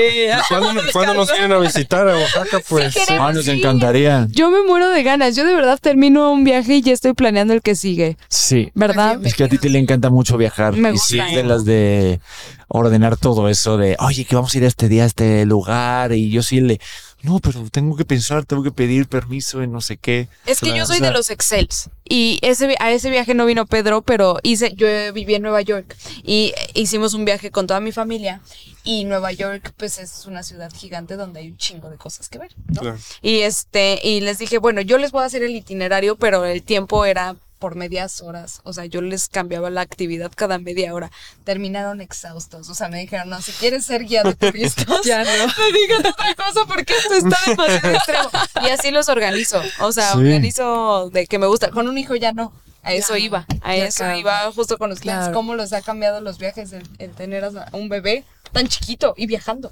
¿Cuándo, cuándo nos vienen a visitar a Oaxaca? Pues queremos. Ah, nos Sí. encantaría. Yo me muero de ganas. Yo de verdad termino un viaje y ya estoy planeando el que sigue. Sí. ¿Verdad? Es que a ti te le encanta mucho viajar. Me y sí, gusta. de las de ordenar todo eso de, oye, que vamos a ir a este día a este lugar. Y yo sí le, no, pero tengo que pensar, tengo que pedir permiso y no sé qué. Es que Claro, yo soy o sea- de los Excels y ese a ese viaje no vino Pedro, pero hice yo viví en Nueva York y hicimos un viaje con toda mi familia y Nueva York pues es una ciudad gigante donde hay un chingo de cosas que ver, ¿no? Claro. Y este y les dije, bueno, yo les voy a hacer el itinerario, pero el tiempo era por medias horas, o sea, yo les cambiaba la actividad cada media hora. Terminaron exhaustos, o sea, me dijeron, no, si quieres ser guía de turistas, Ya no. me digan otra cosa porque esto está demasiado extremo. Y así los organizo. O sea, Sí. organizo de que me gusta. Con un hijo ya no. A eso Ya, iba. A eso iba justo con los clientes. Claro. Cómo los ha cambiado los viajes el, el tener a un bebé tan chiquito y viajando.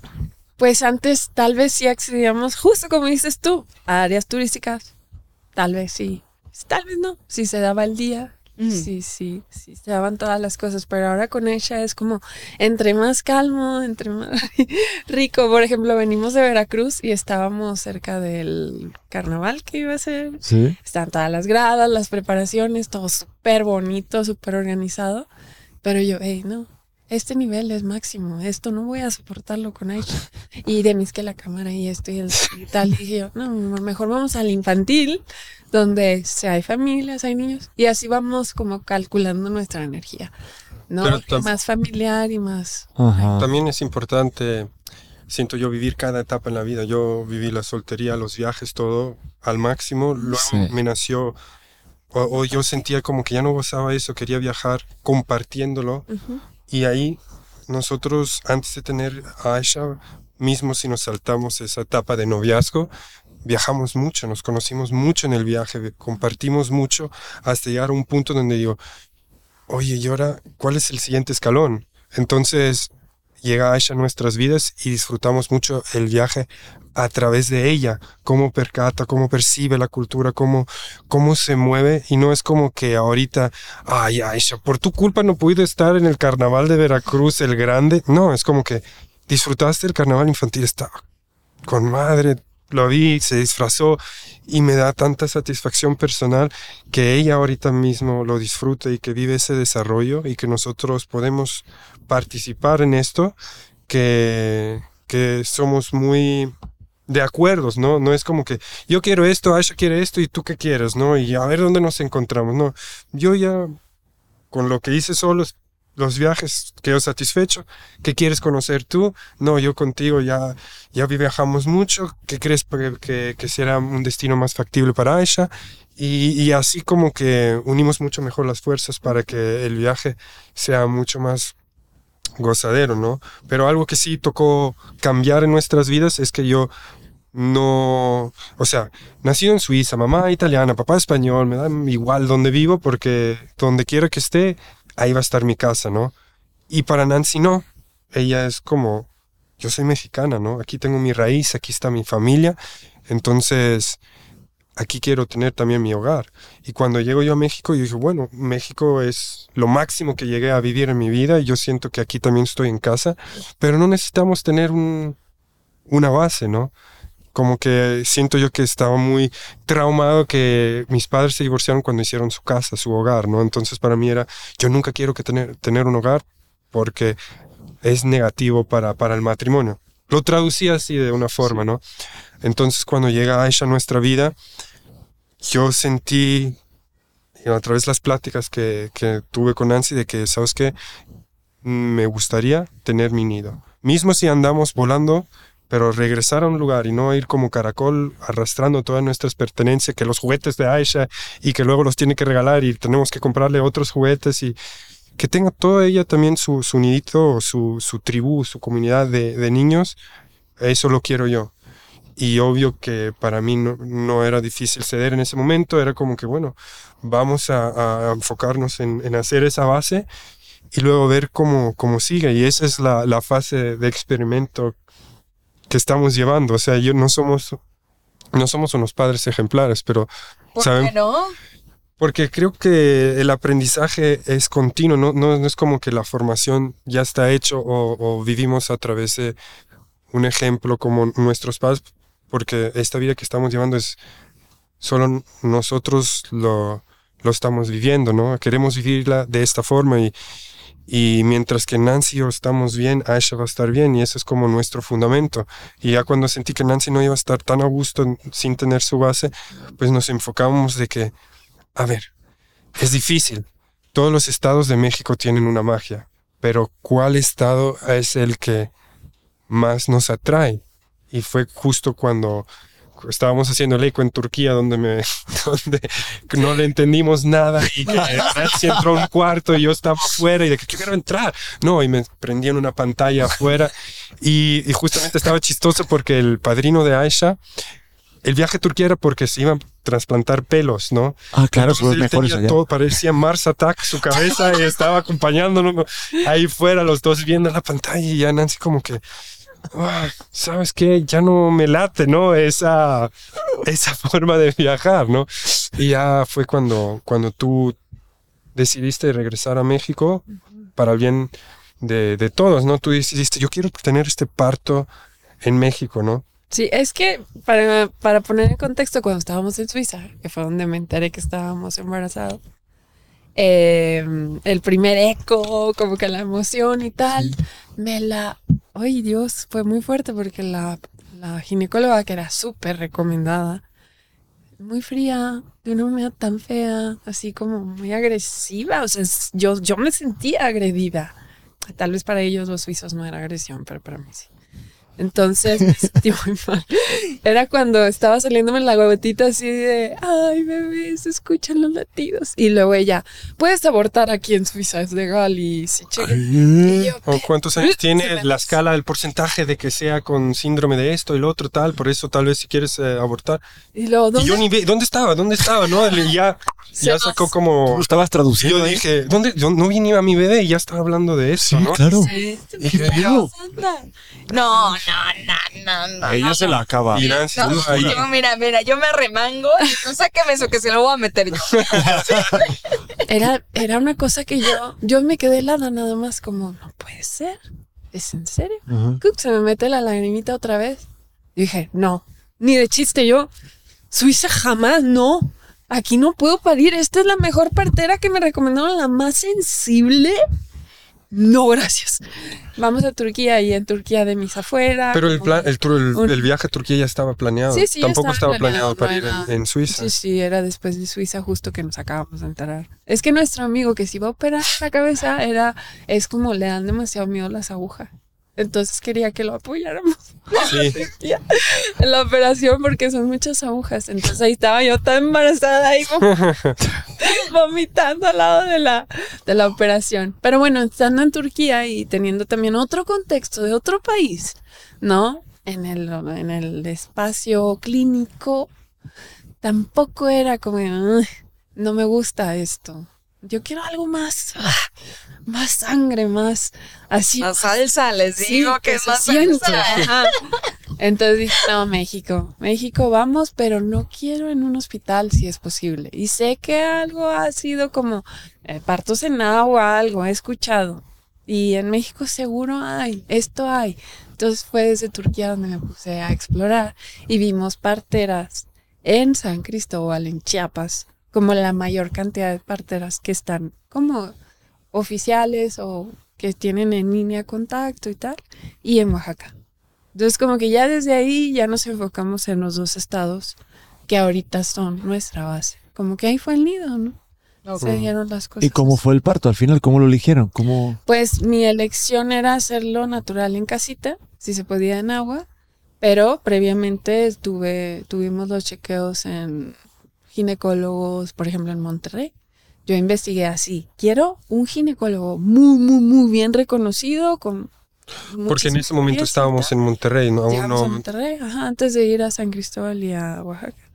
Pues antes tal vez sí accedíamos, justo como dices tú, a áreas turísticas. Tal vez sí. Tal vez no. Si se daba el día. Mm. Sí, sí, sí, se daban todas las cosas, pero ahora con ella es como entre más calmo, entre más rico. Por ejemplo, venimos de Veracruz y estábamos cerca del carnaval que iba a ser. Sí. Están todas las gradas, las preparaciones, todo súper bonito, súper organizado. Pero yo, hey, no, este nivel es máximo, esto no voy a soportarlo con ella. Y de mis que la cámara y esto y el y tal. Dije yo, no, mejor vamos al infantil, donde si hay familias, hay niños. Y así vamos como calculando nuestra energía. ¿no? Pero más familiar y más. Ajá. También es importante, siento yo, vivir cada etapa en la vida. Yo viví la soltería, los viajes, todo al máximo. Luego Sí. me nació, o, o yo sentía como que ya no gozaba eso, quería viajar compartiéndolo. Ujú. Y ahí nosotros, antes de tener a Aisha, mismo si nos saltamos esa etapa de noviazgo, viajamos mucho, nos conocimos mucho en el viaje, compartimos mucho hasta llegar a un punto donde digo, oye, ¿y ahora cuál es el siguiente escalón? Entonces llega Aisha a nuestras vidas y disfrutamos mucho el viaje a través de ella, cómo percata, cómo percibe la cultura, cómo, cómo se mueve y no es como que ahorita, ay Aisha, por tu culpa no pude estar en el carnaval de Veracruz, el grande, no, es como que disfrutaste el carnaval infantil, estaba con madre, lo vi, se disfrazó y me da tanta satisfacción personal que ella ahorita mismo lo disfruta y que vive ese desarrollo y que nosotros podemos participar en esto, que, que somos muy de acuerdos, ¿no? No es como que yo quiero esto, Aisha quiere esto y tú qué quieres, ¿no? Y a ver dónde nos encontramos, ¿no? Yo ya con lo que hice solos los viajes quedo satisfecho. ¿Qué quieres conocer tú? No, yo contigo ya, ya viajamos mucho. ¿Qué crees que, que, que será un destino más factible para Aisha? Y, y así como que unimos mucho mejor las fuerzas para que el viaje sea mucho más gozadero, ¿no? Pero algo que sí tocó cambiar en nuestras vidas es que yo no, o sea, nacido en Suiza, mamá italiana, papá español, me da igual donde vivo porque donde quiera que esté, ahí va a estar mi casa, ¿no? Y para Nancy no, ella es como, yo soy mexicana, ¿no? Aquí tengo mi raíz, aquí está mi familia, entonces aquí quiero tener también mi hogar. Y cuando llego yo a México, yo dije, bueno, México es lo máximo que llegué a vivir en mi vida y yo siento que aquí también estoy en casa, pero no necesitamos tener un, una base, ¿no? Como que siento yo que estaba muy traumado que mis padres se divorciaron cuando hicieron su casa, su hogar, ¿no? Entonces para mí era, yo nunca quiero que tener, tener un hogar porque es negativo para, para el matrimonio. Lo traducí así de una forma, ¿no? Entonces cuando llega Aisha a nuestra vida, yo sentí a través de las pláticas que, que tuve con Nancy de que, ¿sabes qué? Me gustaría tener mi nido. Mismo si andamos volando, pero regresar a un lugar y no ir como caracol arrastrando todas nuestras pertenencias, que los juguetes de Aisha y que luego los tiene que regalar y tenemos que comprarle otros juguetes y que tenga toda ella también su, su nidito, su, su tribu, su comunidad de, de niños, eso lo quiero yo y obvio que para mí no, no, era difícil ceder en ese momento, era como que, bueno, vamos a, a enfocarnos en, en, hacer esa base y luego ver cómo, cómo sigue. Y esa es la, la, fase de experimento que estamos llevando. O sea, yo no somos, no somos unos padres ejemplares, pero... ¿Por ¿saben? qué no? Porque creo que el aprendizaje es continuo, no, no, no es como que la formación ya está hecho o, o vivimos a través de un ejemplo como nuestros padres, porque esta vida que estamos llevando es solo nosotros lo, lo estamos viviendo, ¿no? Queremos vivirla de esta forma y, y mientras que Nancy y yo estamos bien, Aisha va a estar bien y eso es como nuestro fundamento. Y ya cuando sentí que Nancy no iba a estar tan a gusto sin tener su base, pues nos enfocamos de que, a ver, es difícil. Todos los estados de México tienen una magia, pero ¿cuál estado es el que más nos atrae? y fue justo cuando estábamos haciendo el eco en Turquía donde me donde no le entendimos nada. Y Nancy entró a un cuarto y yo estaba fuera y de que quiero entrar no y me prendían una pantalla afuera. Y, y, justamente estaba chistoso porque el padrino de Aisha el viaje a Turquía era porque se iban a trasplantar pelos, ¿no? Ah, claro, son los mejores allá. Todo, parecía Mars Attack, su cabeza, y estaba acompañándonos ahí fuera, los dos viendo la pantalla, y ya Nancy como que, ¿sabes qué? Ya no me late, ¿no? Esa, esa forma de viajar, ¿no? Y ya fue cuando, cuando tú decidiste regresar a México para el bien de, de todos, ¿no? Tú decidiste, yo quiero tener este parto en México, ¿no? Sí, es que para, para poner en contexto, cuando estábamos en Suiza, que fue donde me enteré que estábamos embarazados, eh, el primer eco, como que la emoción y tal, me la... ¡Ay Dios! Fue muy fuerte porque la, la ginecóloga, que era súper recomendada, muy fría, de una manera tan fea, así como muy agresiva. O sea, yo, yo me sentía agredida. Tal vez para ellos los suizos no era agresión, pero para mí sí. Entonces me sentí muy mal. Era cuando estaba saliéndome la gotita así de, ay, bebé, se escuchan los latidos. Y luego ella, puedes abortar aquí en Suiza, es legal y si ¿O cuántos años tiene la escala, el porcentaje de que sea con síndrome de esto y lo otro, tal? Por eso tal vez si quieres eh, abortar. Y luego, ¿dónde? Y yo ni ve, ¿dónde estaba? ¿Dónde estaba? ¿No? ya, ya sacó como... Tú estabas traduciendo. Yo dije, ¿dónde? Yo no vi ni a mi bebé y ya estaba hablando de eso, sí, ¿no? claro. Sí, no, no, no, no, no. Ella no, se la acaba. No, ahí. yo, mira, mira, yo me arremango y tú sáqueme eso que se lo voy a meter yo. Era, era una cosa que yo, yo me quedé helada nada más como, no puede ser. ¿Es en serio? Se me mete la lagrimita otra vez. Y dije, no, ni de chiste yo. Suiza jamás, no. Aquí no puedo parir. Esta es la mejor partera que me recomendaron, la más sensible. No, gracias. Vamos a Turquía y en Turquía de mis afuera. Pero el, plan, el, el, un- el viaje a Turquía ya estaba planeado. Sí, sí, Tampoco estaba estaba planeado, planeado, para no ir en, en Suiza. Sí, sí, era después de Suiza justo que nos acabamos de enterar. Es que nuestro amigo que se iba a operar la cabeza era, es como le dan demasiado miedo las agujas. Entonces quería que lo apoyáramos Sí. en la operación porque son muchas agujas. Entonces ahí estaba yo tan embarazada como vomitando al lado de la, de la operación. Pero bueno, estando en Turquía y teniendo también otro contexto de otro país, ¿no? En el, en el espacio clínico, tampoco era como, "Ugh, no me gusta esto. Yo quiero algo más, ah, más sangre, más así. La salsa, les Sí, digo que, que es más siente. salsa. Entonces dije, no, México, México vamos, pero no quiero en un hospital si es posible. Y sé que algo ha sido como eh, partos en agua, algo, he escuchado. Y en México seguro hay, esto hay. Entonces fue desde Turquía donde me puse a explorar y vimos parteras en San Cristóbal, en Chiapas, como la mayor cantidad de parteras que están como oficiales o que tienen en línea contacto y tal, y en Oaxaca. Entonces como que ya desde ahí ya nos enfocamos en los dos estados que ahorita son nuestra base. Como que ahí fue el nido, ¿no? Se dieron las cosas. ¿Y cómo fue el parto? Al final, ¿cómo lo eligieron? ¿Cómo? Pues mi elección era hacerlo natural en casita, si se podía en agua, pero previamente tuve, tuvimos los chequeos en ginecólogos, por ejemplo, en Monterrey. Yo investigué así, quiero un ginecólogo muy, muy, muy bien reconocido, con Porque en ese momento estábamos en Monterrey, ¿no? Aún no. Monterrey, ajá, antes de ir a San Cristóbal y a Oaxaca.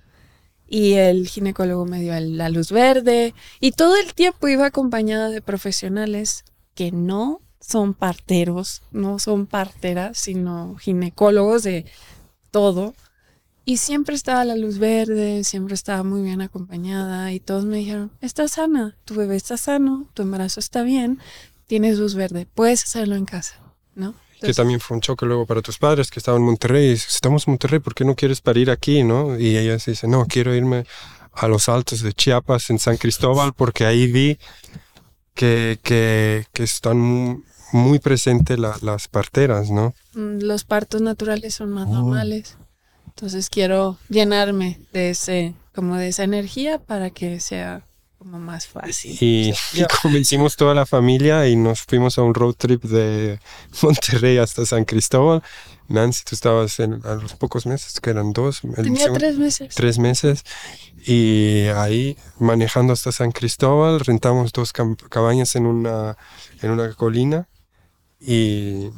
Y el ginecólogo me dio la luz verde y todo el tiempo iba acompañada de profesionales que no son parteros, no son parteras, sino ginecólogos de todo. Y siempre estaba la luz verde, siempre estaba muy bien acompañada y todos me dijeron, estás sana, tu bebé está sano, tu embarazo está bien, tienes luz verde, puedes hacerlo en casa, ¿no? Que también fue un choque luego para tus padres que estaban en Monterrey. Y dices, Estamos en Monterrey, ¿por qué no quieres parir aquí, no? Y ella se dice, no, quiero irme a los altos de Chiapas, en San Cristóbal, porque ahí vi que, que, que están mu- muy presentes la- las parteras, ¿no? Mm, los partos naturales son más Oh. normales. Entonces quiero llenarme de ese, como de esa energía para que sea como más fácil. Y, y convencimos toda la familia y nos fuimos a un road trip de Monterrey hasta San Cristóbal. Nancy, tú estabas en, a los pocos meses, que eran dos, Tenía segundo- tres meses. tres meses. Y ahí, manejando hasta San Cristóbal, rentamos dos cabañas en una, en una colina. Y,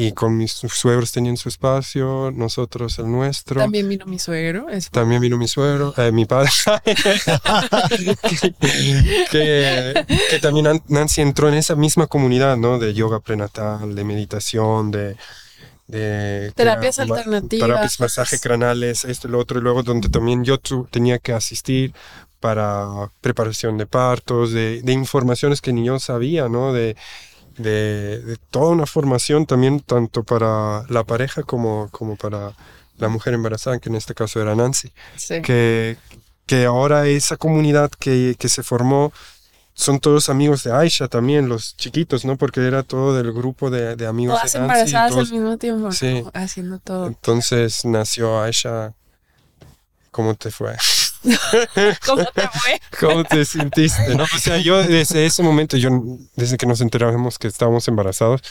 y con mis suegros tenían su espacio, nosotros el nuestro. También vino mi suegro. es- También vino mi suegro, eh, mi padre. que, que también Nan- Nancy entró en esa misma comunidad, ¿no? De yoga prenatal, de meditación, de... de Terapias alternativas. Terapias, masaje cranales, esto y lo otro. Y luego donde también yo tu- tenía que asistir para preparación de partos, de, de informaciones que ni yo sabía, ¿no? De, de, de toda una formación también, tanto para la pareja como, como para la mujer embarazada, que en este caso era Nancy Sí. que, que ahora esa comunidad que, que se formó son todos amigos de Aisha también, los chiquitos, ¿no? Porque era todo del grupo de, de amigos Todas de Nancy. embarazadas todos- al mismo tiempo, haciendo todo. Entonces nació Aisha. ¿Cómo te fue? ¿Cómo te fue? ¿Cómo te sentiste? No, o sea, yo desde ese momento, yo desde que nos enteramos que estábamos embarazados,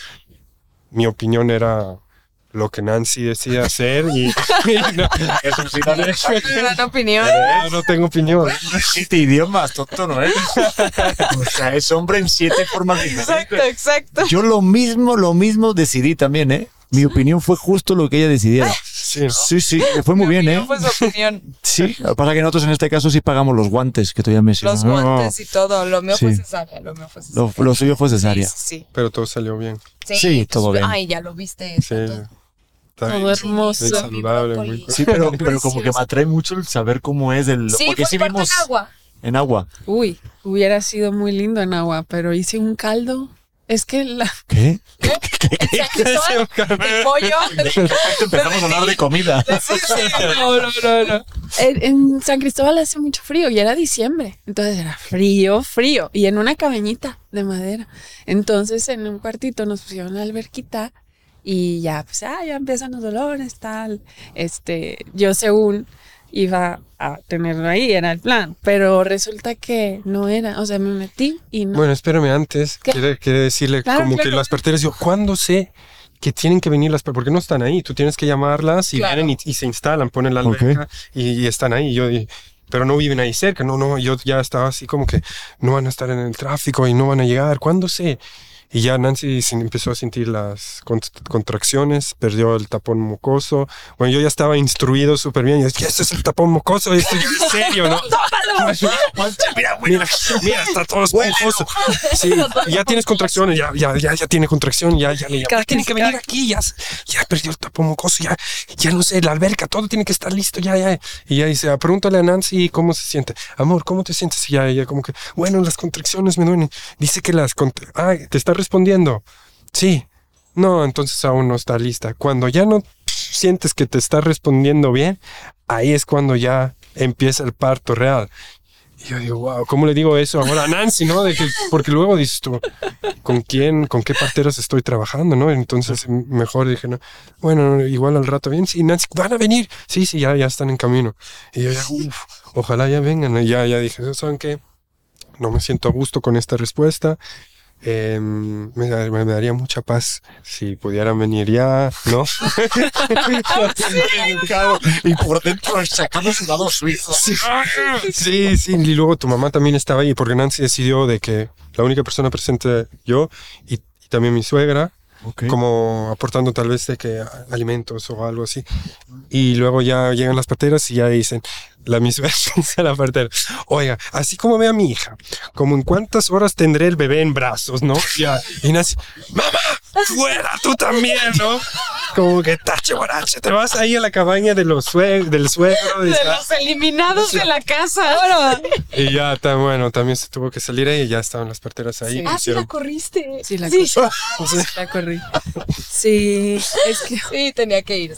mi opinión era lo que Nancy decía hacer y, y no, Eso sí, dale. Gran opinión. yo no tengo opinión. Siete idiomas, tonto, ¿no es? O sea, es hombre en siete formas Exacto, diferentes. exacto. Yo lo mismo, lo mismo decidí también, ¿eh? Mi opinión fue justo lo que ella decidiera. Sí, ¿no? Sí, sí, me fue muy bien, ¿eh? Fue su opinión. Sí, lo que pasa es que nosotros en este caso sí pagamos los guantes, que tú ya Los mencionaste. guantes y todo. Lo mío fue Sí. cesárea. Lo mío fue cesárea. Lo, lo suyo fue cesárea. Sí, sí, Pero todo salió bien. sí. Sí, todo bien. Ay, ya lo viste. Sí. todo. Hermoso. Saludable, muy Sí, pero, pero como que me atrae mucho el saber cómo es del... Sí, porque fue sí vimos en agua. en agua. Uy, hubiera sido muy lindo en agua, pero hice un caldo. Es que la, ¿Qué? El pollo. Empezamos a hablar de comida. Sí, sí, no, no, no, no. En, en San Cristóbal hace mucho frío y era diciembre. Entonces era frío, frío. Y en una cabañita de madera. Entonces en un cuartito nos pusieron la alberquita y ya, pues, ah, ya empiezan los dolores, tal. Este, yo según iba a tenerlo ahí, era el plan. Pero resulta que no era. O sea, me metí y no. Bueno, espérame antes. Quiere, quiere decirle Claro, como que claro. las parteras, yo, ¿cuándo sé que tienen que venir las? Porque no están ahí. Tú tienes que llamarlas y Claro. vienen y, y se instalan, ponen la alberca y, y están ahí. Yo, y- pero no viven ahí cerca. No, no, yo ya estaba así como que no van a estar en el tráfico y no van a llegar. ¿Cuándo sé? Y ya Nancy empezó a sentir las cont- contracciones, perdió el tapón mucoso. Bueno, yo ya estaba instruido súper bien. Y este es el tapón mucoso, esto es serio, ¿no? Tómalo Mira, mira, está todo esponjoso. Sí, ya tienes contracciones, ya, ya, ya, ya tiene contracción, ya, ya, ya, ya tiene que venir aquí, ya, ya perdió el tapo mucoso, ya, ya no sé, la alberca, todo tiene que estar listo, ya, ya. Y ya dice, pregúntale a Nancy cómo se siente. Amor, ¿cómo te sientes? Y ya, ya, como que, bueno, las contracciones me duelen. Dice que las, ah, te está respondiendo. Sí. No, entonces aún no está lista. Cuando ya no sientes que te está respondiendo bien, ahí es cuando ya empieza el parto real. Y yo digo, wow, ¿cómo le digo eso ahora a Nancy, no? Porque luego dices tú, ¿con quién, con qué parteras estoy trabajando, no? Entonces, m- mejor dije, no, bueno, igual al rato bien, sí, Nancy, van a venir. Sí, sí, ya, ya están en camino. Y yo ya, uff, ojalá ya vengan. Y ya, ya dije, ¿saben qué? No me siento a gusto con esta respuesta. Eh, me, me daría mucha paz si pudieran venir ya, ¿no? y por dentro sacamos un lado suizo. Sí, sí, y luego tu mamá también estaba ahí porque Nancy decidió de que la única persona presente yo y, y también mi suegra, como aportando tal vez de que a- alimentos o algo así. Y luego ya llegan las parteras y ya dicen, la mi suegra dice a la partera, oiga, así como ve a mi hija, como en cuántas horas tendré el bebé en brazos, ¿no? Ya, y Nancy, mamá, fuera, tú también, ¿no? Como que tache guarache, te vas ahí a la cabaña de los sue- del suegro. De los eliminados de la casa. y ya está bueno, también se tuvo que salir ahí y ya estaban las parteras ahí. Sí. Ah, sí hicieron- la corriste. Sí, la sí. corrí. La corrí. Sí, es que Sí, tenía que ir.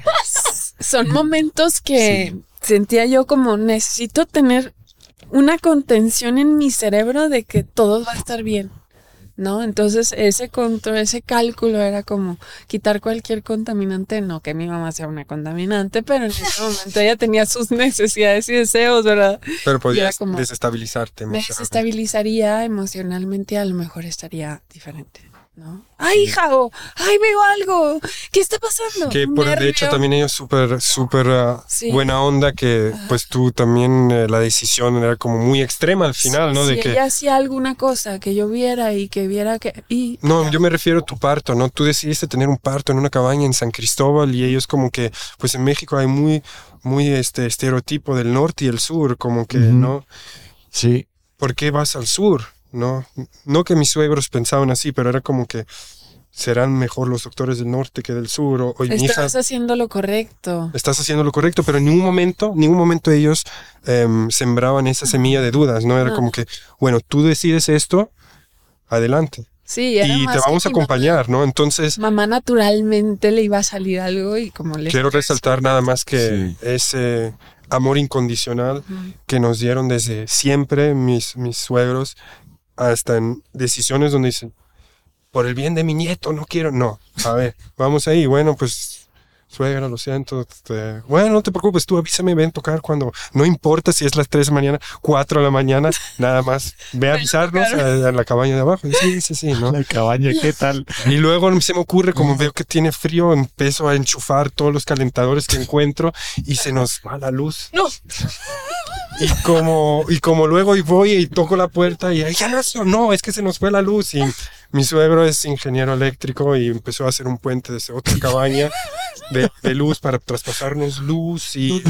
son momentos que sentía yo como necesito tener una contención en mi cerebro de que todo va a estar bien. ¿No? Entonces ese control, ese cálculo era como quitar cualquier contaminante, no que mi mamá sea una contaminante, pero en ese momento ella tenía sus necesidades y deseos, ¿verdad? Pero podías como- desestabilizarte. Me desestabilizaría emocionalmente, a lo mejor estaría diferente, ¿no? ¡Ay, hija! o, ¡Ay, veo algo! ¿Qué está pasando? Que por de hecho también ellos súper, súper ah, Sí. buena onda que pues tú también eh, la decisión era como muy extrema al final, ¿no? si De que... ella hacía alguna cosa que yo viera y que viera que... Y, No, yo me refiero a tu parto, ¿no? Tú decidiste tener un parto en una cabaña en San Cristóbal y ellos como que, pues en México hay muy, muy este estereotipo del norte y el sur, como que. ¿no? Sí. ¿Por qué vas al sur? No, no que mis suegros pensaban así, pero era como que serán mejor los doctores del norte que del sur, o, o mi hija, Estás haciendo lo correcto. estás haciendo lo correcto, pero en ningún momento, ningún momento ellos em, sembraban esa semilla de dudas, ¿no? Era No. como que, bueno, tú decides esto, adelante, Sí, era y más te que vamos a mi mamá- acompañar, ¿no? Entonces, Mamá naturalmente le iba a salir algo y como le... quiero resaltar nada más que Sí. ese amor incondicional que nos dieron desde siempre mis, mis suegros, hasta en decisiones donde dicen, por el bien de mi nieto, no quiero, no, a ver, vamos ahí, bueno, pues, suegra, lo siento, este, bueno, no te preocupes, tú avísame, ven a tocar cuando, no importa si es las 3 de la mañana, 4 de la mañana, nada más, ve a avisarnos a, a la cabaña de abajo, Y sí, sí, sí, ¿no? La cabaña, ¿qué tal? Y luego se me ocurre, como veo que tiene frío, empiezo a enchufar todos los calentadores que encuentro y se nos va la luz. No. Y como, y como luego y voy y toco la puerta y ya no, no, es que se nos fue la luz. Y mi suegro es ingeniero eléctrico y empezó a hacer un puente desde otra cabaña de, de luz para traspasarnos luz y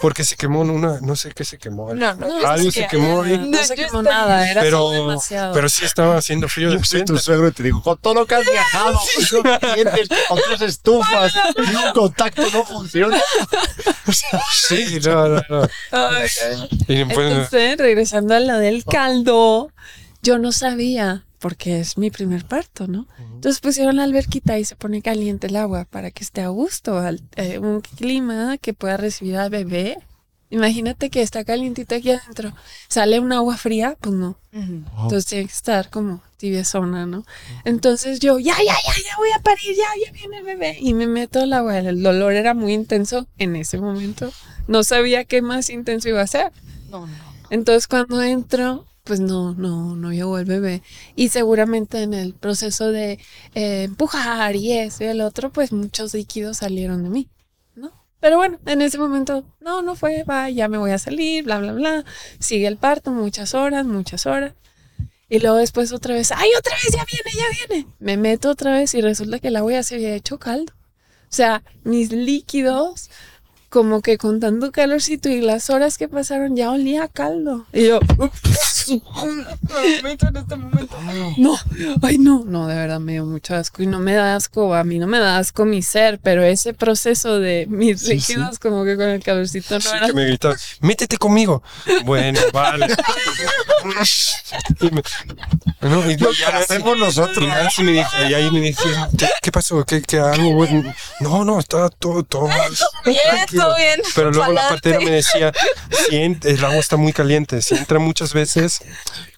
porque se quemó en una, no sé qué se quemó. No, no. No, Algo es se que- quemó y- No se quemó nada, era pero, demasiado. pero sí estaba haciendo frío de Yo soy tu suegro y te digo, con todo lo que has viajado, con tus estufas, y un contacto no funciona. Sí, no, no, no. Y después- Entonces, regresando a lo del caldo, yo no sabía, porque es mi primer parto, ¿no? Entonces pusieron la alberquita y se pone caliente el agua para que esté a gusto, al- eh, un clima que pueda recibir al bebé. Imagínate que está calientito aquí adentro. Sale un agua fría, pues no. Entonces tiene que estar como tibiezona, ¿no? Entonces yo, ya, ya, ya, ya voy a parir, ya, ya viene el bebé. Y me meto al agua. El dolor era muy intenso en ese momento. No sabía qué más intenso iba a ser. No, no. Entonces cuando entro, pues no, no, no llegó el bebé. Y seguramente en el proceso de eh, empujar y eso y el otro, pues muchos líquidos salieron de mí, ¿no? Pero bueno, en ese momento, no, no fue, va, ya me voy a salir, bla, bla, bla. Sigue el parto, muchas horas, muchas horas. Y luego después otra vez, ay, otra vez, ya viene, ya viene. Me meto otra vez y resulta que el agua ya se había hecho caldo. O sea, mis líquidos como que con tanto calorcito y las horas que pasaron ya olía a caldo. Y yo, en este momento. No, ay no, no, de verdad me dio mucho asco. Y no me da asco, a mí no me da asco mi ser, pero ese proceso de mis Sí, líquidos, como que con el calorcito no Sí, era. que me gritaba, métete conmigo. Bueno, vale. Y me- no, y Lo ya hacemos nosotros. Y Nancy me dijo, y ahí me decía, ¿qué, qué pasó? ¿Qué, qué algo? bueno? No, no, está todo, todo. Bien, tranquilo". todo bien. Pero luego la Pa'lante. partera me decía, si el agua está muy caliente, si entra muchas veces,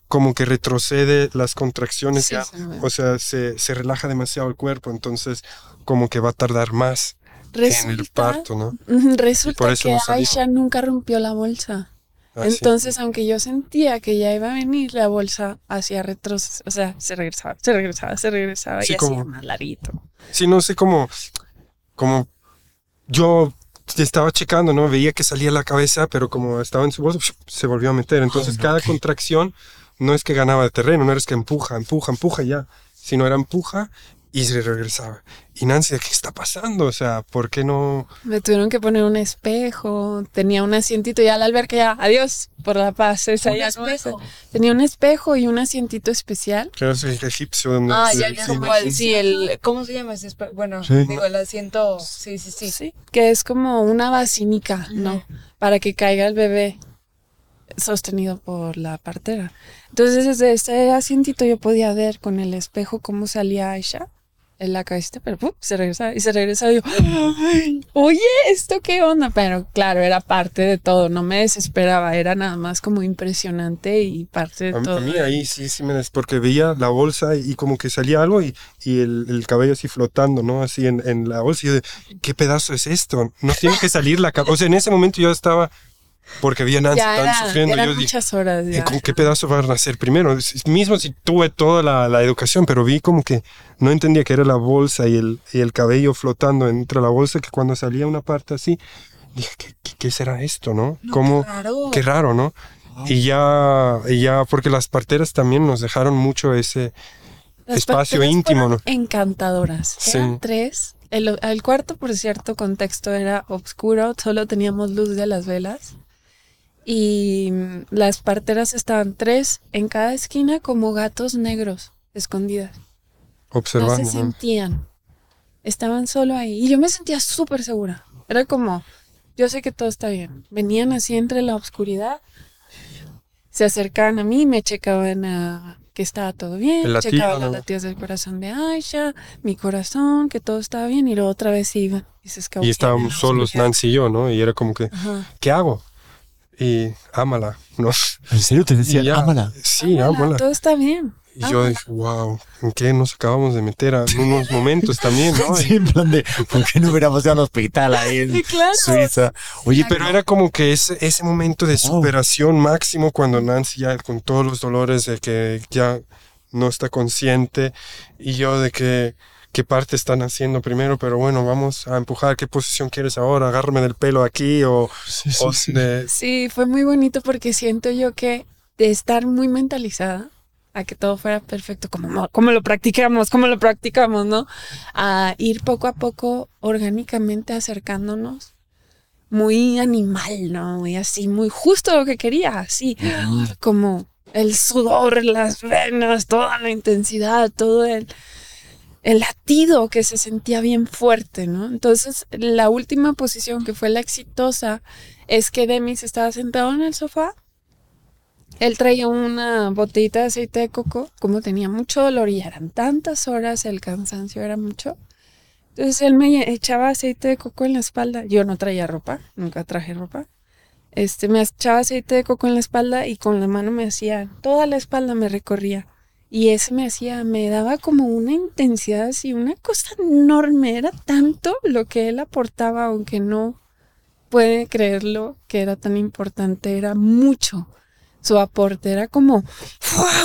como que retrocede las contracciones Sí, O sea, se, se relaja demasiado el cuerpo, entonces como que va a tardar más en el parto, ¿no? resulta por eso que. Aisha nunca rompió la bolsa. Así. Entonces, aunque yo sentía que ya iba a venir, la bolsa hacía retroceso, o sea, se regresaba, se regresaba, se regresaba y así como- más larguito. Sí, no sé cómo, como yo estaba checando, ¿no? Veía que salía la cabeza, pero como estaba en su bolsa, se volvió a meter. Entonces, cada contracción no es que ganaba de terreno, no eres que empuja, empuja, empuja ya, sino era empuja y se regresaba. Y Nancy, ¿qué está pasando? O sea, ¿por qué no? Me tuvieron que poner un espejo, tenía un asientito ya al alberca ya, adiós, por la paz, esa Un ya no espejo. Tenía un espejo y un asientito especial. Creo que es el egipcio. donde Ah, ya, sí, ya, como el, sí, el, ¿cómo se llama ese? espe- Bueno, Sí. digo, el asiento, sí, sí, sí. Sí, que es como una basinica, ¿no? Para que caiga el bebé sostenido por la partera. Entonces desde ese asientito yo podía ver con el espejo cómo salía Aisha en la cabecita, pero ¡pum! se regresaba y se regresaba y yo, "Ay, oye, ¿esto qué onda? Pero claro, era parte de todo, no me desesperaba, era nada más como impresionante y parte de A, todo. a mí ahí sí, sí me des, porque veía la bolsa y como que salía algo y, y el, el cabello así flotando, ¿no? Así en, en la bolsa. Y yo de, ¿qué pedazo es esto? No tiene que salir la cabeza. O sea, en ese momento yo estaba, porque vi a Nancy ya tan era, sufriendo. eran Yo dije, muchas horas ¿y ya. ¿con qué pedazo va a nacer primero? Mismo si tuve toda la, la educación, pero vi como que no entendía que era la bolsa y el, y el cabello flotando entre la bolsa, que cuando salía una parte así, dije, ¿qué, qué, qué será esto, no? ¿Cómo? Claro. Qué raro, ¿no? Y ya, y ya, porque las parteras también nos dejaron mucho ese Las espacio íntimo, ¿no? Encantadoras. Sí. Eran tres. El, el cuarto, por cierto, contexto era oscuro, solo teníamos luz de las velas. Y las parteras estaban tres en cada esquina como gatos negros, escondidas. No observando. se ¿no? sentían. Estaban solo ahí. Y yo me sentía súper segura. Era como, yo sé que todo está bien. Venían así entre la oscuridad. Se acercaban a mí, me checaban a que estaba todo bien. Latido, checaban ¿no? los latidos del corazón de Aisha, mi corazón, que todo estaba bien. Y luego otra vez se iban. Y se Y estábamos solos. Nancy y yo, ¿no? Y era como que, Ajá. ¿qué hago? Y ámala, ¿no? ¿En serio te decía, ya, ámala? Sí, Ámala, ámala. Todo está bien. Y yo dije, wow, ¿en qué nos acabamos de meter a- en unos momentos también, no? Sí, en plan de, ¿por qué no hubiéramos ido al hospital ahí en claro. Suiza? Oye, pero era como que ese, ese momento de Wow. superación máximo cuando Nancy ya con todos los dolores de que ya no está consciente y yo de que qué parte están haciendo primero, pero bueno, vamos a empujar, ¿qué posición quieres ahora? Agárrame del pelo aquí o, Sí, sí, o sí. de- Sí, fue muy bonito porque siento yo que de estar muy mentalizada a que todo fuera perfecto, como, como lo practicamos, como lo practicamos, ¿no? A ir poco a poco orgánicamente acercándonos, muy animal, ¿no? Muy así, muy justo lo que quería, así, como el sudor, las venas, toda la intensidad, todo el, el latido que se sentía bien fuerte, ¿no? Entonces, la última posición que fue la exitosa es que Demis estaba sentado en el sofá. Él traía una botellita de aceite de coco, como tenía mucho dolor y eran tantas horas, el cansancio era mucho. Entonces él me echaba aceite de coco en la espalda. Yo no traía ropa, nunca traje ropa. Este, me echaba aceite de coco en la espalda y con la mano me hacía, toda la espalda me recorría. Y ese me hacía, me daba como una intensidad así, una cosa enorme. Era tanto lo que él aportaba, aunque no puede creerlo que era tan importante, era mucho. Su aporte era como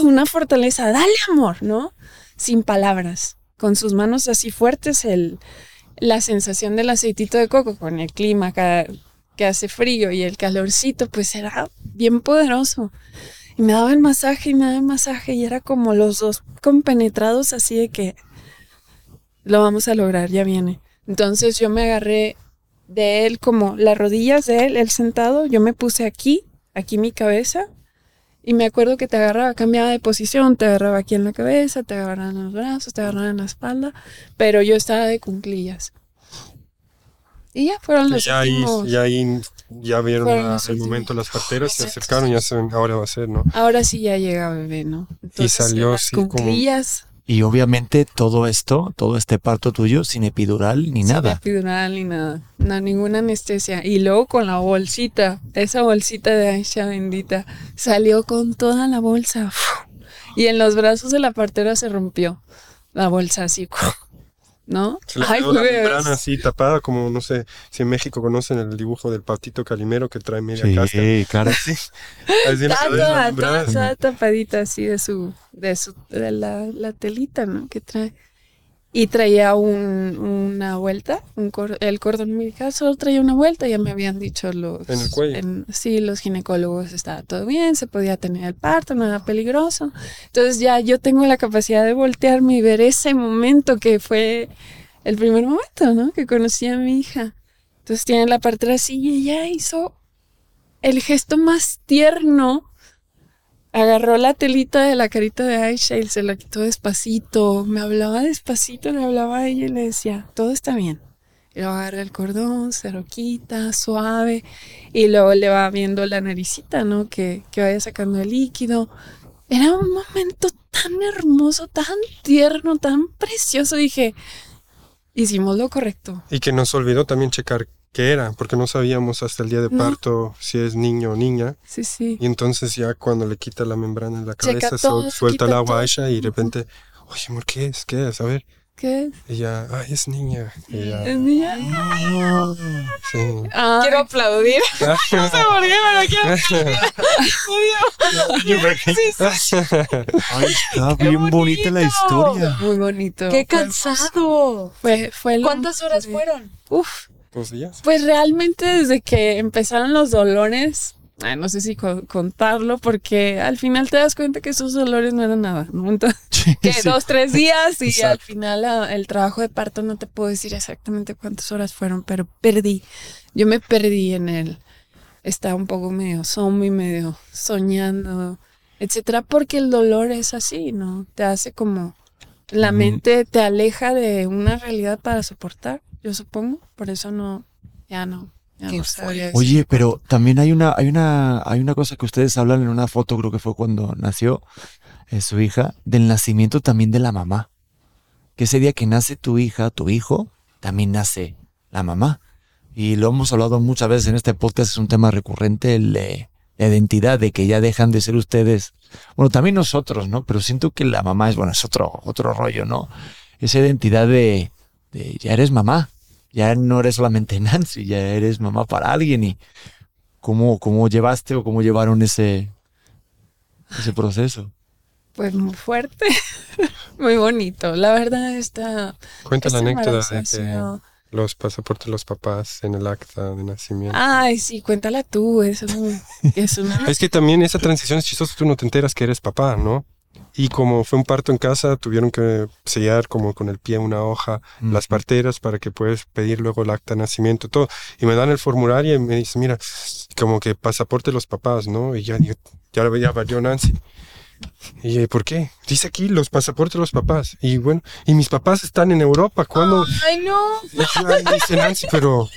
una fortaleza, dale amor, ¿no? Sin palabras, con sus manos así fuertes, el, la sensación del aceitito de coco con el clima que hace frío y el calorcito, pues era bien poderoso. Y me daba el masaje y me daba el masaje y era como los dos compenetrados así de que lo vamos a lograr, ya viene. Entonces yo me agarré de él, como las rodillas de él, él sentado, yo me puse aquí, aquí mi cabeza, y me acuerdo que te agarraba, cambiaba de posición, te agarraba aquí en la cabeza, te agarraba en los brazos, te agarraba en la espalda, pero yo estaba de cunclillas. Y ya fueron los Ya ahí, últimos- ya ahí, ya vieron la- el momento las parteras, se acercaron, ya saben, ahora va a ser, ¿no? Ahora sí ya llega bebé, ¿no? salió las así como- Y obviamente todo esto, todo este parto tuyo, sin epidural ni sin nada. epidural ni nada. No, ninguna anestesia. Y luego con la bolsita, esa bolsita de Aisha bendita, salió con toda la bolsa. Y en los brazos de la partera se rompió la bolsa así. ¿No? Se le Ay, quedó la bebés. membrana así tapada, como no sé si en México conocen el dibujo del patito calimero que trae media casca. Sí, claro. Así, así le Está tapadita así de su, de su, de la, la telita, ¿no? Que trae. Y traía un, una vuelta, un cor- el cordón umbilical solo traía una vuelta, ya me habían dicho los... En el cuello. en- sí, los ginecólogos, estaba todo bien, se podía tener el parto, era peligroso. Entonces ya yo tengo la capacidad de voltearme y ver ese momento que fue el primer momento, ¿no? Que conocí a mi hija. Entonces tiene la partera así y ella hizo el gesto más tierno. Agarró la telita de la carita de Aisha y se la quitó despacito. Me hablaba despacito, le hablaba a ella y le decía, todo está bien. Y luego agarra el cordón, se lo quita, suave. Y luego le va viendo la naricita, ¿no? Que, que vaya sacando el líquido. Era un momento tan hermoso, tan tierno, tan precioso. Dije, hicimos lo correcto. Y que nos olvidó también checar qué era, porque no sabíamos hasta el día de No. parto si es niño o niña. Sí, sí. Y entonces ya cuando le quita la membrana en la cabeza, todo, suelta el quita agua todo. a ella y de repente, oye, amor, ¿qué es? ¿Qué es? A ver. ¿Qué? Y ya, ay, es niña. Y ya, ¿Es niña? sí. Ay, Quiero aplaudir. No sé por qué, pero quiero Ay, está bien bonita la historia. Muy bonito. ¡Qué cansado! Fue, fue ¿Cuántas horas fueron? Uf, Días. pues realmente desde que empezaron los dolores, ay, no sé si co- contarlo, porque al final te das cuenta que esos dolores no eran nada, ¿no? Entonces, que Sí. dos, tres días y Exacto. al final ah, el trabajo de parto no te puedo decir exactamente cuántas horas fueron, pero perdí. Yo me perdí en él. Estaba un poco medio zombie, medio soñando, etcétera, porque el dolor es así, ¿no? Te hace como la Ujú. mente te aleja de una realidad para soportar, yo supongo. Por eso no, ya no, ya. Oye, pero también hay una, hay una, hay una cosa que ustedes hablan en una foto, creo que fue cuando nació eh, su hija, del nacimiento también de la mamá. Que ese día que nace tu hija, tu hijo, también nace la mamá. Y lo hemos hablado muchas veces en este podcast, es un tema recurrente, el de la identidad, de que ya dejan de ser ustedes. Bueno, también nosotros, ¿no? Pero siento que la mamá es, bueno, es otro, otro rollo, ¿no? Esa identidad de, de ya eres mamá, ya no eres solamente Nancy, ya eres mamá para alguien y cómo, cómo llevaste o cómo llevaron ese, ese proceso. Pues muy fuerte, muy bonito. La verdad está... Cuenta la anécdota de que los pasaportes de los papás en el acta de nacimiento. Ay, sí, cuéntala tú, es, un- es una... Es que también esa transición es chistosa, tú no te enteras que eres papá, ¿no? Y como fue un parto en casa, tuvieron que sellar como con el pie una hoja las parteras para que puedas pedir luego el acta de nacimiento, todo. Y me dan el formulario y me dicen, mira, como que pasaporte de los papás, ¿no? Y ya, digo, ya, ya valió Nancy. Y yo, ¿por qué? Dice aquí los pasaportes de los papás. Y bueno, y mis papás están en Europa. ¿Cuándo? ¡Ay, no! Ay, Dice Nancy, pero,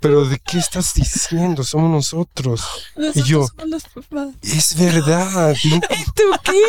pero ¿de qué estás diciendo? Somos nosotros. Nosotros Y yo, somos los papás. es verdad. ¿no? ¿Tú qué?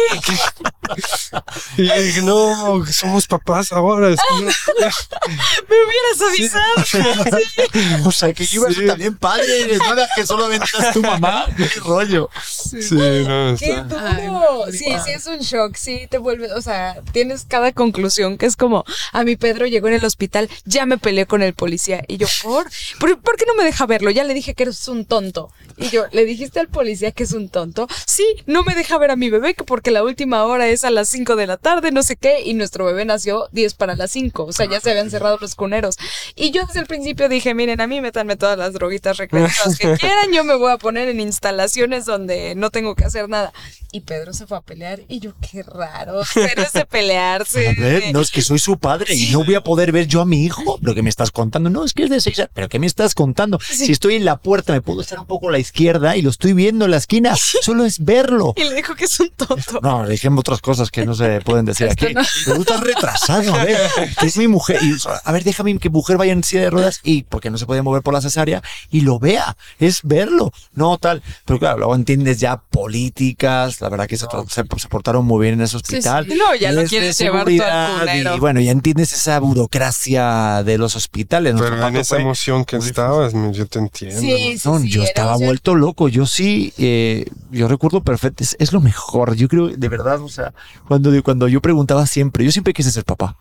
Y yo dije, no, somos papás ahora. es que no- ¡Me hubieras avisado! O sea, que yo iba a ser Sí. también padre, no era que solamente es tu mamá, qué rollo. Sí, no, ¡Qué duro! Sí, sí es un shock, sí te vuelve, o sea, tienes cada conclusión que es como, a mi Pedro llegó en el hospital, ya me peleé con el policía y yo, ¿por? ¿Por, por qué no me deja verlo? Ya le dije que eres un tonto. Y yo, ¿le dijiste al policía que es un tonto? Sí, no me deja ver a mi bebé que porque la última hora es a las 5 de la tarde, no sé qué, y nuestro bebé nació 10 para las 5, o sea, ya se habían cerrado los cuneros. Y yo desde el principio dije, miren, a mí métanme todas las droguitas recreativas que quieran, yo me voy a poner en instalaciones donde no tengo que hacer nada. Y Pedro se fue a pelear y yo, qué raro, verse pelearse. A ver, no es que soy su padre y no voy a poder ver yo a mi hijo. Lo que me estás contando, no, es que es de seis años. ¿Pero qué me estás contando? Si estoy en la puerta, me puedo estar un poco a la izquierda y lo estoy viendo en la esquina. Solo es verlo. Y le dijo que es un tonto. No, dejemos otras cosas que no se pueden decir aquí. Pero tú estás retrasado, a ver. Es mi mujer. Y, a ver, déjame que mujer vaya en silla de ruedas y porque no se puede mover por la cesárea y lo vea. Es verlo. No tal. Pero claro, luego entiendes ya políticas. La verdad que se, se- se portaron muy bien en ese hospital. sí. No, ya lo Y de quieres llevar tú al. Y bueno, ya entiendes esa burocracia de los hospitales. Nuestro Pero en esa fue- emoción que estabas, yo te entiendo. Sí, sí, no, sí, yo estaba vuelto loco. Yo sí, eh, yo recuerdo perfecto. Es, es lo mejor. Yo creo, de verdad, o sea, cuando, cuando yo preguntaba siempre, yo siempre quise ser papá.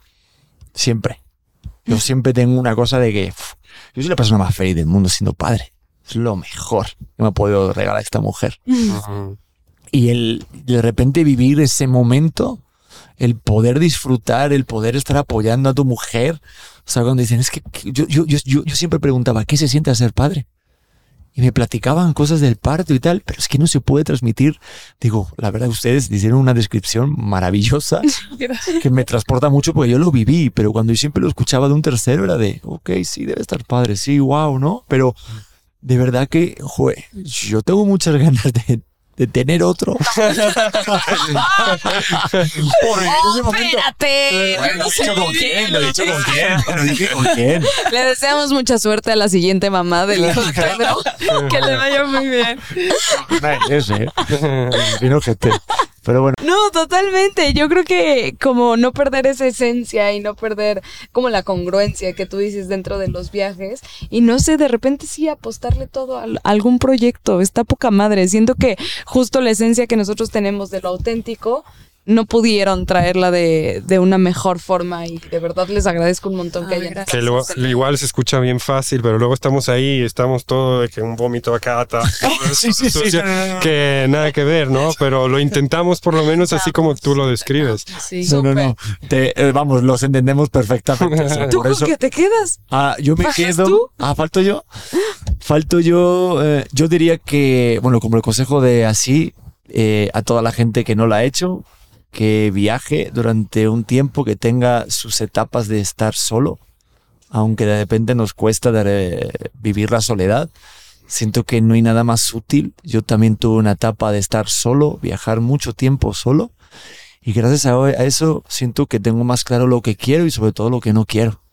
Siempre. Yo siempre tengo una cosa de que uf, yo soy la persona más feliz del mundo siendo padre. Es lo mejor que me ha podido regalar esta mujer. Ujú. Y el de repente vivir ese momento, el poder disfrutar, el poder estar apoyando a tu mujer. O sea, cuando dicen, es que yo, yo, yo, yo, yo siempre preguntaba, ¿qué se siente ser padre? Y me platicaban cosas del parto y tal, pero es que no se puede transmitir. Digo, la verdad, ustedes hicieron una descripción maravillosa que me transporta mucho porque yo lo viví, pero cuando yo siempre lo escuchaba de un tercero era de, ok, sí, debe estar padre, sí, wow, ¿no? Pero de verdad que, jue, yo tengo muchas ganas de, de tener otro. Por ese momento- ¡Espérate! Bueno, lo he dicho con quién, lo he dicho con quién, lo dije con quién. Le deseamos mucha suerte a la siguiente mamá del hijo de Pedro. que le vaya muy bien. Ese, vino gente. Pero bueno, No, totalmente. Yo creo que como no perder esa esencia y no perder como la congruencia que tú dices dentro de los viajes y no sé, de repente sí apostarle todo a algún proyecto. Está poca madre. Siento que justo la esencia que nosotros tenemos de lo auténtico no pudieron traerla de, de una mejor forma y de verdad les agradezco un montón que Ay, hayan gracias. Que lo- igual se escucha bien fácil, pero luego estamos ahí y estamos todo de que un vómito acá, ta- Sí, sí, sí. que nada que ver, ¿no? Pero lo intentamos por lo menos así como tú lo describes. Sí. no, no, no. Te- eh, vamos, los entendemos perfectamente. ¿Tú por con eso, qué te quedas? Ah, yo me ¿Bajas quedo. tú? Ah, falto yo. Falto yo. eh, yo diría que, bueno, como el consejo de así eh, a toda la gente que no la ha hecho, que viaje durante un tiempo, que tenga sus etapas de estar solo, aunque de repente nos cuesta de, vivir la soledad. Siento que no hay nada más útil. Yo también tuve una etapa de estar solo, viajar mucho tiempo solo. Y gracias a, eso siento que tengo más claro lo que quiero y sobre todo lo que no quiero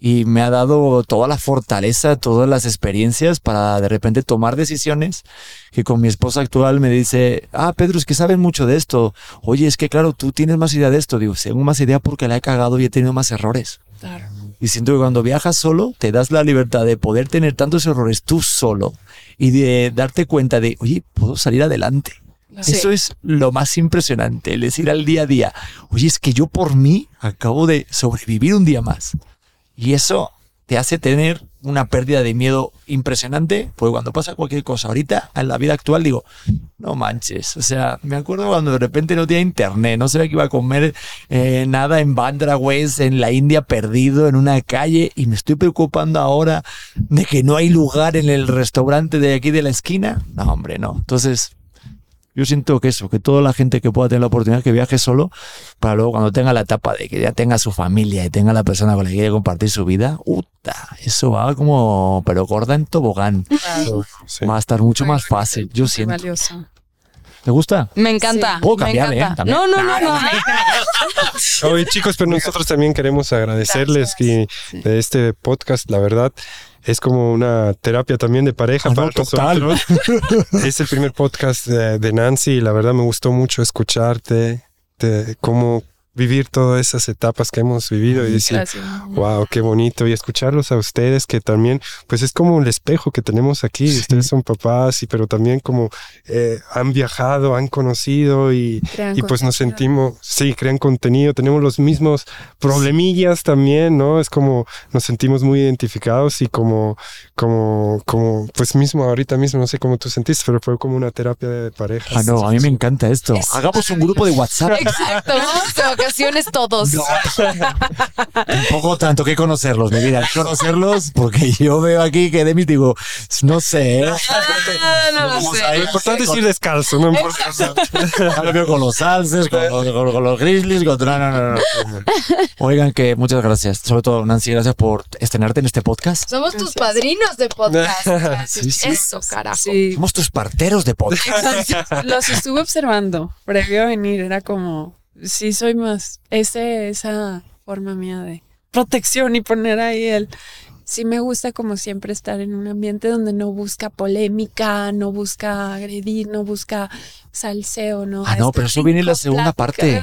y me ha dado toda la fortaleza, todas las experiencias para de repente tomar decisiones que con mi esposa actual me dice, ah, Pedro, es que sabes mucho de esto. Oye, es que claro, tú tienes más idea de esto. Digo, tengo más idea porque la he cagado y he tenido más errores. Claro. Y siento que cuando viajas solo, te das la libertad de poder tener tantos errores tú solo y de darte cuenta de, oye, puedo salir adelante. Sí. Eso es lo más impresionante, el decir al día a día, oye, es que yo por mí acabo de sobrevivir un día más. Y eso te hace tener una pérdida de miedo impresionante, porque cuando pasa cualquier cosa ahorita, en la vida actual, digo, no manches. O sea, me acuerdo cuando de repente no tenía internet, no sabía que iba a comer eh, nada en Bandra West, en la India, perdido en una calle, y me estoy preocupando ahora de que no hay lugar en el restaurante de aquí de la esquina. No, hombre, no. Entonces, yo siento que eso, que toda la gente que pueda tener la oportunidad que viaje solo, para luego cuando tenga la etapa de que ya tenga su familia y tenga la persona con la que quiere compartir su vida, ¡uta! Eso va como, pero gorda en tobogán. Sí. Va a estar mucho más fácil, yo siento. valioso. ¿Te gusta? Me encanta. Puedo cambiar, ¿eh? También. No, no, no, no. Oye, chicos, pero nosotros también queremos agradecerles que de este podcast, la verdad, es como una terapia también de pareja Ah, no, para total. nosotros. es el primer podcast de, de Nancy y la verdad me gustó mucho escucharte, de cómo vivir todas esas etapas que hemos vivido y decir, Gracias. wow, qué bonito. Y escucharlos a ustedes, que también, pues es como el espejo que tenemos aquí. Ustedes son papás, y pero también como eh, han viajado, han conocido y, y pues nos sentimos, sí, crean contenido, tenemos los mismos problemillas también, ¿no? Es como nos sentimos muy identificados y como, como, como, pues mismo ahorita mismo, no sé cómo tú sentiste, pero fue como una terapia de pareja. Ah, no, a mí me encanta esto. Es Hagamos un grupo de WhatsApp. Exacto. Vamos conversaciones todos. No, tampoco tanto que conocerlos, mi vida. Conocerlos porque yo veo aquí que Demis digo, no sé. Ah, no lo sé. Lo importante es ir descalzo, no importa. Ya lo veo con los alces, con los, con- con los grizzlies, con... No, no, no, no. Oigan, que muchas gracias. Sobre todo, Nancy, gracias por estrenarte en este podcast. Somos tus padrinos de podcast. Sí, sí. Eso, carajo. Sí. Somos tus parteros de podcast. Los estuve observando previo a venir. Era como, sí, soy más. Ese, esa forma mía de protección y poner ahí el. Sí, me gusta, como siempre, estar en un ambiente donde no busca polémica, no busca agredir, no busca salseo, ¿no? Ah, no, Este pero eso viene en la segunda parte.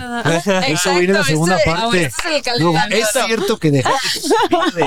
Eso viene en la segunda ese- parte. ese es el No, calentamiento. es cierto que dejaste de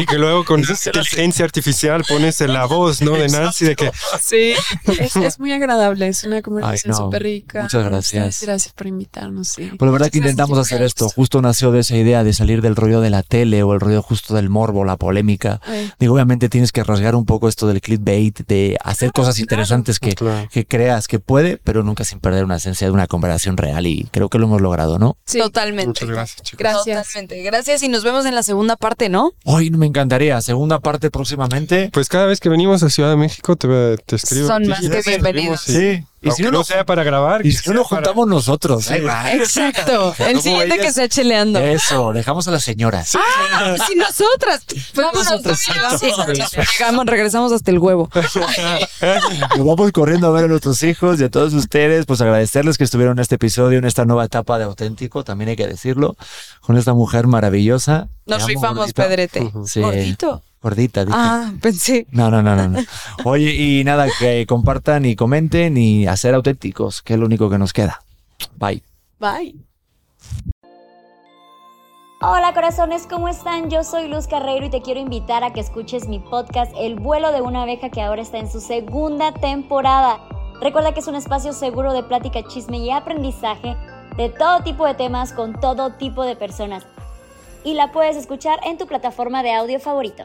Y que luego con inteligencia artificial pones en la voz, ¿no? De Nancy, de que Sí, es, es muy agradable, es una conversación no, súper rica. muchas gracias. Gracias por invitarnos. Sí. Pues la verdad que intentamos hacer esto. Justo nació de esa idea de salir del rollo de la tele o el rollo justo del morbo, la polémica. Ay, Digo, obviamente tienes que rasgar un poco esto del clickbait, de hacer cosas interesantes que, Claro. que creas que puede, pero nunca sin perder una esencia de una conversación real. Y creo que lo hemos logrado, ¿no? sí. Totalmente. Muchas gracias, chicos. Gracias. Totalmente. Gracias y nos vemos en la segunda parte, ¿no? Hoy me encantaría. Segunda parte próximamente. Pues cada vez que venimos a Ciudad de México te, te escribo. Son más que bienvenidos. Sí. Y si Aunque no, no, no, sea para grabar. y si no nos sea para- juntamos nosotros. Exacto. El siguiente ellas- que se cheleando. Eso, dejamos a las señoras. Si nosotras. Vámonos. nosotras, Sí, llegamos, regresamos hasta el huevo. Nos vamos corriendo a ver a nuestros hijos y a todos ustedes, pues agradecerles que estuvieron en este episodio, en esta nueva etapa de auténtico, también hay que decirlo, con esta mujer maravillosa. Nos amo, rifamos. Pedrete. Sí. Gordito. Gordita, dije. Ah, pensé. No, no, no, no, no. Oye, y nada, que compartan y comenten y a ser auténticos, que es lo único que nos queda. Bye. Bye. Hola corazones, ¿cómo están? Yo soy Luz Carreiro y te quiero invitar a que escuches mi podcast El vuelo de una abeja que ahora está en su segunda temporada. Recuerda que es un espacio seguro de plática, chisme y aprendizaje de todo tipo de temas con todo tipo de personas. Y la puedes escuchar en tu plataforma de audio favorito.